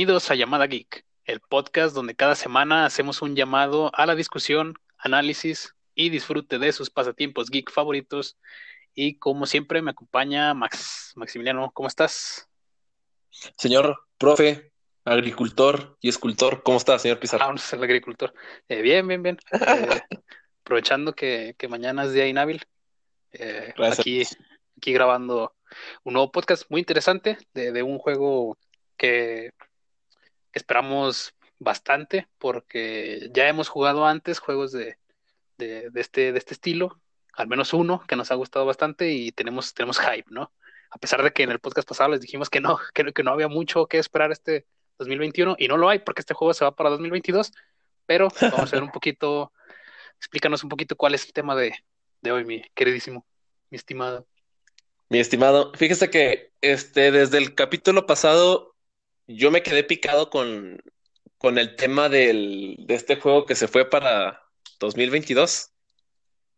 Bienvenidos a Llamada Geek, el podcast donde cada semana hacemos un llamado a la discusión, análisis y disfrute de sus pasatiempos geek favoritos. Y como siempre me acompaña Max. Maximiliano, ¿cómo estás? Señor profe, agricultor y escultor, ¿cómo está, señor Pizarro? Ah, el agricultor. Eh, bien, bien, bien. Eh, aprovechando que, mañana es día inhábil, eh, aquí, aquí grabando un nuevo podcast muy interesante de, un juego que, esperamos bastante porque ya hemos jugado antes juegos de, este, de este estilo, al menos uno que nos ha gustado bastante y tenemos, tenemos hype, ¿no? A pesar de que en el podcast pasado les dijimos que no, que, que no había mucho que esperar este 2021 y no lo hay porque este juego se va para 2022, pero vamos a ver un poquito, explícanos un poquito cuál es el tema de, de hoy, mi queridísimo, mi estimado. Mi estimado, fíjese que este, desde el capítulo pasado yo me quedé picado con, con el tema del, de este juego que se fue para 2022.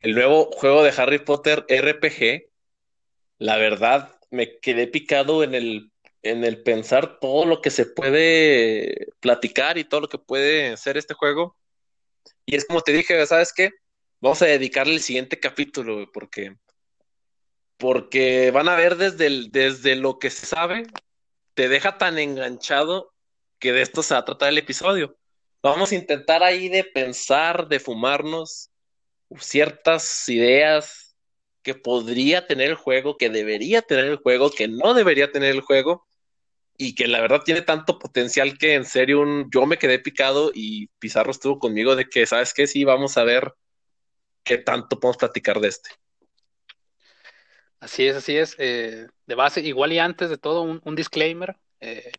El nuevo juego de Harry Potter RPG. La verdad, me quedé picado en el, en el pensar todo lo que se puede platicar y todo lo que puede ser este juego. Y es como te dije, ¿sabes qué? Vamos a dedicarle el siguiente capítulo, porque porque van a ver desde, desde lo que se sabe, te deja tan enganchado que de esto se va a tratar el episodio. Vamos a intentar ahí de pensar, de fumarnos ciertas ideas que podría tener el juego, que debería tener el juego, que no debería tener el juego, y que la verdad tiene tanto potencial que en serio un, yo me quedé picado y Pizarro estuvo conmigo de que, ¿sabes qué? Sí, vamos a ver qué tanto podemos platicar de este. Así es, así es. Eh, de base, igual y antes de todo, un, disclaimer. Eh,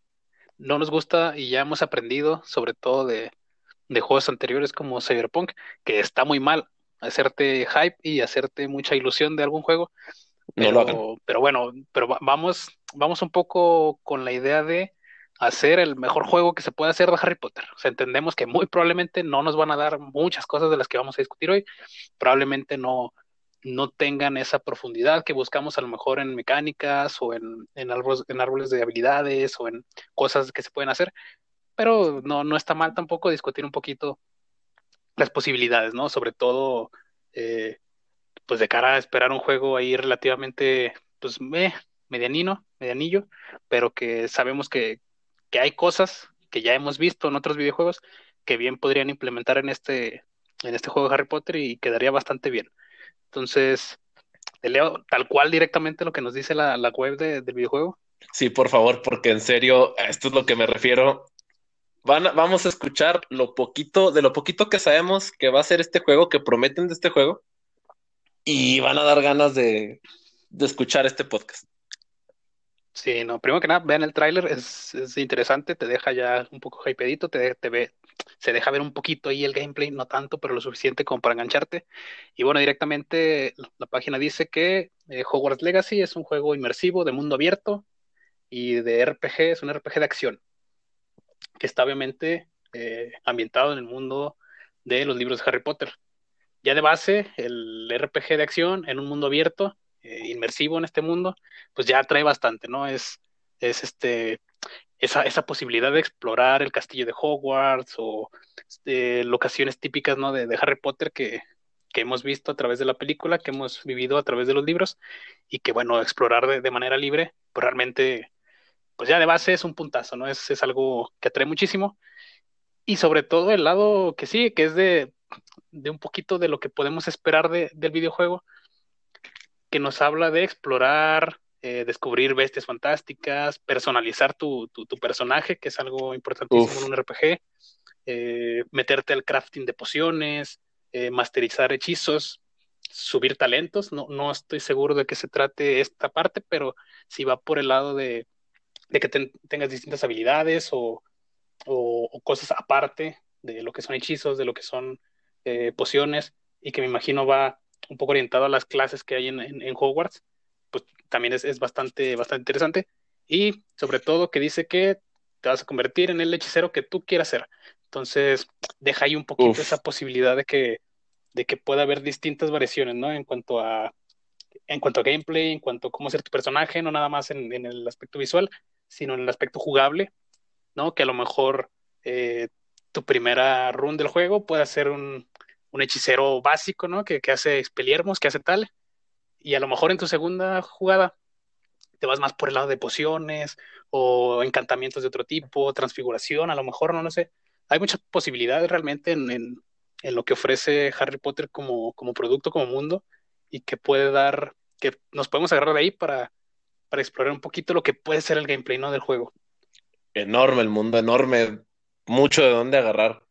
no nos gusta y ya hemos aprendido, sobre todo de, juegos anteriores como Cyberpunk, que está muy mal hacerte hype y hacerte mucha ilusión de algún juego. Pero, pero bueno, pero vamos, vamos un poco con la idea de hacer el mejor juego que se puede hacer de Harry Potter. O sea, entendemos que muy probablemente no nos van a dar muchas cosas de las que vamos a discutir hoy. Probablemente no, no tengan esa profundidad que buscamos a lo mejor en mecánicas o en, en, árboles, en árboles de habilidades o en cosas que se pueden hacer, pero no, no está mal tampoco discutir un poquito las posibilidades, ¿no? Sobre todo, eh, pues de cara a esperar un juego ahí relativamente, pues, medianino, medianillo, pero que sabemos que, que hay cosas que ya hemos visto en otros videojuegos que bien podrían implementar en este, en este juego de Harry Potter y quedaría bastante bien. Entonces, te leo tal cual directamente lo que nos dice la, web del videojuego. Sí, por favor, porque en serio, esto es lo que me refiero. Van, vamos a escuchar lo poquito, de lo poquito que sabemos que va a ser este juego, que prometen de este juego, y van a dar ganas de, escuchar este podcast. Sí, no, primero que nada, vean el tráiler, es, interesante, te deja ya un poco hypedito, te, te, ve, se deja ver un poquito ahí el gameplay, no tanto, pero lo suficiente como para engancharte. Y bueno, directamente la página dice que eh, Hogwarts Legacy es un juego inmersivo de mundo abierto y de RPG, es un RPG de acción, que está obviamente eh, ambientado en el mundo de los libros de Harry Potter. Ya de base, el RPG de acción en un mundo abierto, eh, inmersivo en este mundo, pues ya trae bastante, ¿no? Es, es este esa, esa posibilidad de explorar el castillo de Hogwarts o este, locaciones típicas ¿no? de, Harry Potter que, que, hemos visto a través de la película, que hemos vivido a través de los libros y que, bueno, explorar de, manera libre, pues realmente, pues ya de base es un puntazo, ¿no? Es, es algo que atrae muchísimo. Y sobre todo el lado que sí, que es de, de un poquito de lo que podemos esperar de, del videojuego, que nos habla de explorar eh, descubrir bestias fantásticas, personalizar tu, personaje, que es algo importantísimo en un RPG, eh, meterte al crafting de pociones, eh, masterizar hechizos, subir talentos. No, no estoy seguro de qué se trate esta parte, pero si va por el lado de, que tengas distintas habilidades o, cosas aparte de lo que son hechizos, de lo que son pociones, y que me imagino va un poco orientado a las clases que hay en Hogwarts pues también es, bastante, bastante interesante. Y sobre todo que dice que te vas a convertir en el hechicero que tú quieras ser. Entonces, deja ahí un poquito esa posibilidad de que, de que pueda haber distintas variaciones, ¿no? En cuanto a en cuanto a gameplay, en cuanto a cómo ser tu personaje, no nada más en, el aspecto visual, sino en el aspecto jugable. ¿no? Que a lo mejor eh, tu primera run del juego puede ser un, un hechicero básico, ¿no? Que, que hace expeliermos, que hace tal. Y a lo mejor en tu segunda jugada te vas más por el lado de pociones o encantamientos de otro tipo, transfiguración, a lo mejor, no lo sé. Hay muchas posibilidades realmente en, en, en lo que ofrece Harry Potter como, como, producto, como mundo, y que puede dar, que nos podemos agarrar de ahí para, para explorar un poquito lo que puede ser el gameplay ¿no? del juego. Enorme el mundo, enorme, mucho de dónde agarrar.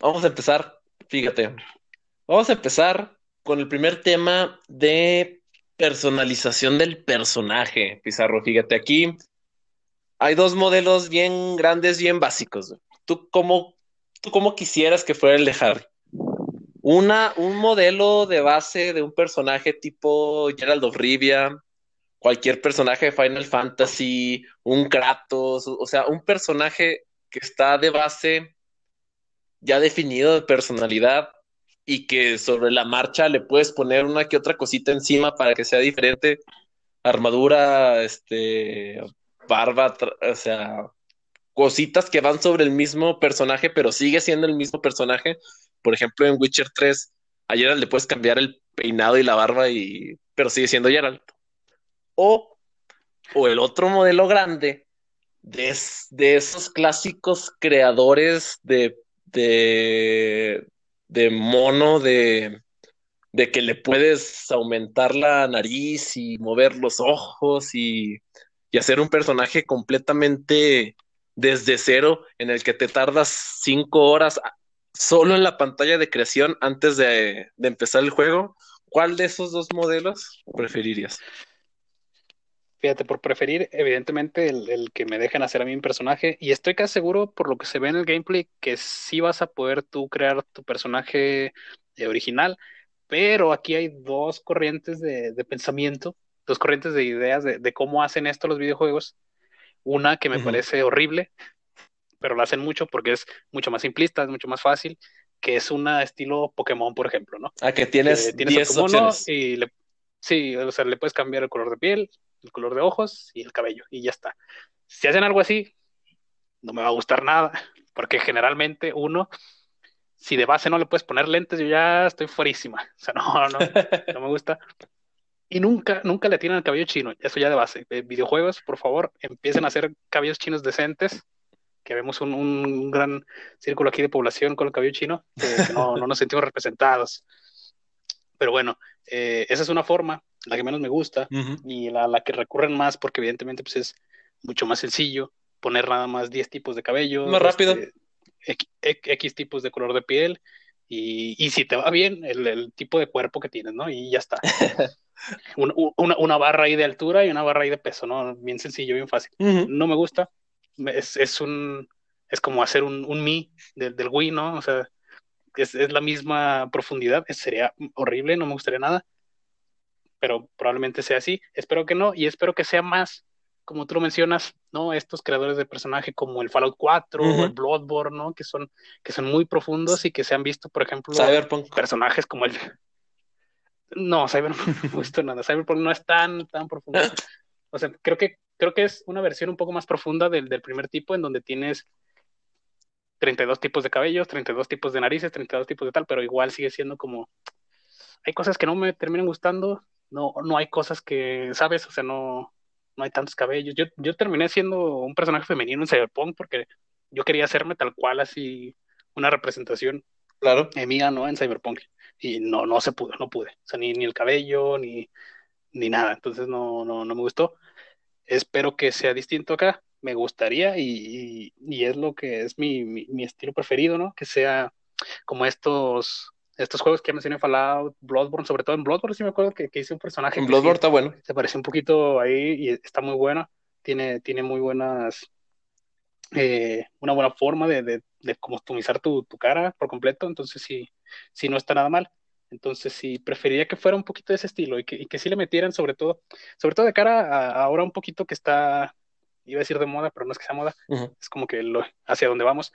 Vamos a empezar, fíjate, vamos a empezar con el primer tema de personalización del personaje, Pizarro. Fíjate, aquí hay dos modelos bien grandes, bien básicos. ¿Tú cómo, tú cómo quisieras que fuera el de Harry? Una, un modelo de base de un personaje tipo Gerald of Rivia, cualquier personaje de Final Fantasy, un Kratos, o sea, un personaje que está de base ya definido de personalidad y que sobre la marcha le puedes poner una que otra cosita encima para que sea diferente. Armadura, este, barba, o sea, cositas que van sobre el mismo personaje, pero sigue siendo el mismo personaje. Por ejemplo, en Witcher 3, a Geralt le puedes cambiar el peinado y la barba, y... pero sigue siendo Geralt. O, o el otro modelo grande de, de esos clásicos creadores de, de, de mono de, de que le puedes aumentar la nariz y mover los ojos y, y, hacer un personaje completamente desde cero en el que te tardas cinco horas solo en la pantalla de creación antes de, de empezar el juego. ¿Cuál de esos dos modelos preferirías? Fíjate, por preferir, evidentemente, el, el, que me dejen hacer a mí un personaje. Y estoy casi seguro, por lo que se ve en el gameplay, que sí vas a poder tú crear tu personaje eh, original. Pero aquí hay dos corrientes de, de pensamiento, dos corrientes de ideas de, de, cómo hacen esto los videojuegos. Una que me uh -huh. parece horrible, pero lo hacen mucho porque es mucho más simplista, es mucho más fácil, que es una estilo Pokémon, por ejemplo, ¿no? Ah, que tienes, que tienes 10 opciones. y le, sí, o sea, le puedes cambiar el color de piel, el color de ojos y el cabello, y ya está. Si hacen algo así, no me va a gustar nada, porque generalmente uno, si de base no le puedes poner lentes, yo ya estoy fuerísima. O sea, no, no, no me gusta. Y nunca, nunca le tiran el cabello chino, eso ya de base. Eh, videojuegos, por favor, empiecen a hacer cabellos chinos decentes, que vemos un, gran círculo aquí de población con el cabello chino, que, no nos sentimos representados. Pero bueno, eh, esa es una forma, la que menos me gusta, uh -huh. y la, la, que recurren más, porque evidentemente pues, es mucho más sencillo poner nada más 10 tipos de cabello. Más rápido. Este, X, X, tipos de color de piel, y, y si te va bien, el, el, tipo de cuerpo que tienes, ¿no? Y ya está. una, una, una, barra ahí de altura y una barra ahí de peso, ¿no? Bien sencillo, bien fácil. Uh -huh. No me gusta. Es, es un es como hacer un, un mi del, del Wii, ¿no? O sea, es, es, la misma profundidad, sería horrible, no me gustaría nada, pero probablemente sea así, espero que no, y espero que sea más, como tú lo mencionas, ¿no? Estos creadores de personaje como el Fallout 4 uh -huh. o el Bloodborne, ¿no? Que son, que son muy profundos y que se han visto, por ejemplo, Cyberpunk. personajes como el... No, Cyberpunk no gustó nada, Cyberpunk no es tan, tan profundo. O sea, creo que, creo que es una versión un poco más profunda del, del primer tipo, en donde tienes 32 tipos de cabellos, 32 tipos de narices, 32 tipos de tal, pero igual sigue siendo como, hay cosas que no me terminan gustando, no, no hay cosas que, ¿sabes? O sea, no, no hay tantos cabellos. Yo, yo terminé siendo un personaje femenino en Cyberpunk porque yo quería hacerme tal cual así una representación claro. Eh, mía, ¿no? En Cyberpunk. Y no, no se pudo, no pude. O sea, ni, ni el cabello, ni, ni nada. Entonces no, no, no me gustó. Espero que sea distinto acá me gustaría y, y, y, es lo que es mi, mi, mi, estilo preferido, ¿no? Que sea como estos, estos juegos que ya mencioné, Fallout, Bloodborne, sobre todo en Bloodborne sí me acuerdo que, que hice un personaje. En Bloodborne sí, está bueno. Se parece un poquito ahí y está muy buena, tiene, tiene muy buenas, eh, una buena forma de, de, de customizar tu, tu, cara por completo, entonces sí, sí no está nada mal. Entonces sí, preferiría que fuera un poquito de ese estilo y que, y que sí le metieran sobre todo, sobre todo de cara a, a ahora un poquito que está iba a decir de moda, pero no es que sea moda, uh -huh. es como que lo, hacia donde vamos,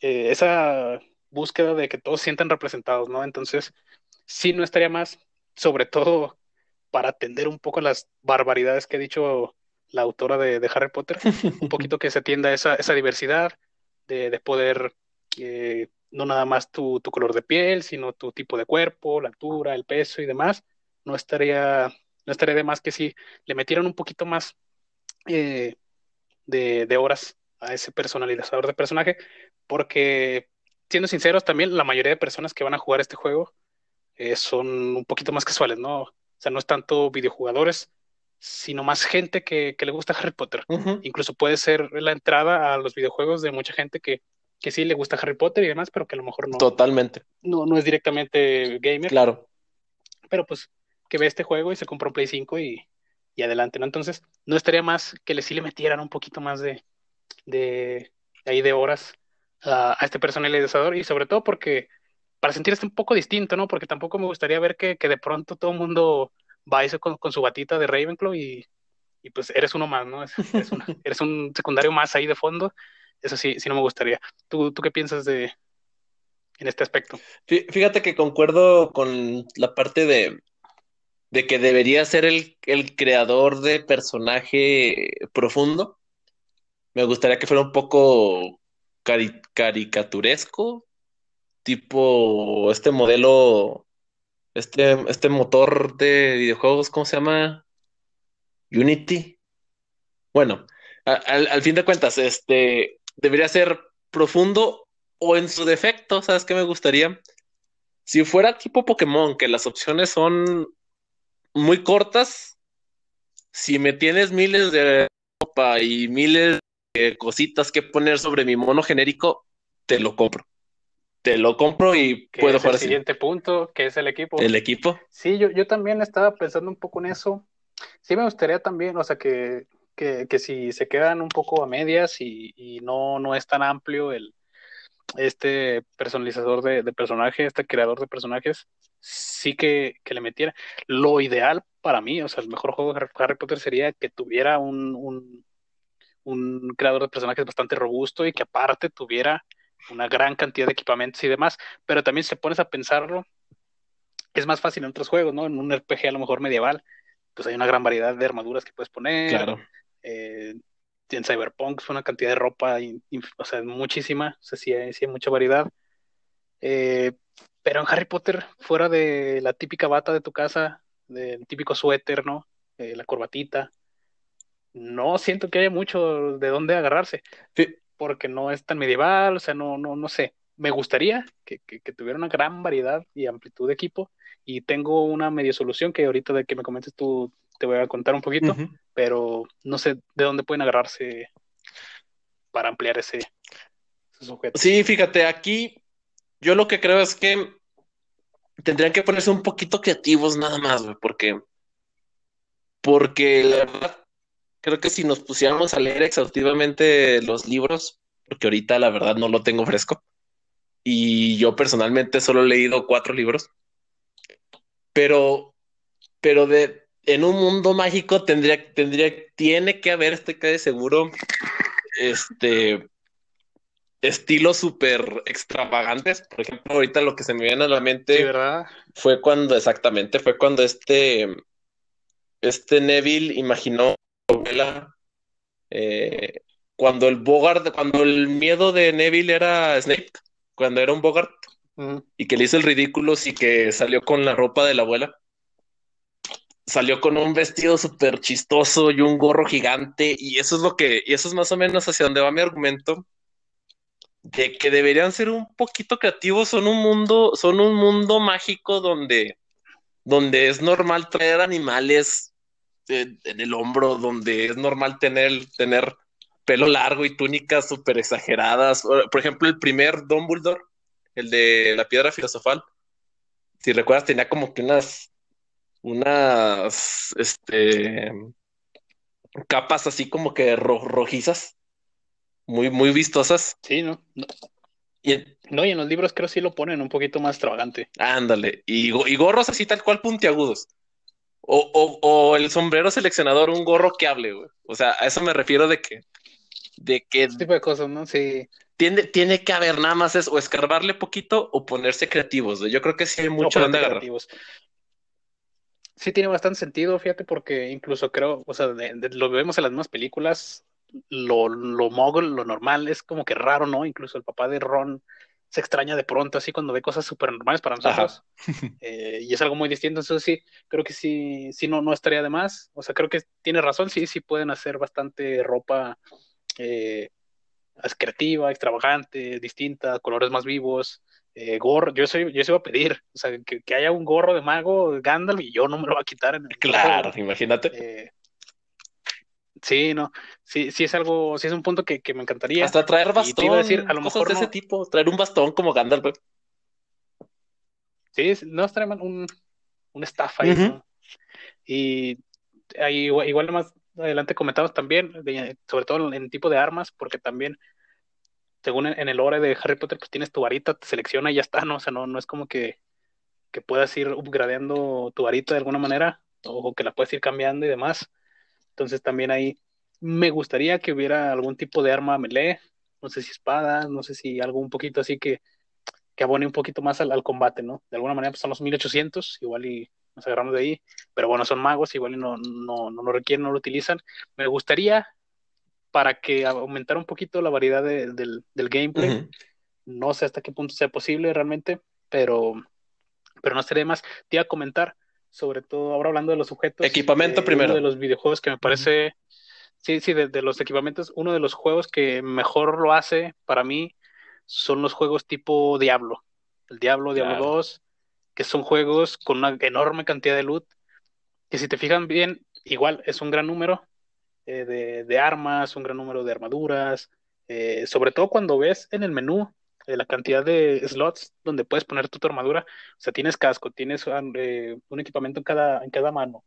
eh, esa búsqueda de que todos sientan representados, ¿no? Entonces, sí no estaría más, sobre todo para atender un poco las barbaridades que he dicho la autora de, Harry Potter, un poquito que se atienda esa, esa diversidad de, de poder, eh, no nada más tu, tu, color de piel, sino tu tipo de cuerpo, la altura, el peso y demás. No estaría, no estaría de más que si le metieran un poquito más eh, de, de horas a ese personalizador de personaje, porque siendo sinceros, también la mayoría de personas que van a jugar este juego eh, son un poquito más casuales, ¿no? O sea, no es tanto videojugadores, sino más gente que, que le gusta Harry Potter. Incluso puede ser la entrada a los videojuegos de mucha gente que, que sí le gusta Harry Potter y demás, pero que a lo mejor no. Totalmente. No, no es directamente gamer. Claro. Pero pues que ve este juego y se compró un Play 5 y, y adelante, ¿no? Entonces, no estaría más que le sí le metieran un poquito más de, de ahí de horas a, a este personalizador y sobre todo porque para sentirse un poco distinto, ¿no? Porque tampoco me gustaría ver que, que de pronto todo el mundo va a con, con, su batita de Ravenclaw y, y, pues eres uno más, ¿no? Eres, una, eres, un secundario más ahí de fondo. Eso sí, sí no me gustaría. ¿Tú, tú qué piensas de en este aspecto? Fíjate que concuerdo con la parte de, de que debería ser el, el creador de personaje profundo. Me gustaría que fuera un poco cari caricaturesco, tipo este modelo, este, este motor de videojuegos, ¿cómo se llama? Unity. Bueno, al, al fin de cuentas, este debería ser profundo o en su defecto, ¿sabes qué me gustaría? Si fuera tipo Pokémon, que las opciones son muy cortas, si me tienes miles de ropa y miles de cositas que poner sobre mi mono genérico, te lo compro. Te lo compro y puedo jugar El siguiente punto, que es el equipo. El equipo. Sí, yo, yo también estaba pensando un poco en eso. Sí me gustaría también, o sea, que, que, que si se quedan un poco a medias y, y no, no es tan amplio el, este personalizador de, de personajes, este creador de personajes, sí que, que, le metiera. Lo ideal para mí, o sea, el mejor juego de Harry Potter sería que tuviera un, un, un creador de personajes bastante robusto y que aparte tuviera una gran cantidad de equipamientos y demás, pero también si te pones a pensarlo, es más fácil en otros juegos, ¿no? En un RPG a lo mejor medieval, pues hay una gran variedad de armaduras que puedes poner. Claro. Eh, en Cyberpunk es una cantidad de ropa, o sea, muchísima, o sea, sí hay, sí hay mucha variedad. Eh, pero en Harry Potter, fuera de la típica bata de tu casa, del típico suéter, ¿no? Eh, la corbatita, no siento que haya mucho de dónde agarrarse. Sí. Porque no es tan medieval, o sea, no, no, no sé. Me gustaría que, que, que, tuviera una gran variedad y amplitud de equipo. Y tengo una medio solución que ahorita de que me comentes tú te voy a contar un poquito, uh -huh. pero no sé de dónde pueden agarrarse para ampliar ese, ese sujeto. Sí, fíjate, aquí yo lo que creo es que tendrían que ponerse un poquito creativos nada más, porque porque la verdad creo que si nos pusiéramos a leer exhaustivamente los libros, porque ahorita la verdad no lo tengo fresco, y yo personalmente solo he leído cuatro libros, pero, pero de, en un mundo mágico tendría, tendría, tiene que haber, estoy de seguro, este, estilos súper extravagantes. Por ejemplo, ahorita lo que se me viene a la mente sí, ¿verdad? fue cuando, exactamente, fue cuando este, este Neville imaginó novela eh, cuando el Bogart, cuando el miedo de Neville era Snape, cuando era un Bogart uh -huh. y que le hizo el ridículo y que salió con la ropa de la abuela. Salió con un vestido súper chistoso y un gorro gigante, y eso es lo que, y eso es más o menos hacia donde va mi argumento, de que deberían ser un poquito creativos, son un mundo, son un mundo mágico donde, donde es normal traer animales en, en el hombro, donde es normal tener, tener pelo largo y túnicas súper exageradas. Por ejemplo, el primer Dumbledore, el de la piedra filosofal, si recuerdas, tenía como que unas, unas, este, capas así como que ro rojizas, muy, muy vistosas. Sí, ¿no? no. Y en, no, y en los libros creo que sí lo ponen un poquito más extravagante. Ándale, y, y gorros así tal cual puntiagudos. O, o, o, el sombrero seleccionador, un gorro que hable, güey. O sea, a eso me refiero de que. De que. Ese tipo de cosas, ¿no? Sí. Tiene, tiene que haber nada más es o escarbarle poquito o ponerse creativos. Güey. Yo creo que sí hay mucho donde agarrar. Creativos. sí tiene bastante sentido, fíjate, porque incluso creo, o sea, lo vemos en las mismas películas, lo, lo mogul, lo normal, es como que raro, ¿no? Incluso el papá de Ron se extraña de pronto, así cuando ve cosas súper normales para nosotros. Eh, y es algo muy distinto. Entonces sí, creo que sí, sí no, no estaría de más. O sea, creo que tiene razón, sí, sí pueden hacer bastante ropa eh, creativa, extravagante, distinta, colores más vivos. Eh, gorro, yo soy, yo se iba a pedir, o sea, que, que, haya un gorro de mago Gandalf y yo no me lo va a quitar en el Claro, imagínate. Eh, Sí, no, sí, sí es algo, sí es un punto que, que me encantaría. Hasta traer bastón, a decir, a lo mejor de ese tipo, traer un bastón como Gandalf. Sí, no, es un, un staff ahí, ¿no? Y ahí, igual, más adelante comentamos también, sobre todo en tipo de armas, porque también, según en, el lore de Harry Potter, pues tienes tu varita, te selecciona y ya está, ¿no? O sea, no, no es como que, que puedas ir upgradeando tu varita de alguna manera, o que la puedes ir cambiando y demás. Entonces también ahí me gustaría que hubiera algún tipo de arma melee, no sé si espada, no sé si algo un poquito así que, que abone un poquito más al, combate, ¿no? De alguna manera pues son los 1800, igual y nos agarramos de ahí, pero bueno, son magos, igual y no, no, no lo requieren, no lo utilizan. Me gustaría para que aumentara un poquito la variedad del, gameplay. No sé hasta qué punto sea posible realmente, pero, pero no estaría más. Te iba a comentar, sobre todo ahora hablando de los sujetos. Equipamiento primero. Uno de los videojuegos que me parece, sí, sí, de, los equipamientos, uno de los juegos que mejor lo hace para mí son los juegos tipo Diablo. El Diablo, Diablo 2, que son juegos con una enorme cantidad de loot, que si te fijan bien, igual es un gran número eh, de, de, armas, un gran número de armaduras, eh, sobre todo cuando ves en el menú la cantidad de slots donde puedes poner tu, armadura. O sea, tienes casco, tienes eh, un equipamiento en cada, en cada mano,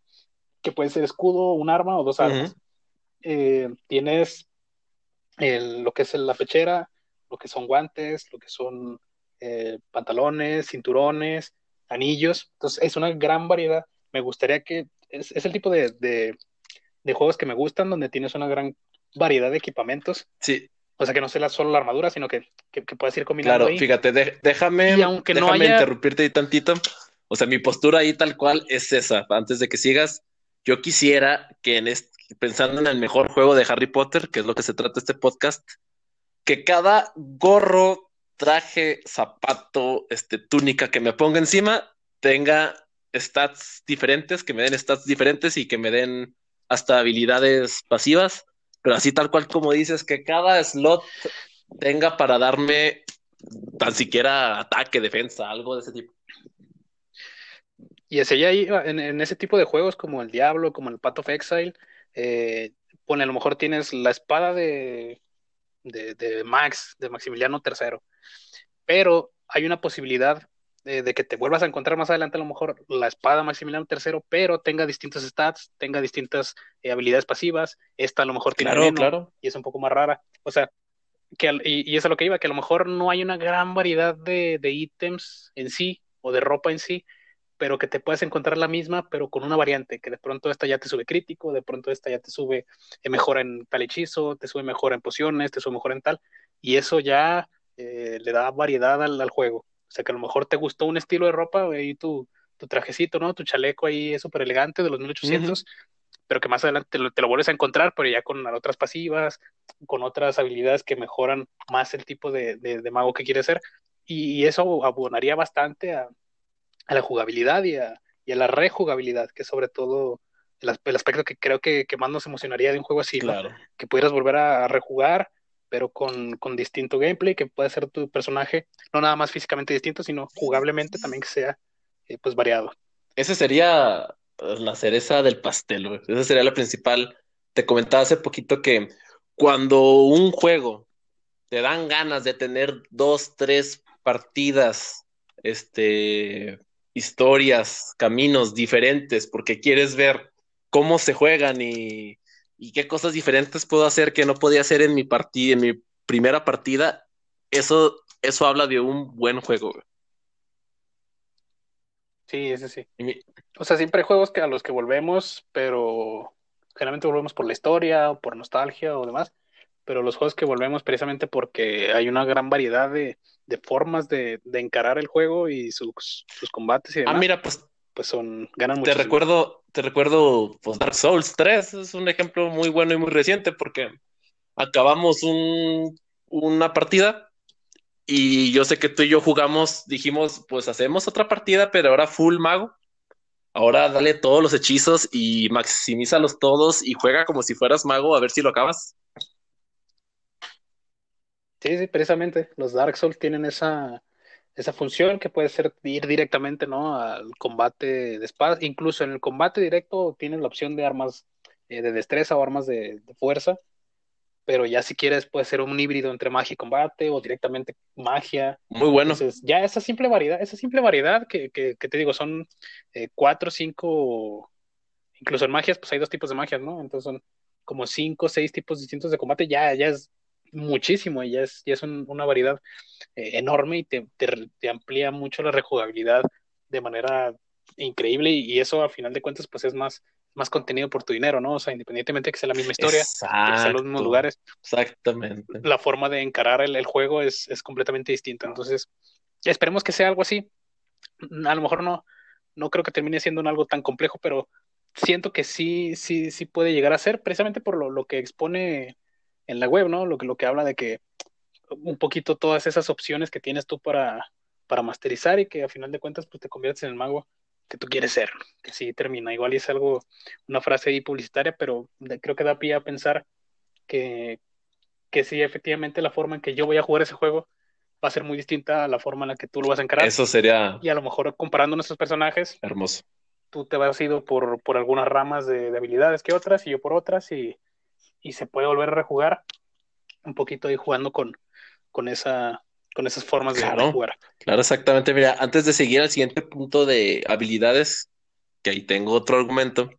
que puede ser escudo, un arma o dos armas. Eh, tienes lo que es la pechera, lo que son guantes, lo que son eh, pantalones, cinturones, anillos. Entonces, es una gran variedad. Me gustaría que es, el tipo de, de, de, juegos que me gustan, donde tienes una gran variedad de equipamientos. Sí. O sea, que no sea solo la armadura, sino que, que, puedas ir combinando. Claro, fíjate, déjame, déjame interrumpirte ahí tantito. O sea, mi postura ahí tal cual es esa. Antes de que sigas, yo quisiera que en este, pensando en el mejor juego de Harry Potter, que es lo que se trata este podcast, que cada gorro, traje, zapato, este, túnica que me ponga encima tenga stats diferentes, que me den stats diferentes y que me den hasta habilidades pasivas pero así tal cual como dices, que cada slot tenga para darme tan siquiera ataque, defensa, algo de ese tipo. Y ese ya ahí, en, ese tipo de juegos como el Diablo, como el Path of Exile, eh, a lo mejor tienes la espada de, de, de Max, de Maximiliano III, pero hay una posibilidad de, que te vuelvas a encontrar más adelante a lo mejor la espada Maximiliano III, pero tenga distintos stats, tenga distintas eh, habilidades pasivas, esta a lo mejor tiene claro, claro. y es un poco más rara, o sea, que, y, y, eso es lo que iba, que a lo mejor no hay una gran variedad de, de ítems en sí, o de ropa en sí, pero que te puedes encontrar la misma, pero con una variante, que de pronto esta ya te sube crítico, de pronto esta ya te sube eh, mejor en tal hechizo, te sube mejor en pociones, te sube mejor en tal, y eso ya eh, le da variedad al, al, juego. O sea, que a lo mejor te gustó un estilo de ropa, ahí tu, tu trajecito, ¿no? Tu chaleco ahí es súper elegante de los 1800, pero que más adelante te lo, te lo, vuelves a encontrar, pero ya con otras pasivas, con otras habilidades que mejoran más el tipo de, de, de mago que quieres ser. Y, y, eso abonaría bastante a, a la jugabilidad y a, y a, la rejugabilidad, que sobre todo el, el aspecto que creo que, que, más nos emocionaría de un juego así, claro. ¿no? que pudieras volver a, a rejugar pero con, con, distinto gameplay, que puede ser tu personaje, no nada más físicamente distinto, sino jugablemente también que sea eh, pues variado. Esa sería la cereza del pastel, güey. Esa sería la principal. Te comentaba hace poquito que cuando un juego te dan ganas de tener dos, tres partidas, este, historias, caminos diferentes, porque quieres ver cómo se juegan y y qué cosas diferentes puedo hacer que no podía hacer en mi partida, en mi primera partida, eso, eso habla de un buen juego. Sí, ese sí. Mi... O sea, siempre hay juegos que a los que volvemos, pero generalmente volvemos por la historia, o por nostalgia o demás, pero los juegos que volvemos precisamente porque hay una gran variedad de, de formas de, de, encarar el juego y sus, sus combates y demás. Ah, mira, pues pues son, ganan mucho. Te recuerdo, te recuerdo, pues Dark Souls 3 es un ejemplo muy bueno y muy reciente porque acabamos un, una partida y yo sé que tú y yo jugamos, dijimos, pues hacemos otra partida, pero ahora full mago. Ahora dale todos los hechizos y maximízalos todos y juega como si fueras mago a ver si lo acabas. Sí, sí, precisamente. Los Dark Souls tienen esa, esa función que puede ser ir directamente, ¿no? Al combate de espadas. Incluso en el combate directo tienes la opción de armas eh, de destreza o armas de, fuerza. Pero ya si quieres puede ser un híbrido entre magia y combate o directamente magia. Muy bueno. Entonces, ya esa simple variedad, esa simple variedad que, que, te digo, son eh, cuatro, cinco, incluso en magias, pues hay dos tipos de magias, ¿no? Entonces son como cinco, seis tipos distintos de combate, ya, ya es muchísimo y ya es, ya es una variedad eh, enorme y te, te, amplía mucho la rejugabilidad de manera increíble y, eso a final de cuentas pues es más, más contenido por tu dinero, ¿no? O sea, independientemente de que sea la misma historia, que sean los mismos lugares. Exactamente. La forma de encarar el, el juego es, es, completamente distinta. Entonces, esperemos que sea algo así. A lo mejor no, no creo que termine siendo un algo tan complejo, pero siento que sí, sí, sí puede llegar a ser, precisamente por lo, lo que expone en la web, ¿no? Lo que, lo que habla de que un poquito todas esas opciones que tienes tú para, para masterizar y que a final de cuentas pues te conviertes en el mago que tú quieres ser, que sí termina. Igual es algo, una frase ahí publicitaria, pero creo que da pie a pensar que, que sí, efectivamente la forma en que yo voy a jugar ese juego va a ser muy distinta a la forma en la que tú lo vas a encarar. Eso sería. Y a lo mejor comparando nuestros personajes. Hermoso. Tú te vas ido por, por algunas ramas de, de habilidades que otras y yo por otras y y se puede volver a rejugar un poquito ahí jugando con, con, esa, con esas formas de, jugar. Claro, exactamente. Mira, antes de seguir al siguiente punto de habilidades, que ahí tengo otro argumento,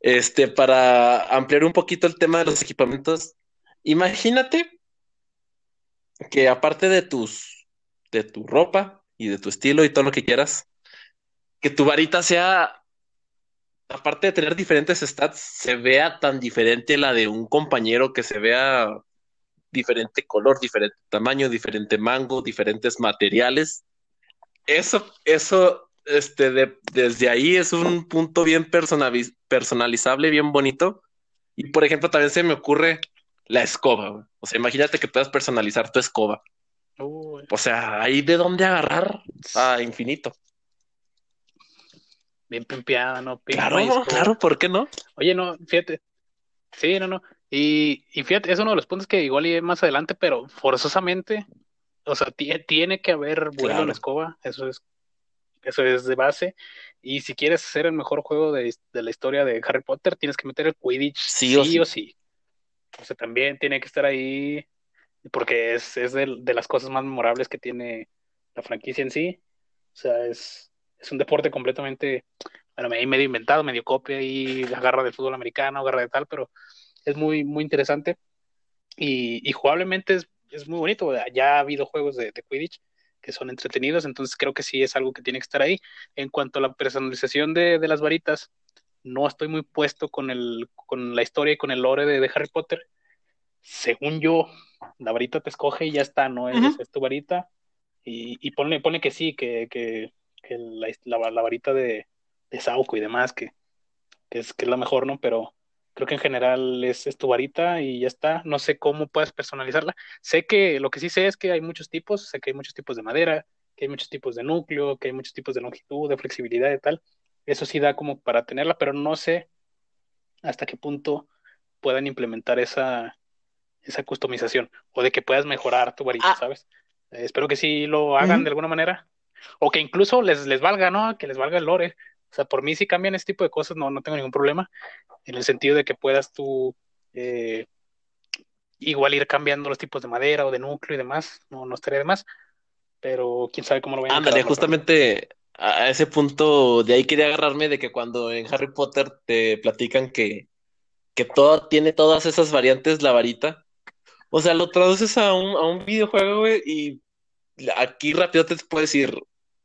este, para ampliar un poquito el tema de los equipamientos, imagínate que aparte de tus, de tu ropa y de tu estilo y todo lo que quieras, que tu varita sea aparte de tener diferentes stats, se vea tan diferente la de un compañero que se vea diferente color, diferente tamaño, diferente mango, diferentes materiales. Eso, eso, este, desde ahí es un punto bien personalizable, bien bonito. Y por ejemplo, también se me ocurre la escoba. O sea, imagínate que puedas personalizar tu escoba. O sea, hay de dónde agarrar a infinito bien pimpeada, ¿no? claro, claro, ¿por qué no? Oye, no, fíjate. Sí, no, no. Y, y fíjate, es uno de los puntos que igual y más adelante, pero forzosamente, o sea, tiene que haber vuelo en la escoba, eso es, eso es de base. Y si quieres hacer el mejor juego de, la historia de Harry Potter, tienes que meter el Quidditch sí, o, sí. o sea, también tiene que estar ahí, porque es, es de, de las cosas más memorables que tiene la franquicia en sí. O sea, es, es un deporte completamente, bueno, medio inventado, medio copia y agarra de fútbol americano, agarra de tal, pero es muy, muy interesante y, y jugablemente es, es, muy bonito. Ya ha habido juegos de, de, Quidditch que son entretenidos, entonces creo que sí es algo que tiene que estar ahí. En cuanto a la personalización de, de las varitas, no estoy muy puesto con, el, con la historia y con el lore de, de Harry Potter. Según yo, la varita te escoge y ya está, ¿no? Es, es tu varita. Y, y pone, pone que sí, que, que que la, la, varita de, de Sauco y demás, que, que, es, que es la mejor, ¿no? Pero creo que en general es, es, tu varita y ya está. No sé cómo puedes personalizarla. Sé que lo que sí sé es que hay muchos tipos, sé que hay muchos tipos de madera, que hay muchos tipos de núcleo, que hay muchos tipos de longitud, de flexibilidad y tal. Eso sí da como para tenerla, pero no sé hasta qué punto puedan implementar esa, esa customización o de que puedas mejorar tu varita, ah. ¿sabes? Eh, espero que sí lo hagan de alguna manera. O que incluso les, les valga, ¿no? Que les valga el lore. O sea, por mí si cambian este tipo de cosas, no, no tengo ningún problema. En el sentido de que puedas tú eh, igual ir cambiando los tipos de madera o de núcleo y demás. No, no estaría de más. Pero quién sabe cómo lo vayan a Ándale, justamente a ese punto de ahí quería agarrarme de que cuando en Harry Potter te platican que, que todo tiene todas esas variantes la varita. O sea, lo traduces a un, a un videojuego, güey, y aquí rápido te puedo decir,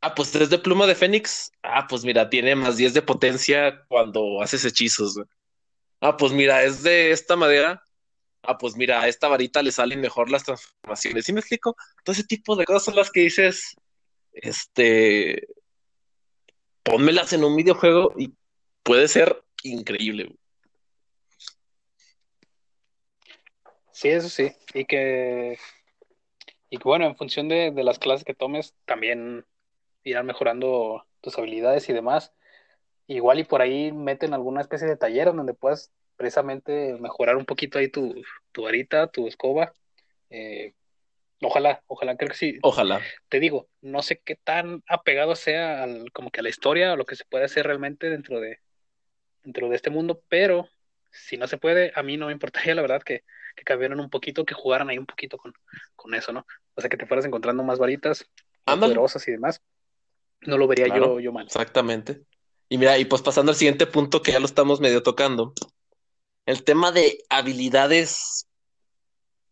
Ah, pues es de pluma de Fénix. Ah, pues mira, tiene más 10 de potencia cuando haces hechizos. Ah, pues mira, es de esta madera. Ah, pues mira, a esta varita le salen mejor las transformaciones. ¿Sí me explico? Todo ese tipo de cosas son las que dices, este, pónmelas en un videojuego y puede ser increíble. Sí, eso sí. Y que, y que bueno, en función de, de las clases que tomes, también irán mejorando tus habilidades y demás. Igual y por ahí meten alguna especie de taller donde puedas precisamente mejorar un poquito ahí tu, tu varita, tu escoba. Eh, ojalá, ojalá, creo que sí. Ojalá. Te digo, no sé qué tan apegado sea al, como que a la historia o lo que se puede hacer realmente dentro de, dentro de este mundo, pero si no se puede, a mí no me importaría la verdad que, que cambiaran un poquito, que jugaran ahí un poquito con, con eso, ¿no? O sea, que te fueras encontrando más varitas más poderosas y demás. No lo vería yo, yo mal. Exactamente. Y mira, y pues pasando al siguiente punto que ya lo estamos medio tocando, el tema de habilidades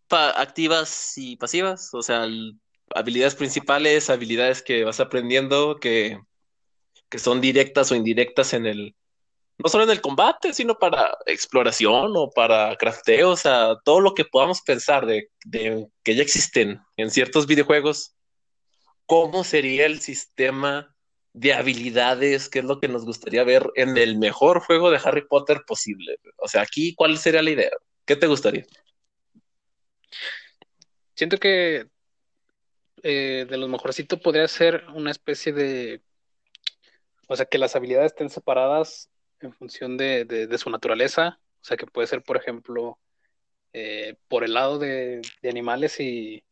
activas y pasivas, o sea, habilidades principales, habilidades que vas aprendiendo que, que son directas o indirectas en el, no solo en el combate, sino para exploración o para crafteo, o sea, todo lo que podamos pensar de, de que ya existen en ciertos videojuegos, ¿cómo sería el sistema de habilidades, qué es lo que nos gustaría ver en el mejor juego de Harry Potter posible. O sea, aquí, ¿cuál sería la idea? ¿Qué te gustaría? Siento que eh, de los mejorcitos podría ser una especie de, o sea, que las habilidades estén separadas en función de, su naturaleza. O sea, que puede ser, por ejemplo, eh, por el lado de animales y,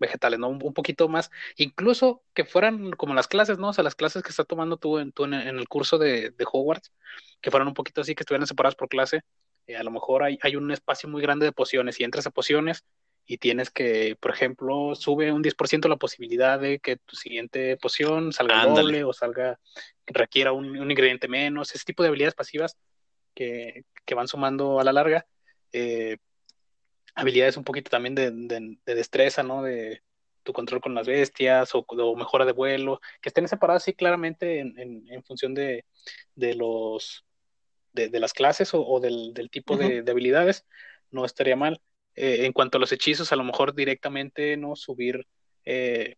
vegetales, ¿no? Un, poquito más, incluso que fueran como las clases, ¿no? O sea, las clases que estás tomando tú en, en, el curso de, de, Hogwarts, que fueran un poquito así, que estuvieran separadas por clase. Eh, a lo mejor hay, hay un espacio muy grande de pociones y entras a pociones y tienes que, por ejemplo, sube un 10% la posibilidad de que tu siguiente poción salga doble o salga, requiera un, un, ingrediente menos, ese tipo de habilidades pasivas que, que van sumando a la larga. Eh, habilidades un poquito también de, de, destreza, ¿no? De tu control con las bestias o, mejora de vuelo, que estén separadas sí claramente en, en, función de, de los de, las clases o, del, del, tipo de, habilidades, no estaría mal. Eh, en cuanto a los hechizos, a lo mejor directamente no subir, eh,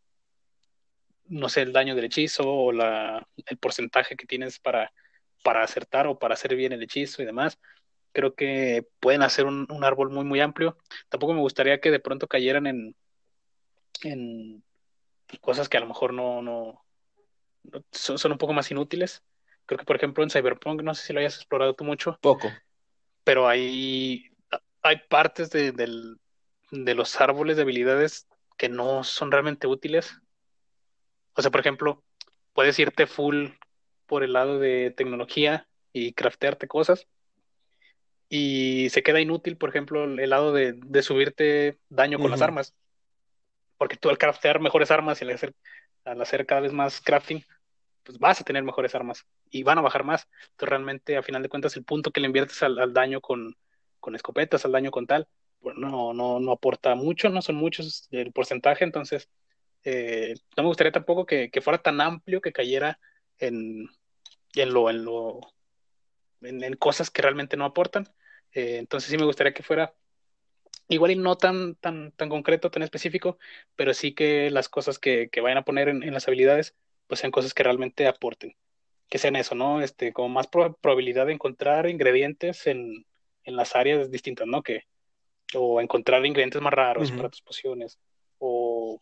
no sé, el daño del hechizo o la, el porcentaje que tienes para, para acertar o para hacer bien el hechizo y demás creo que pueden hacer un, árbol muy, muy amplio. Tampoco me gustaría que de pronto cayeran en, en cosas que a lo mejor no, no, son, un poco más inútiles. Creo que, por ejemplo, en Cyberpunk, no sé si lo hayas explorado tú mucho. Poco. Pero hay, hay partes de, de los árboles de habilidades que no son realmente útiles. O sea, por ejemplo, puedes irte full por el lado de tecnología y craftearte cosas, y se queda inútil, por ejemplo, el lado de, subirte daño con las armas. Porque tú al craftear mejores armas y al hacer, al hacer cada vez más crafting, pues vas a tener mejores armas y van a bajar más. Entonces realmente, a final de cuentas, el punto que le inviertes al, daño con, con, escopetas, al daño con tal, pues no, no, no aporta mucho, no son muchos el porcentaje, entonces eh, no me gustaría tampoco que, que, fuera tan amplio que cayera en, en lo, en lo en, cosas que realmente no aportan. Eh, entonces sí me gustaría que fuera igual y no tan, tan, tan concreto, tan específico, pero sí que las cosas que, que vayan a poner en, las habilidades, pues sean cosas que realmente aporten. Que sean eso, ¿no? Este, como más probabilidad de encontrar ingredientes en, en, las áreas distintas, ¿no? Que, o encontrar ingredientes más raros para tus pociones, o,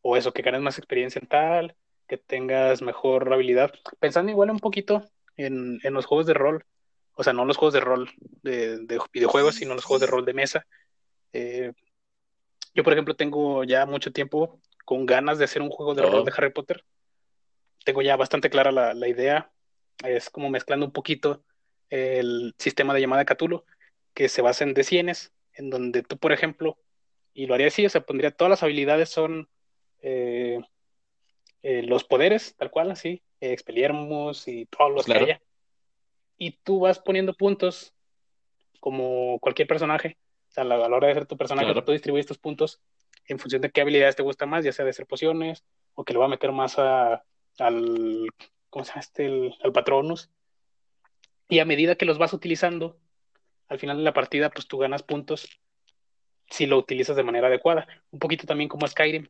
o eso, que ganes más experiencia en tal, que tengas mejor habilidad. Pensando igual un poquito en, en los juegos de rol, o sea, no los juegos de rol de, videojuegos, sino los juegos de rol de mesa. Eh, yo, por ejemplo, tengo ya mucho tiempo con ganas de hacer un juego de rol de Harry Potter. Tengo ya bastante clara la, la, idea. Es como mezclando un poquito el sistema de llamada Cthulhu, que se basa en D100, en donde tú, por ejemplo, y lo haría así, o sea, pondría todas las habilidades son eh, eh, los poderes, tal cual, así, expeliermos y todos los que haya y tú vas poniendo puntos como cualquier personaje. O sea, a la, hora de hacer tu personaje, tú distribuyes tus puntos en función de qué habilidades te gusta más, ya sea de hacer pociones o que le va a meter más a, al, ¿cómo se llama este? al Patronus. Y a medida que los vas utilizando, al final de la partida, pues tú ganas puntos si lo utilizas de manera adecuada. Un poquito también como Skyrim,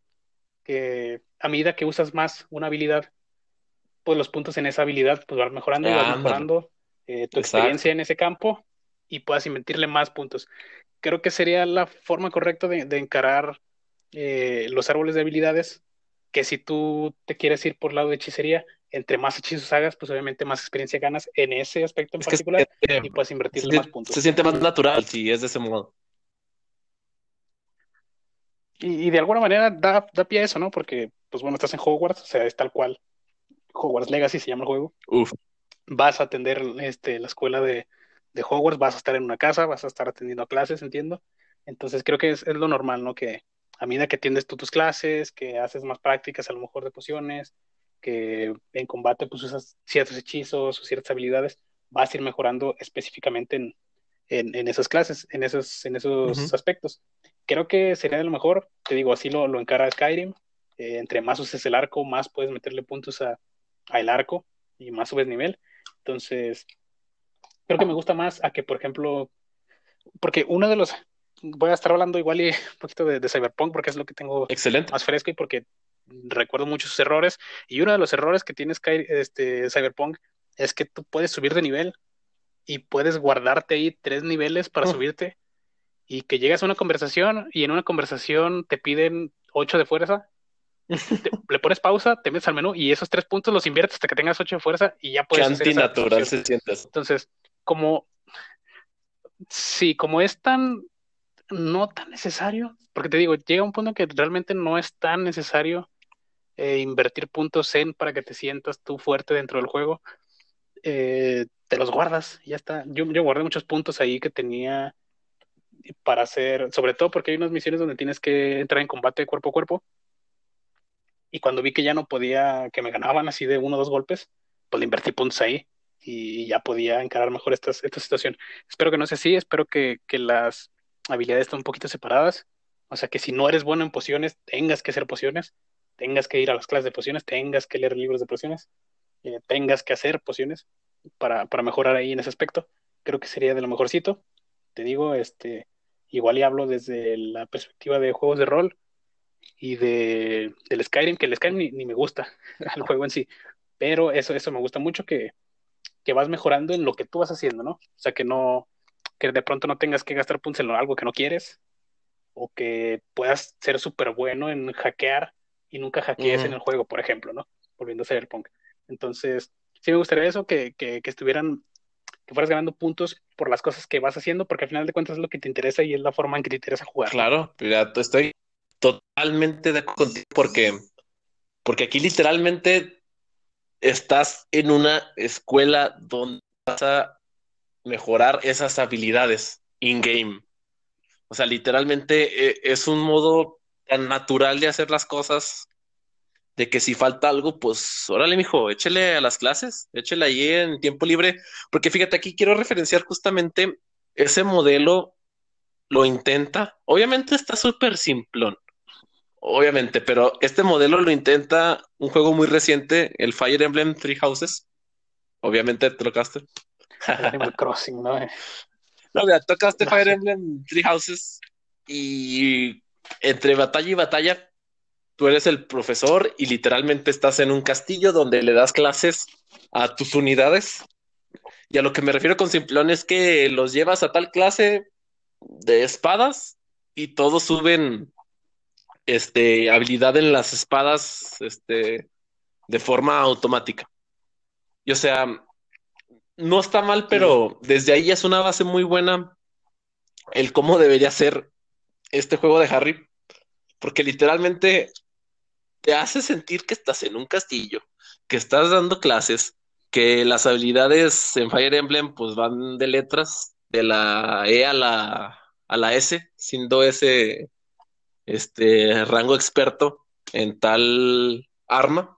que a medida que usas más una habilidad, pues los puntos en esa habilidad pues vas mejorando y vas mejorando eh, tu experiencia en ese campo y puedas invertirle más puntos. Creo que sería la forma correcta de, encarar eh, los árboles de habilidades, que si tú te quieres ir por lado de hechicería, entre más hechizos hagas, pues obviamente más experiencia ganas en ese aspecto en particular y puedes invertirle más puntos. Se siente más natural si es de ese modo. Y, de alguna manera da, da, pie a eso, ¿no? Porque, pues bueno, estás en Hogwarts, o sea, es tal cual. Hogwarts Legacy se llama el juego. Uf. Vas a atender este, la escuela de, de Hogwarts, vas a estar en una casa, vas a estar atendiendo clases, entiendo. Entonces creo que es, lo normal, ¿no? Que a medida que atiendes tú tus clases, que haces más prácticas a lo mejor de pociones, que en combate pues usas ciertos hechizos o ciertas habilidades, vas a ir mejorando específicamente en, en, esas clases, en esos, en esos aspectos. Creo que sería de lo mejor, te digo, así lo, lo encara Skyrim. Eh, entre más uses el arco, más puedes meterle puntos a, el arco y más subes nivel. Entonces, creo que me gusta más a que, por ejemplo, porque uno de los, voy a estar hablando igual y un poquito de, Cyberpunk porque es lo que tengo Excelente. más fresco y porque recuerdo muchos errores. Y uno de los errores que tienes este, Cyberpunk es que tú puedes subir de nivel y puedes guardarte ahí tres niveles para oh. subirte y que llegas a una conversación y en una conversación te piden ocho de fuerza le pones pausa, te metes al menú y esos tres puntos los inviertes hasta que tengas ocho de fuerza y ya puedes. Qué antinatural se sientes. Entonces, como sí, como es tan no tan necesario, porque te digo, llega un punto que realmente no es tan necesario eh, invertir puntos en para que te sientas tú fuerte dentro del juego. Eh, te los guardas, ya está. Yo, yo guardé muchos puntos ahí que tenía para hacer, sobre todo porque hay unas misiones donde tienes que entrar en combate cuerpo a cuerpo y cuando vi que ya no podía, que me ganaban así de uno o dos golpes, pues le invertí puntos ahí y ya podía encarar mejor esta, esta situación. Espero que no sea así, espero que, que las habilidades estén un poquito separadas. O sea, que si no eres bueno en pociones, tengas que hacer pociones, tengas que ir a las clases de pociones, tengas que leer libros de pociones, eh, tengas que hacer pociones para, para mejorar ahí en ese aspecto. Creo que sería de lo mejorcito. Te digo, este, igual y hablo desde la perspectiva de juegos de rol y de, del Skyrim, que el Skyrim ni, me gusta el juego en sí, pero eso, eso me gusta mucho que, que vas mejorando en lo que tú vas haciendo, ¿no? O sea, que no, que de pronto no tengas que gastar puntos en algo que no quieres, o que puedas ser súper bueno en hackear y nunca hackees en el juego, por ejemplo, ¿no? Volviendo a Cyberpunk. Entonces, sí me gustaría eso, que, que, que estuvieran, que fueras ganando puntos por las cosas que vas haciendo, porque al final de cuentas es lo que te interesa y es la forma en que te interesa jugar. Claro, ya estoy totalmente de acuerdo contigo porque, porque aquí literalmente estás en una escuela donde vas a mejorar esas habilidades in-game. O sea, literalmente eh, es un modo tan natural de hacer las cosas de que si falta algo, pues órale, mijo, échele a las clases, échele ahí en tiempo libre, porque fíjate, aquí quiero referenciar justamente ese modelo, lo intenta, obviamente está súper simplón, Obviamente, pero este modelo lo intenta un juego muy reciente, el Fire Emblem Three Houses. Obviamente te tocaste. Animal Crossing, ¿no? No, mira, tocaste Fire Emblem Three Houses y entre batalla y batalla, tú eres el profesor y literalmente estás en un castillo donde le das clases a tus unidades. Y a lo que me refiero con simplón es que los llevas a tal clase de espadas y todos suben este, habilidad en las espadas este, de forma automática. Y o sea, no está mal, pero desde ahí es una base muy buena el cómo debería ser este juego de Harry, porque literalmente te hace sentir que estás en un castillo, que estás dando clases, que las habilidades en Fire Emblem pues van de letras, de la E a la, a la S, siendo ese este rango experto en tal arma.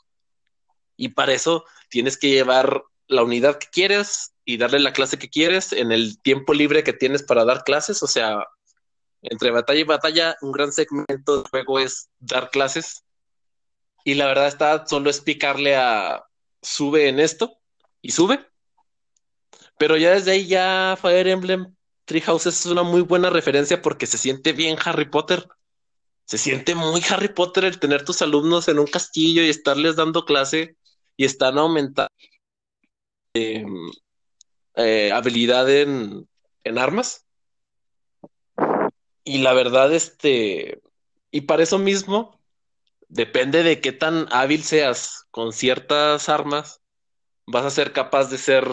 Y para eso tienes que llevar la unidad que quieres y darle la clase que quieres en el tiempo libre que tienes para dar clases. O sea, entre batalla y batalla, un gran segmento del juego es dar clases. Y la verdad está, solo es picarle a sube en esto y sube. Pero ya desde ahí ya Fire Emblem Treehouse es una muy buena referencia porque se siente bien Harry Potter se siente muy Harry Potter el tener tus alumnos en un castillo y estarles dando clase y están aumentando em, eh, habilidad en, en armas. Y la verdad, este, y para eso mismo, depende de qué tan hábil seas con ciertas armas, vas a ser capaz de ser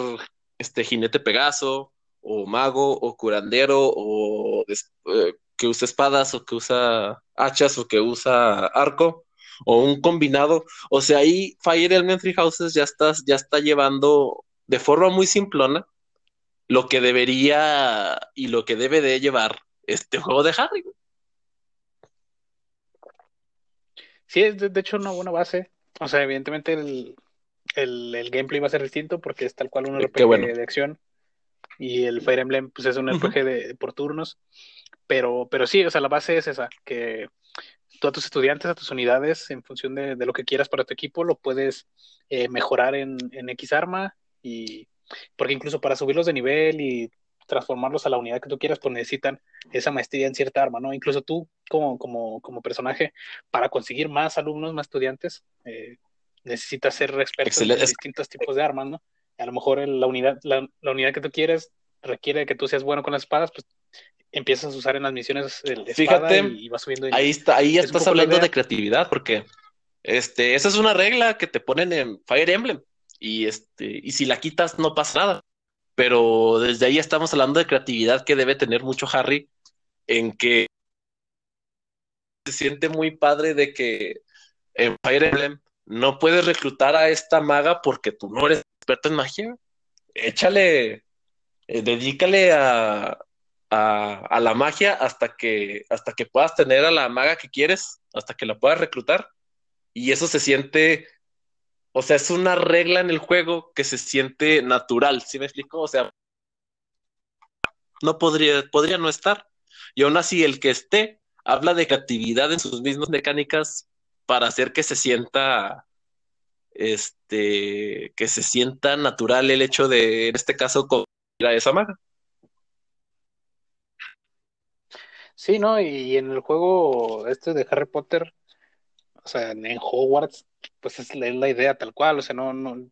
este jinete Pegaso, o mago, o curandero, o eh, que usa espadas, o que usa hachas, o que usa arco, o un combinado. O sea, ahí Fire Elementary Houses ya estás, ya está llevando de forma muy simplona lo que debería y lo que debe de llevar este juego de Harry. Sí, es de, hecho una buena base. O sea, evidentemente el, el, gameplay va a ser distinto porque es tal cual un RPG de acción. Y el Fire Emblem pues es un RPG de, por turnos. Pero, pero sí, o sea, la base es esa, que tú a tus estudiantes, a tus unidades, en función de, lo que quieras para tu equipo, lo puedes eh, mejorar en, en X arma y porque incluso para subirlos de nivel y transformarlos a la unidad que tú quieras, pues necesitan esa maestría en cierta arma, ¿no? Incluso tú como, como, como personaje, para conseguir más alumnos, más estudiantes, eh, necesitas ser experto en distintos tipos de armas, ¿no? A lo mejor la unidad, la, unidad que tú quieres requiere que tú seas bueno con las espadas, pues empiezas a usar en las misiones el Fíjate, y, vas subiendo. ahí está, ahí ya estás hablando de creatividad, porque este, esa es una regla que te ponen en Fire Emblem. Y este, y si la quitas, no pasa nada pero desde ahí estamos hablando de creatividad que debe tener mucho Harry, en que se siente muy padre de que en Fire Emblem no puedes reclutar a esta maga porque tú no eres experto en magia. Échale, eh, dedícale a, a, la magia hasta que, hasta que puedas tener a la maga que quieres, hasta que la puedas reclutar. Y eso se siente o sea, es una regla en el juego que se siente natural, ¿sí me explico? O sea, no podría, podría no estar. Y aún así, el que esté habla de creatividad en sus mismas mecánicas para hacer que se sienta, este, que se sienta natural el hecho de, en este caso, ir a esa maga. Sí, ¿no? Y en el juego este de Harry Potter, o sea, en Hogwarts, pues es la, idea tal cual, o sea, no, no,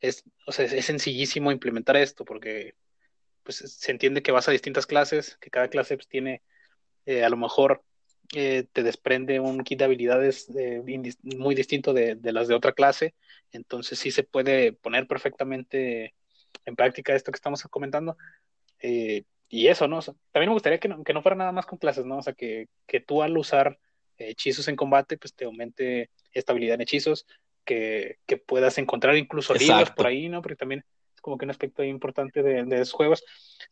es, o sea, es sencillísimo implementar esto porque pues se entiende que vas a distintas clases, que cada clase pues, tiene eh, a lo mejor eh, te desprende un kit de habilidades eh, muy distinto de, las de otra clase, entonces sí se puede poner perfectamente en práctica esto que estamos comentando. Y eso, ¿no? también me gustaría que no, que no fuera nada más con clases, ¿no? O sea, que, que tú al usar hechizos en combate, pues te aumente estabilidad en hechizos, que, que puedas encontrar incluso libros por ahí, ¿no? Porque también es como que un aspecto importante de, de esos juegos.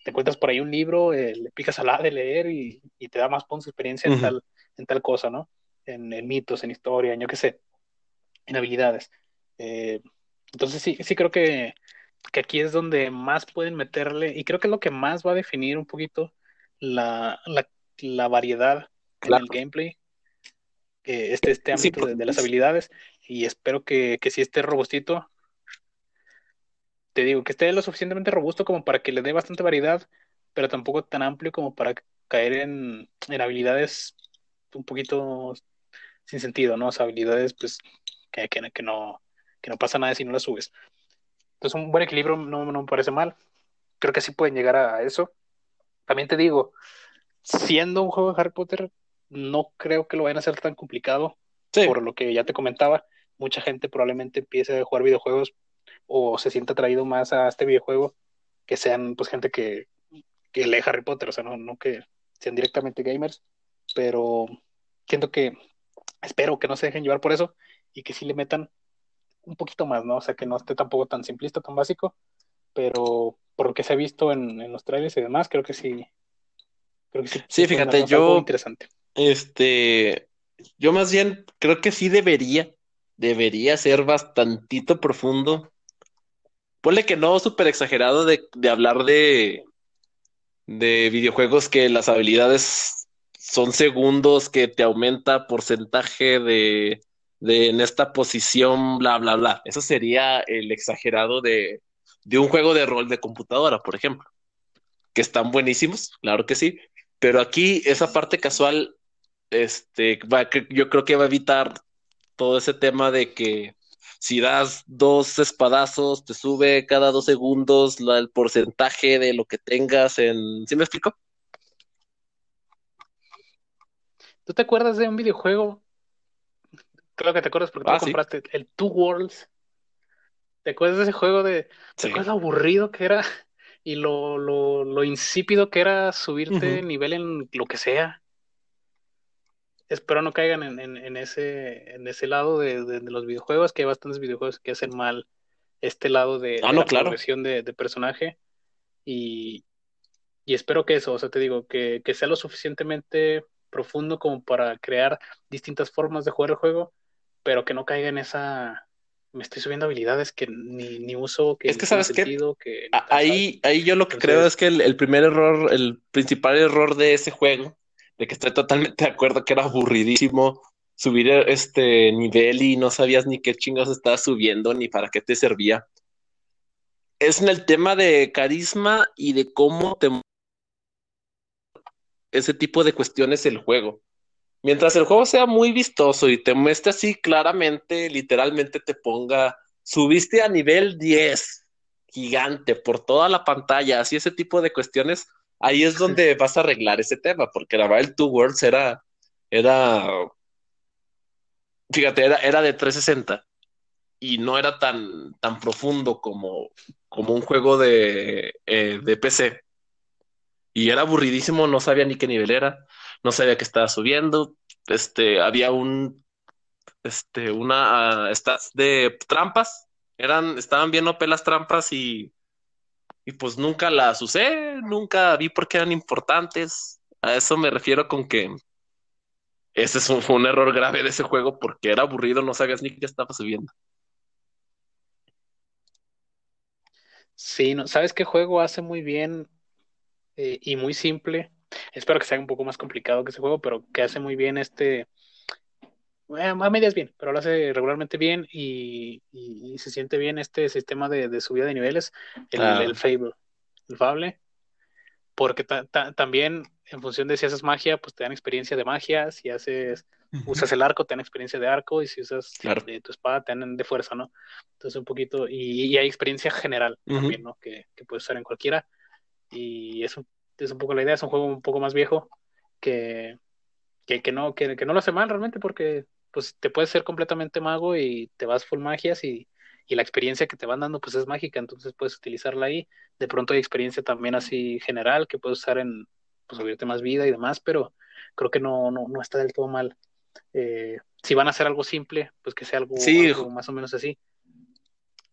Te encuentras por ahí un libro, eh, le picas a la de leer y, y, te da más puntos de experiencia en, tal, en tal cosa, ¿no? En, mitos, en historia, en yo qué sé, en habilidades. Eh, entonces sí, sí creo que, que aquí es donde más pueden meterle, y creo que es lo que más va a definir un poquito la, la, la variedad en el gameplay este, este ámbito de, las habilidades y espero que, que si esté robustito, te digo, que esté lo suficientemente robusto como para que le dé bastante variedad, pero tampoco tan amplio como para caer en, en habilidades un poquito sin sentido, ¿no? O sea, habilidades pues que, que, que, no, que no pasa nada si no las subes. Entonces un buen equilibrio no, no me parece mal. Creo que sí pueden llegar a eso. También te digo, siendo un juego de Harry Potter, no creo que lo vayan a hacer tan complicado, por lo que ya te comentaba, mucha gente probablemente empiece a jugar videojuegos o se sienta atraído más a este videojuego que sean pues gente que, que lee Harry Potter, o sea, no, no que sean directamente gamers, pero siento que espero que no se dejen llevar por eso y que sí le metan un poquito más, ¿no? O sea, que no esté tampoco tan simplista, tan básico, pero por lo que se ha visto en, en los trailers y demás, creo que sí. Creo que sí, sí fíjate, yo. Interesante. Este, yo más bien creo que sí debería, debería ser bastantito profundo. Ponle que no súper exagerado de, hablar de, de videojuegos que las habilidades son segundos, que te aumenta porcentaje de, de en esta posición, bla, bla, bla. Eso sería el exagerado de, de un juego de rol de computadora, por ejemplo. Que están buenísimos, claro que sí. Pero aquí esa parte casual este, va, yo creo que va a evitar todo ese tema de que si das dos espadazos, te sube cada dos segundos el porcentaje de lo que tengas en... ¿Sí me explico? ¿Tú te acuerdas de un videojuego? Creo que te acuerdas porque tú ah, compraste el Two Worlds. ¿Te acuerdas de ese juego de... ¿Te acuerdas lo aburrido que era? Y lo, lo, lo insípido que era subirte nivel en lo que sea espero no caigan en, ese, en ese lado de, los videojuegos, que hay bastantes videojuegos que hacen mal este lado de, ah, la progresión de, personaje. Y, espero que eso, o sea, te digo, que, sea lo suficientemente profundo como para crear distintas formas de jugar el juego, pero que no caiga en esa... Me estoy subiendo habilidades que ni, uso, que es que sabes que ahí, ahí yo lo que creo es que el primer error, el principal error de ese juego de que estoy totalmente de acuerdo que era aburridísimo subir este nivel y no sabías ni qué chingos estabas subiendo ni para qué te servía. Es en el tema de carisma y de cómo te ese tipo de cuestiones el juego. Mientras el juego sea muy vistoso y te muestre así claramente, literalmente te ponga, subiste a nivel 10, gigante, por toda la pantalla, así ese tipo de cuestiones, ahí es donde vas a arreglar ese tema, porque la verdad el Two Worlds era, era, fíjate, era, era de 360 y no era tan, tan profundo como, como un juego de, eh, de PC. Y era aburridísimo, no sabía ni qué nivel era, no sabía que estaba subiendo. Este, había un, este, una, uh, de trampas, eran, estaban bien OP las trampas y y pues nunca las usé, nunca vi por qué eran importantes. A eso me refiero con que ese es un, un error grave de ese juego porque era aburrido, no sabías ni qué estaba subiendo. Sí, no, ¿sabes qué juego hace muy bien eh, y muy simple? Espero que sea un poco más complicado que ese juego, pero que hace muy bien este a medias bien, pero lo hace regularmente bien y, se siente bien este sistema de, subida de niveles, el, Fable, el Fable, porque también en función de si haces magia, pues te dan experiencia de magia, si haces, usas el arco, te dan experiencia de arco, y si usas de tu espada, te dan de fuerza, ¿no? Entonces un poquito, y, hay experiencia general también, ¿no? Que, que puedes usar en cualquiera, y es un, es un poco la idea, es un juego un poco más viejo que, que, no, que, que, no lo hace mal realmente porque pues te puedes ser completamente mago y te vas full magias y, la experiencia que te van dando pues es mágica, entonces puedes utilizarla ahí. De pronto hay experiencia también así general que puedes usar en pues subirte más vida y demás, pero creo que no, no, no está del todo mal. Eh, si van a hacer algo simple, pues que sea algo, más o menos así.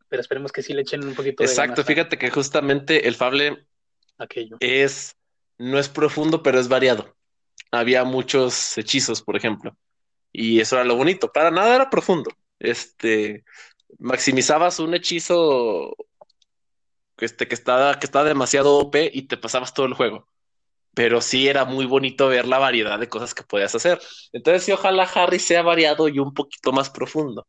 Pero esperemos que sí le echen un poquito Exacto, fíjate que justamente el Fable Aquello. es no es profundo, pero es variado. Había muchos hechizos, por ejemplo. Y eso era lo bonito. Para nada era profundo. Este, maximizabas un hechizo este, que, estaba, que estaba demasiado OP y te pasabas todo el juego. Pero sí era muy bonito ver la variedad de cosas que podías hacer. Entonces, sí, ojalá Harry sea variado y un poquito más profundo.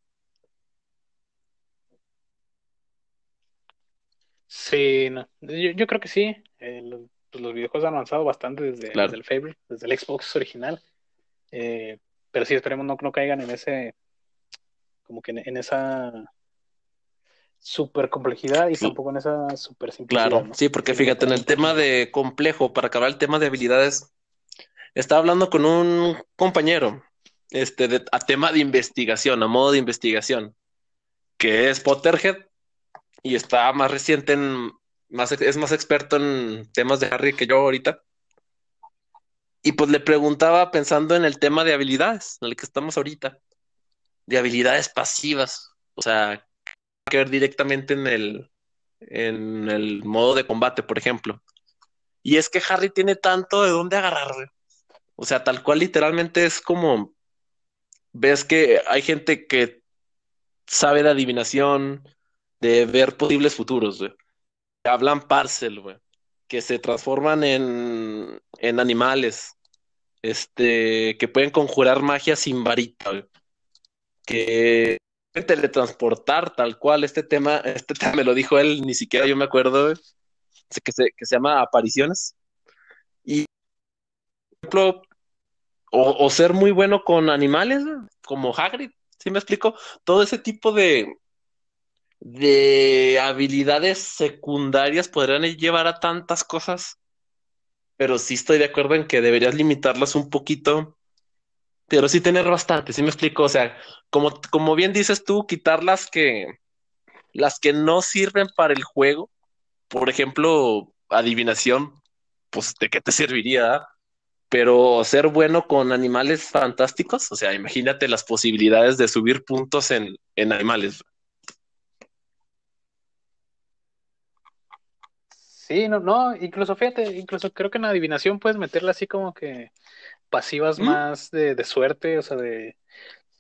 Sí, yo, creo que sí. Pues, los, videojuegos han avanzado bastante desde, el Favorite, desde el Xbox original. Eh, pero sí esperemos no, no caigan en ese, como que en, esa super complejidad y tampoco en esa super simplicidad. Claro, sí, porque fíjate, en el tema de complejo, para acabar el tema de habilidades, estaba hablando con un compañero, este, a tema de investigación, a modo de investigación, que es Potterhead y está más reciente en, es más experto en temas de Harry que yo ahorita. Y pues le preguntaba pensando en el tema de habilidades, en el que estamos ahorita, de habilidades pasivas, o sea, que ver directamente en el, en el modo de combate, por ejemplo. Y es que Harry tiene tanto de dónde agarrar, O sea, tal cual literalmente es como, ves que hay gente que sabe de adivinación, de ver posibles futuros, güey. Hablan parcel, güey. Que se transforman en, en animales, este, que pueden conjurar magia sin varita, que pueden teletransportar tal cual. Este tema, este tema me lo dijo él, ni siquiera yo me acuerdo, que se, que se llama apariciones. Y, por ejemplo, o, ser muy bueno con animales, como Hagrid, ¿Sí me explico? Todo ese tipo de, de habilidades secundarias podrían llevar a tantas cosas, pero sí estoy de acuerdo en que deberías limitarlas un poquito, pero sí tener bastante, ¿sí me explico? O sea, como, como bien dices tú, quitar las que, las que no sirven para el juego, por ejemplo, adivinación, pues de qué te serviría, pero ser bueno con animales fantásticos, o sea, imagínate las posibilidades de subir puntos en, en animales. Sí, no, no, incluso fíjate, incluso creo que en adivinación puedes meterla así como que pasivas ¿Mm? más de, de suerte, o sea, de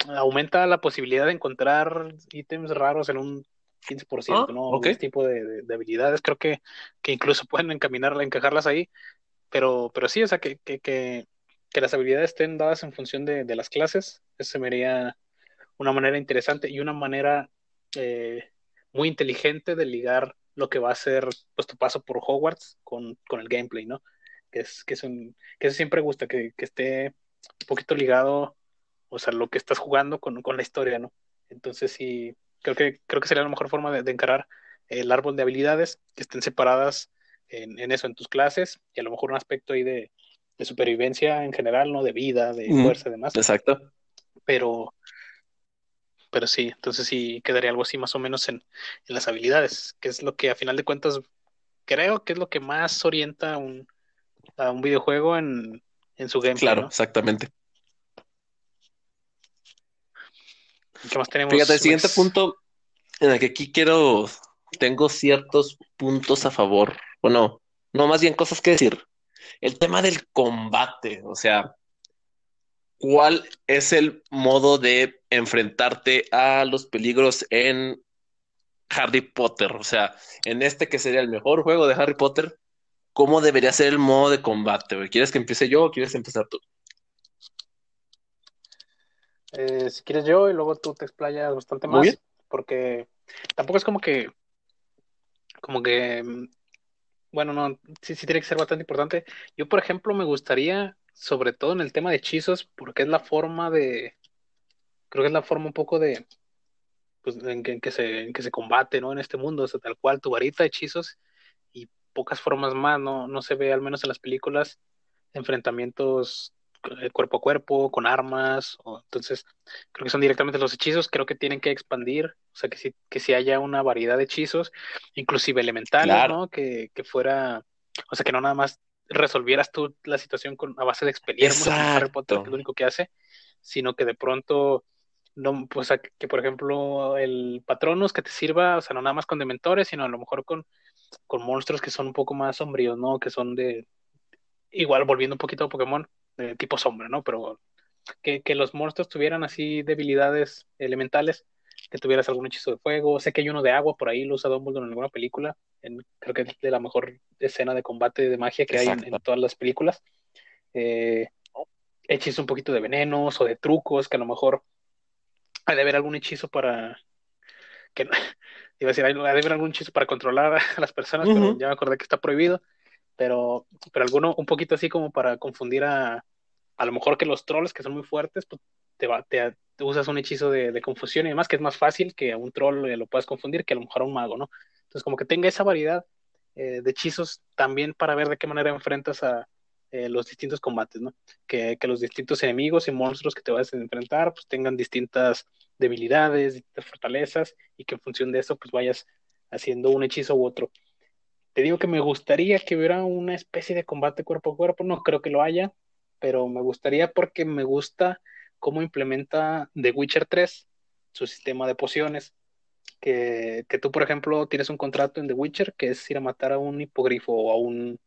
aumenta la posibilidad de encontrar ítems raros en un 15%, Ah, ¿no? ok. Algún tipo de, de- de habilidades, creo que, que incluso pueden encaminarla, encajarlas ahí, pero, pero sí, o sea, que, que, que, que las habilidades estén dadas en función de, de las clases, eso se me haría una manera interesante y una manera eh, muy inteligente de ligar lo que va a ser pues, tu paso por Hogwarts con, con el gameplay, ¿no? Que es, que es un, que eso siempre gusta, que, que esté un poquito ligado, o sea, lo que estás jugando con, con la historia, ¿no? Entonces sí, creo que, creo que sería la mejor forma de, de encarar el árbol de habilidades, que estén separadas en, en eso, en tus clases, y a lo mejor un aspecto ahí de, de supervivencia en general, ¿no? De vida, de fuerza y demás, exacto. pero pero sí, entonces sí quedaría algo así más o menos en, en las habilidades, que es lo que a final de cuentas creo que es lo que más orienta a un, a un videojuego en, en su gameplay, Claro, ¿no? exactamente. ¿Y ¿Qué más Fíjate, el tenemos, siguiente Max? punto en el que aquí quiero, tengo ciertos puntos a favor. Bueno, no, más bien cosas que decir. El tema del combate, o sea, ¿cuál es el modo de enfrentarte a los peligros en Harry Potter? O sea, en este que sería el mejor juego de Harry Potter, ¿cómo debería ser el modo de combate? güey? ¿Quieres que empiece yo o quieres empezar tú? Eh, si quieres yo y luego tú te explayas bastante Muy bien. más, porque tampoco es como que, como que, mm, bueno, no, sí, sí tiene que ser bastante importante. Yo, por ejemplo, me gustaría, sobre todo en el tema de hechizos, porque es la forma de, creo que es la forma un poco de pues, en, que, en que se, en que se combate, ¿no? En este mundo, o sea, tal cual, tu varita, hechizos y pocas formas más, ¿no? No se ve, al menos en las películas, enfrentamientos eh, cuerpo a cuerpo, con armas, o, entonces creo que son directamente los hechizos, creo que tienen que expandir, o sea, que si, que si haya una variedad de hechizos, inclusive elementales, Claro. ¿no? Que, que fuera, o sea, que no nada más resolvieras tú la situación con, a base de expelliarmus, como Harry Potter, que es lo Exacto. único que hace, sino que de pronto no, pues a- que por ejemplo el Patronus que te sirva, o sea, no nada más con dementores, sino a lo mejor con, con monstruos que son un poco más sombríos, ¿no? Que son de, igual volviendo un poquito a Pokémon, de tipo sombra, ¿no? Pero que, que los monstruos tuvieran así debilidades elementales, que tuvieras algún hechizo de fuego, sé que hay uno de agua, por ahí lo usa Dumbledore en alguna película, en, creo que es de la mejor escena de combate de magia que hay en, todas las películas. Eh, hechizos un poquito de venenos o de trucos, que a lo mejor ha de haber algún hechizo para que iba a decir, hay de haber algún hechizo para controlar a las personas, pero ya me acordé que está prohibido. Pero, pero alguno un poquito así como para confundir a, a lo mejor que los trolls que son muy fuertes, pues te, va, te, usas un hechizo de, confusión y demás, que es más fácil que a un troll eh, lo puedas confundir que a lo mejor a un mago, ¿no? Entonces, como que tenga esa variedad eh, de hechizos también para ver de qué manera enfrentas a eh, los distintos combates, ¿no? Que, que, los distintos enemigos y monstruos que te vas a enfrentar, pues tengan distintas debilidades, distintas fortalezas y que en función de eso, pues vayas haciendo un hechizo u otro. Te digo que me gustaría que hubiera una especie de combate cuerpo a cuerpo, no creo que lo haya, pero me gustaría porque me gusta cómo implementa The Witcher 3 su sistema de pociones. Que, que, tú, por ejemplo, tienes un contrato en The Witcher que es ir a matar a un hipogrifo o a un,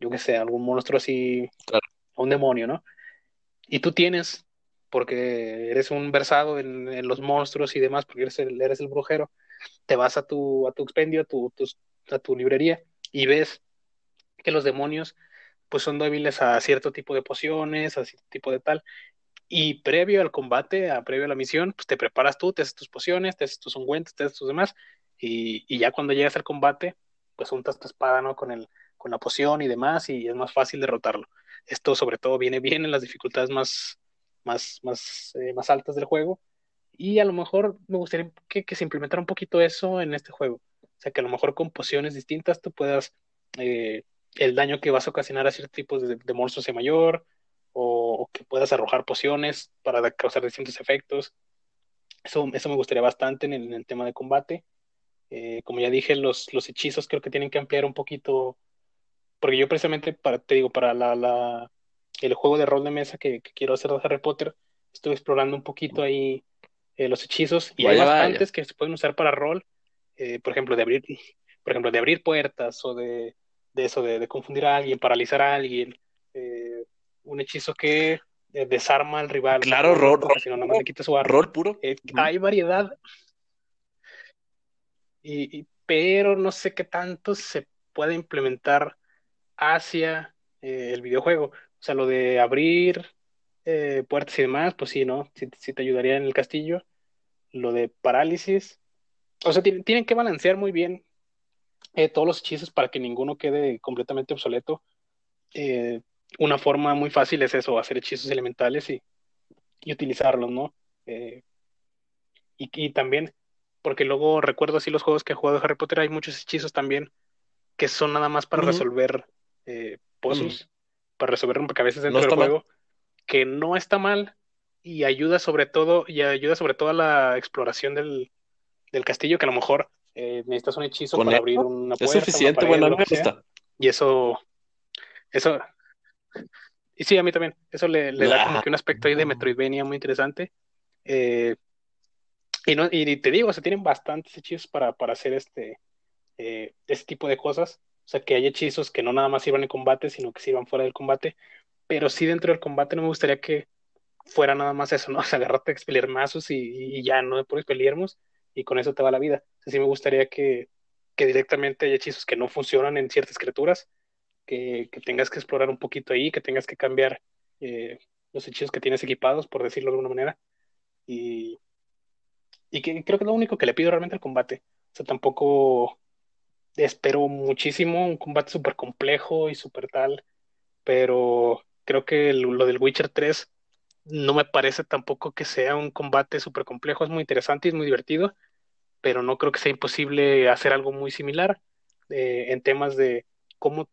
yo qué sé, algún monstruo así, Claro. a un demonio, ¿no? Y tú tienes, porque eres un versado en, en los monstruos y demás, porque eres el, eres el brujero, te vas a tu, a tu expendio, a tu, tu, a tu librería y ves que los demonios pues son débiles a cierto tipo de pociones, a cierto tipo de tal. Y previo al combate, a previo a la misión, pues te preparas tú, te haces tus pociones, te haces tus ungüentos, te haces tus demás, y, y ya cuando llegas al combate, pues untas tu espada, ¿no? Con, el, con la poción y demás, y es más fácil derrotarlo. Esto sobre todo viene bien en las dificultades más, más, más, eh, más altas del juego, Y a lo mejor me gustaría que, se implementara un poquito eso en este juego. O sea, que a lo mejor con pociones distintas tú puedas, eh, el daño que vas a ocasionar a ciertos tipos de, monstruos sea mayor, o, que puedas arrojar pociones para causar distintos efectos. Eso, eso me gustaría bastante en el, tema de combate. Eh, como ya dije, los, los hechizos creo que tienen que ampliar un poquito, porque yo precisamente, para, te digo, para la, la el juego de rol de mesa que, quiero hacer de Harry Potter, estuve explorando un poquito ahí eh, los hechizos y hay bastantes que se pueden usar para rol, eh, por ejemplo, de abrir, por ejemplo, de abrir puertas o de, de eso, de, confundir a alguien, paralizar a alguien, eh, un hechizo que desarma al rival. Claro, rol, si no, le quita su arma. Rol puro. hay variedad, y, pero no sé qué tanto se puede implementar hacia el videojuego. O sea, lo de abrir eh, puertas y demás, pues sí, ¿no? Sí, te ayudaría en el castillo. Lo de parálisis. O sea, tienen, que balancear muy bien eh, todos los hechizos para que ninguno quede completamente obsoleto. Eh, una forma muy fácil es eso, hacer hechizos elementales y, utilizarlos, ¿no? y, también, porque luego recuerdo así los juegos que he jugado de Harry Potter, hay muchos hechizos también que son nada más para resolver pozos para resolver rompecabezas dentro del juego, que no está mal y ayuda sobre todo, y ayuda sobre todo a la exploración del, castillo, que a lo mejor eh, necesitas un hechizo para abrir una puerta. Es suficiente, bueno, me gusta. Y eso, eso, y sí, a mí también, eso le, da como que un aspecto ahí de Metroidvania muy interesante. Eh, y, no, y te digo, se tienen bastantes hechizos para, para hacer este, eh, este tipo de cosas. O sea, que hay hechizos que no nada más sirvan en combate, sino que sirvan fuera del combate. Pero sí dentro del combate no me gustaría que fuera nada más eso, ¿no? O sea, agarrarte a expelir mazos y, ya, no por expeliermos y con eso te va la vida. O sea, sí me gustaría que, directamente hay hechizos que no funcionan en ciertas criaturas, que, tengas que explorar un poquito ahí, que tengas que cambiar eh, los hechizos que tienes equipados, por decirlo de alguna manera. Y, y que creo que lo único que le pido realmente al combate. O sea, tampoco espero muchísimo, un combate súper complejo y súper tal, pero creo que lo del Witcher 3 no me parece tampoco que sea un combate súper complejo, es muy interesante y es muy divertido, pero no creo que sea imposible hacer algo muy similar eh, en temas de cómo,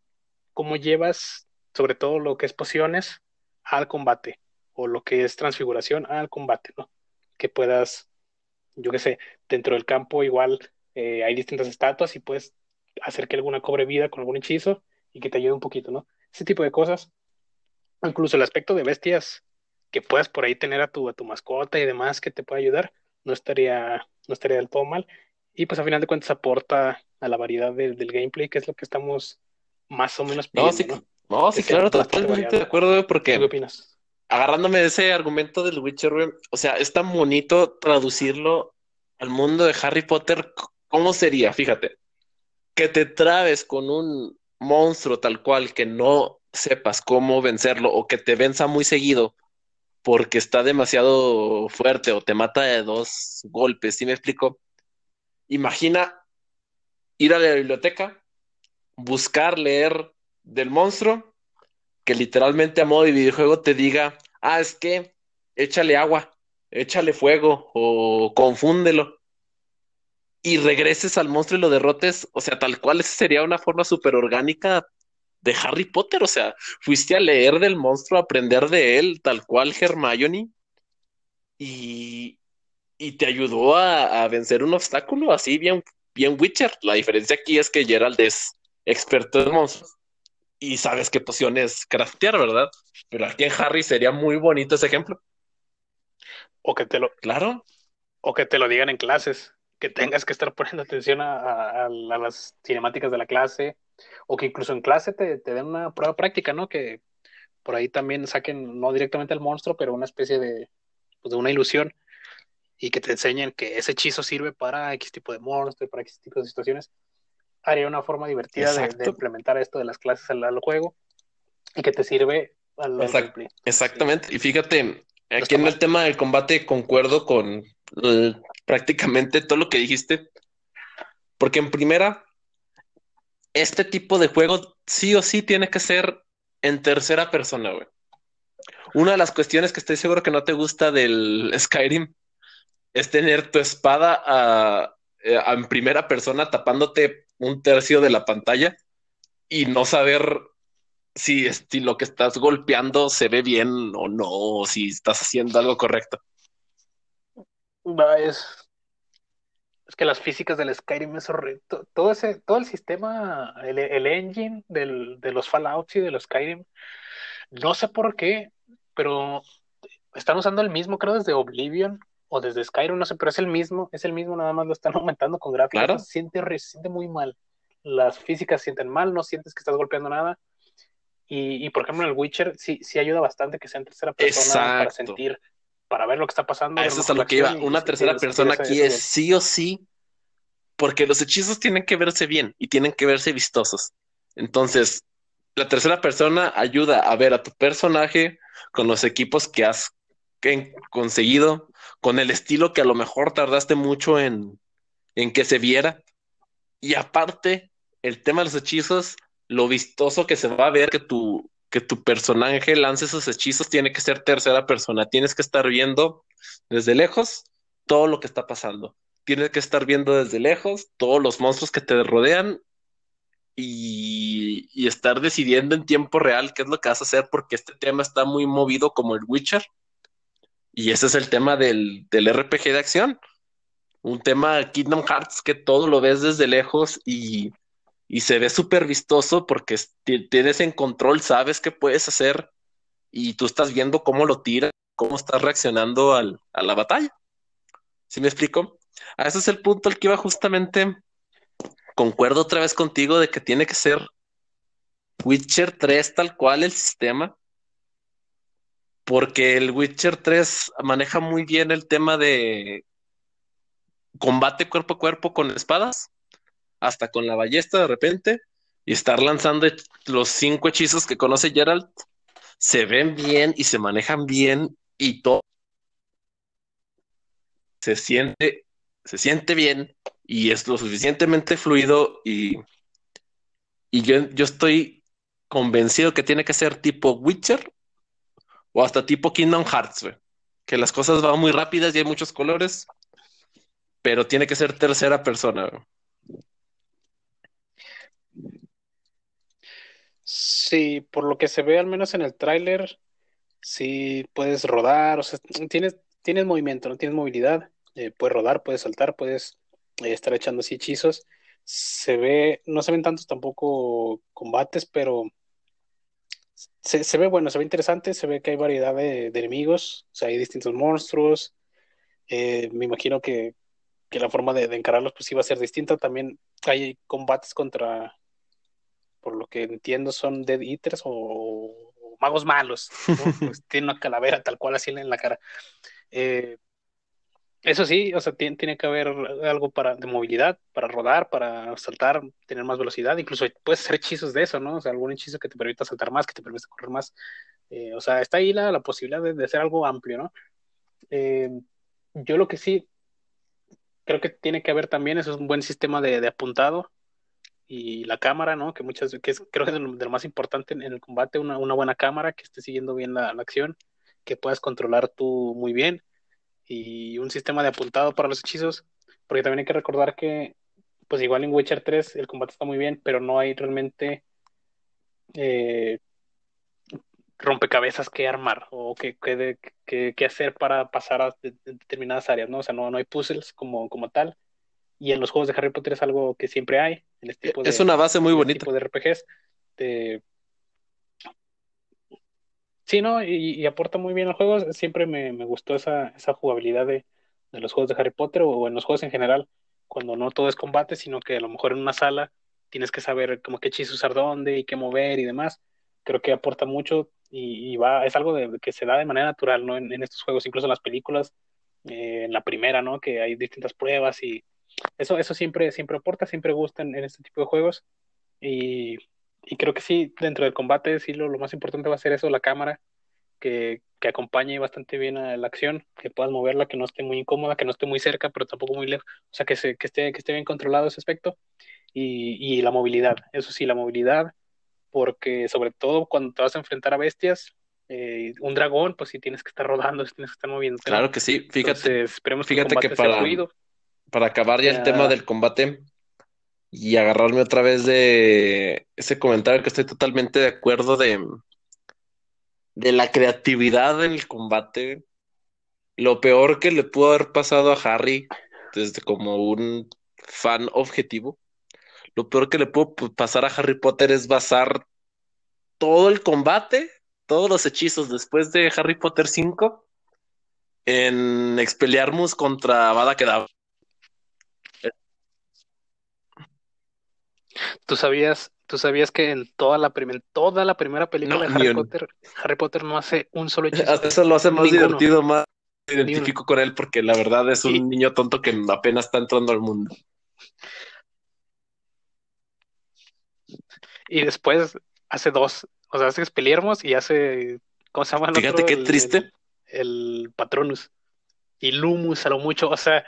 cómo llevas sobre todo lo que es pociones al combate o lo que es transfiguración al combate, ¿no? Que puedas, yo qué sé, dentro del campo igual eh, hay distintas estatuas y puedes hacer que alguna cobre vida con algún hechizo y que te ayude un poquito, ¿no? Ese tipo de cosas. Incluso el aspecto de bestias que puedas por ahí tener a tu, a tu mascota y demás que te pueda ayudar, no estaría, no estaría del todo mal. Y pues a final de cuentas aporta a la variedad del gameplay, que es lo que estamos más o menos pidiendo. No, sí, ¿no? sí claro, totalmente de acuerdo, porque... ¿Qué opinas? Agarrándome de ese argumento del Witcher, o sea, es tan bonito traducirlo al mundo de Harry Potter. ¿Cómo sería? Fíjate que te trabes con un monstruo tal cual que no sepas cómo vencerlo o que te venza muy seguido porque está demasiado fuerte o te mata de dos golpes, ¿sí me explico? Imagina ir a la biblioteca, buscar, leer del monstruo, que literalmente a modo de videojuego te diga, ah, es que échale agua, échale fuego o confúndelo y regreses al monstruo y lo derrotes, o sea, tal cual sería una forma súper orgánica de Harry Potter, o sea, fuiste a leer del monstruo, a aprender de él, tal cual Hermione, y, y te ayudó a, vencer un obstáculo así bien, bien Witcher. La diferencia aquí es que Gerald es experto en monstruos y sabes qué pociones craftear, ¿verdad? Pero aquí en Harry sería muy bonito ese ejemplo. O que te lo. Claro. O que te lo digan en clases que tengas que estar poniendo atención a, las cinemáticas de la clase o que incluso en clase te, den una prueba práctica, ¿no? Que por ahí también saquen, no directamente al monstruo, pero una especie de, pues, de una ilusión y que te enseñen que ese hechizo sirve para X tipo de monstruo, para X tipo de situaciones. Haría una forma divertida de, implementar esto de las clases al, juego y que te sirve al, Exactamente. Y fíjate, aquí en el tema del combate concuerdo con prácticamente todo lo que dijiste. Porque en primera, este tipo de juego sí o sí tiene que ser en tercera persona, güey. Una de las cuestiones que estoy seguro que no te gusta del Skyrim es tener tu espada a, eh, a, en primera persona tapándote un tercio de la pantalla y no saber si, lo que estás golpeando se ve bien o no, o si estás haciendo algo correcto. Es, es que las físicas del Skyrim es horrible. Todo, ese, todo el sistema, el, el engine del, de los Fallouts y de los Skyrim, no sé por qué, pero están usando el mismo, creo, desde Oblivion o desde Skyrim, no sé, pero es el mismo, es el mismo, nada más lo están aumentando con gráficos. Claro. Siente, siente muy mal. Las físicas sienten mal, no sientes que estás golpeando nada. Y, y por ejemplo, en el Witcher sí, sí ayuda bastante que sea en tercera persona Exacto. para sentir, para ver lo que está pasando. A eso es a lo que iba. Una tercera persona aquí es sí o sí, porque los hechizos tienen que verse bien y tienen que verse vistosos. Entonces, la tercera persona ayuda a ver a tu personaje con los equipos que has conseguido, con el estilo que a lo mejor tardaste mucho en, en que se viera. Y aparte, el tema de los hechizos lo vistoso que se va a ver que tu, que tu personaje lance esos hechizos tiene que ser tercera persona. Tienes que estar viendo desde lejos todo lo que está pasando. Tienes que estar viendo desde lejos todos los monstruos que te rodean y, y, estar decidiendo en tiempo real qué es lo que vas a hacer porque este tema está muy movido como el Witcher. Y ese es el tema del, del RPG de acción. Un tema Kingdom Hearts que todo lo ves desde lejos y y se ve súper vistoso porque tienes en control, sabes qué puedes hacer y tú estás viendo cómo lo tira, cómo estás reaccionando al, a la batalla. ¿Sí me explico? A ese es el punto al que iba justamente. Concuerdo otra vez contigo de que tiene que ser Witcher 3 tal cual el sistema. Porque el Witcher 3 maneja muy bien el tema de combate cuerpo a cuerpo con espadas hasta con la ballesta de repente y estar lanzando los cinco hechizos que conoce Geralt, se ven bien y se manejan bien y todo se siente, se siente bien y es lo suficientemente fluido y, y yo, yo estoy convencido que tiene que ser tipo Witcher o hasta tipo Kingdom Hearts, que las cosas van muy rápidas y hay muchos colores, pero tiene que ser tercera persona. Sí, por lo que se ve al menos en el tráiler, sí puedes rodar, o sea, tienes, tienes movimiento, no tienes movilidad, eh, puedes rodar, puedes saltar, puedes eh, estar echando así hechizos. Se ve, no se ven tantos tampoco combates, pero se, se ve bueno, se ve interesante, se ve que hay variedad de, de enemigos, o sea, hay distintos monstruos. Eh, me imagino que, que la forma de, de, encararlos pues iba a ser distinta. También hay combates contra por lo que entiendo, son Dead Eaters o, o magos malos. ¿no? pues tiene una calavera tal cual así en la cara. Eh, eso sí, o sea, tiene, tiene, que haber algo para de movilidad, para rodar, para saltar, tener más velocidad. Incluso puedes hacer hechizos de eso, ¿no? O sea, algún hechizo que te permita saltar más, que te permita correr más. Eh, o sea, está ahí la, la posibilidad de, de, hacer algo amplio, ¿no? Eh, yo lo que sí creo que tiene que haber también eso es un buen sistema de, de apuntado y la cámara, ¿no? Que muchas, que creo que es de lo, de lo más importante en, en, el combate, una, una, buena cámara que esté siguiendo bien la, la, acción, que puedas controlar tú muy bien y un sistema de apuntado para los hechizos, porque también hay que recordar que, pues igual en Witcher 3 el combate está muy bien, pero no hay realmente eh, rompecabezas que armar o que, que, que, que, hacer para pasar a determinadas áreas, ¿no? O sea, no, no hay puzzles como, como tal y en los juegos de Harry Potter es algo que siempre hay. En este tipo de, es una base muy este bonita. Tipo de RPGs. De... Sí, ¿no? Y, y, aporta muy bien al juego. Siempre me, me gustó esa, esa jugabilidad de, de, los juegos de Harry Potter o en los juegos en general, cuando no todo es combate, sino que a lo mejor en una sala tienes que saber como qué hechizo usar dónde y qué mover y demás. Creo que aporta mucho y, va, es algo de, que se da de manera natural, ¿no? En, estos juegos, incluso en las películas, eh, en la primera, ¿no? Que hay distintas pruebas y eso, eso siempre, siempre aporta, siempre gusta en este tipo de juegos. Y, y, creo que sí, dentro del combate, sí, lo, lo, más importante va a ser eso, la cámara, que, que acompañe bastante bien a la acción, que puedas moverla, que no esté muy incómoda, que no esté muy cerca, pero tampoco muy lejos. O sea, que, se, que, esté, que esté bien controlado ese aspecto. Y, y la movilidad, eso sí, la movilidad, porque sobre todo cuando te vas a enfrentar a bestias, Eh, un dragón, pues sí tienes que estar rodando, tienes que estar moviendo. Claro que sí, fíjate. Entonces, esperemos fíjate que, para, para acabar ya el tema del combate y agarrarme otra vez de ese comentario que estoy totalmente de acuerdo de, de la creatividad en el combate. Lo peor que le pudo haber pasado a Harry, desde como un fan objetivo, lo peor que le pudo pasar a Harry Potter es basar todo el combate, todos los hechizos después de Harry Potter 5 en Expelliarmus contra Avada Kedavra. ¿Tú sabías, tú sabías que en toda la, toda la primera película de Harry Potter, Harry Potter no hace un solo hechizo? Eso lo hace más divertido, más identifico con él porque la verdad es un niño tonto que apenas está entrando al mundo. Y después hace dos, o sea, hace Expelliarmus y hace, ¿cómo se llama? Fíjate qué triste. El, Patronus. Y Lumus a lo mucho, o sea,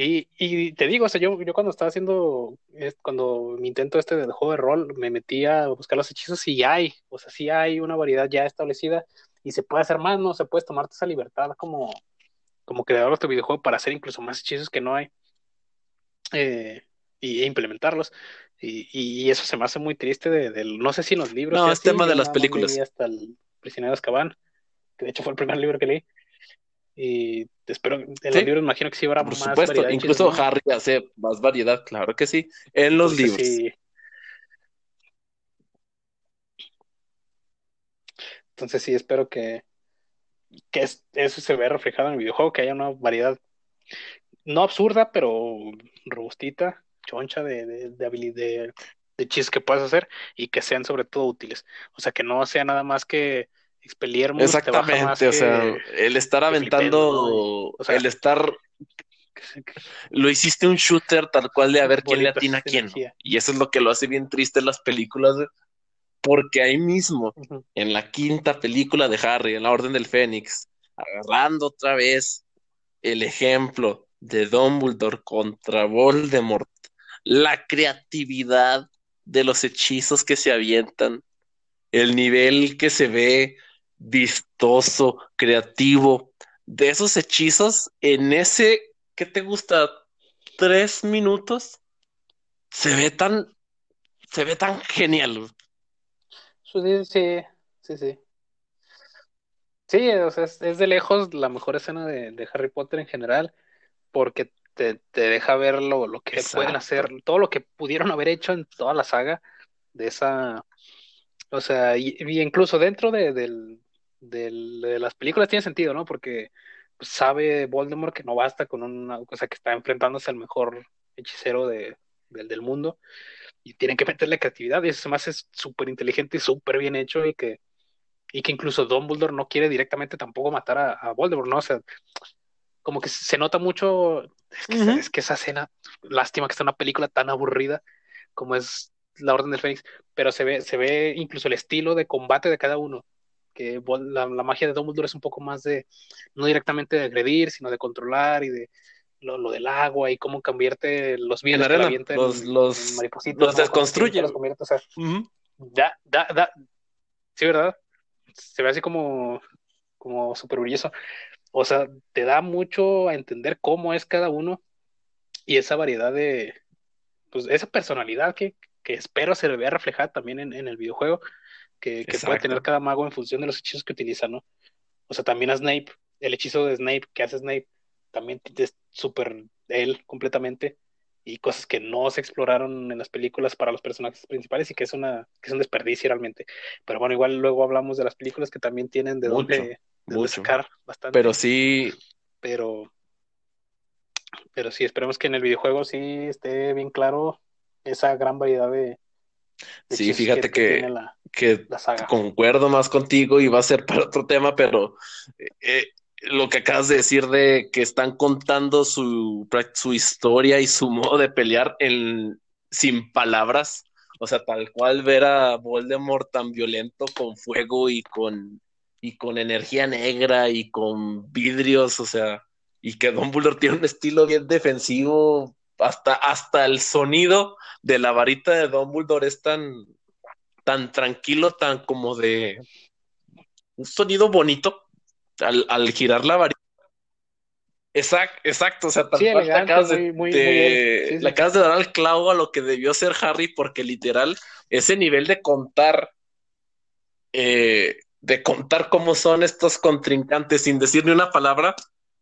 y, y, te digo, o sea, yo, yo cuando estaba haciendo, cuando mi intento este del juego de rol, me metí a buscar los hechizos y hay, o sea, sí hay una variedad ya establecida y se puede hacer más, ¿no? Se puede tomarte esa libertad como, como creador de este videojuego para hacer incluso más hechizos que no hay eh, y, e implementarlos. Y, y, eso se me hace muy triste de, no sé si en los libros. No, es tema de las películas. Hasta el Prisionero de Azkaban, que de hecho fue el primer libro que leí. Y espero, en los libros imagino que sí habrá Por supuesto, incluso Harry hace más variedad, claro que sí, en los libros. Entonces sí, espero que, que eso se vea reflejado en el videojuego, que haya una variedad no absurda, pero robustita, choncha de, de, de habilidad, de, chistes que puedas hacer y que sean sobre todo útiles. O sea, que no sea nada más que expeliermos. Exactamente, o sea, el estar aventando, el estar... Lo hiciste un shooter tal cual de a ver quién le atina a quién. Y eso es lo que lo hace bien triste en las películas, porque ahí mismo, en la quinta película de Harry, en la Orden del Fénix, agarrando otra vez el ejemplo de Dumbledore contra Voldemort, la creatividad de los hechizos que se avientan, el nivel que se ve vistoso, creativo, de esos hechizos en ese, ¿qué te gusta? Tres minutos, se ve tan, se ve tan genial. Sí, sí, sí, sí. o sea, es, de lejos la mejor escena de Harry Potter en general porque te, deja ver lo, lo que pueden hacer, todo lo que pudieron haber hecho en toda la saga de esa, o sea, y, incluso dentro de, de, las películas tiene sentido, ¿no? Porque pues, sabe Voldemort que no basta con una cosa que está enfrentándose al mejor hechicero de, del, mundo y tienen que meterle creatividad y eso más es súper inteligente y súper bien hecho y que y que incluso Dumbledore no quiere directamente tampoco matar a, a Voldemort, ¿no? O sea, como que se nota mucho, es que, esa escena, lástima que está una película tan aburrida como es La Orden del Fénix, pero se ve, se ve incluso el estilo de combate de cada uno, que la, magia de Dumbledore es un poco más de, no directamente de agredir, sino de controlar y de lo, del agua y cómo convierte los bienes que los, los, los desconstruye. Los convierte, o sea, da, da, da, sí, ¿verdad? Se ve así como, como súper brilloso. O sea, te da mucho a entender cómo es cada uno y esa variedad de, pues esa personalidad que, que espero se vea reflejada también en, en el videojuego, que, que puede tener cada mago en función de los hechizos que utiliza, ¿no? O sea, también a Snape, el hechizo de Snape que hace Snape, también es súper él completamente y cosas que no se exploraron en las películas para los personajes principales y que es una que es un desperdicio realmente. Pero bueno, igual luego hablamos de las películas que también tienen de dónde mucho. bastante. Pero sí. Pero, pero sí, esperemos que en el videojuego sí esté bien claro esa gran variedad de. Sí, fíjate que, que, concuerdo más contigo y va a ser para otro tema, pero eh, lo que acabas de decir de que están contando su, su historia y su modo de pelear en, sin palabras. O sea, tal cual ver a Voldemort tan violento con fuego y con y con energía negra y con vidrios, o sea, y que Dumbledore tiene un estilo bien defensivo, hasta, hasta el sonido de la varita de Dumbledore es tan, tan tranquilo, tan como de, un sonido bonito al, al girar la varita. Exacto, exacto, o sea, tal cual te acabas de, muy, le acabas de dar al clavo a lo que debió ser Harry, porque literal, ese nivel de contar, eh, de contar cómo son estos contrincantes sin decir ni una palabra,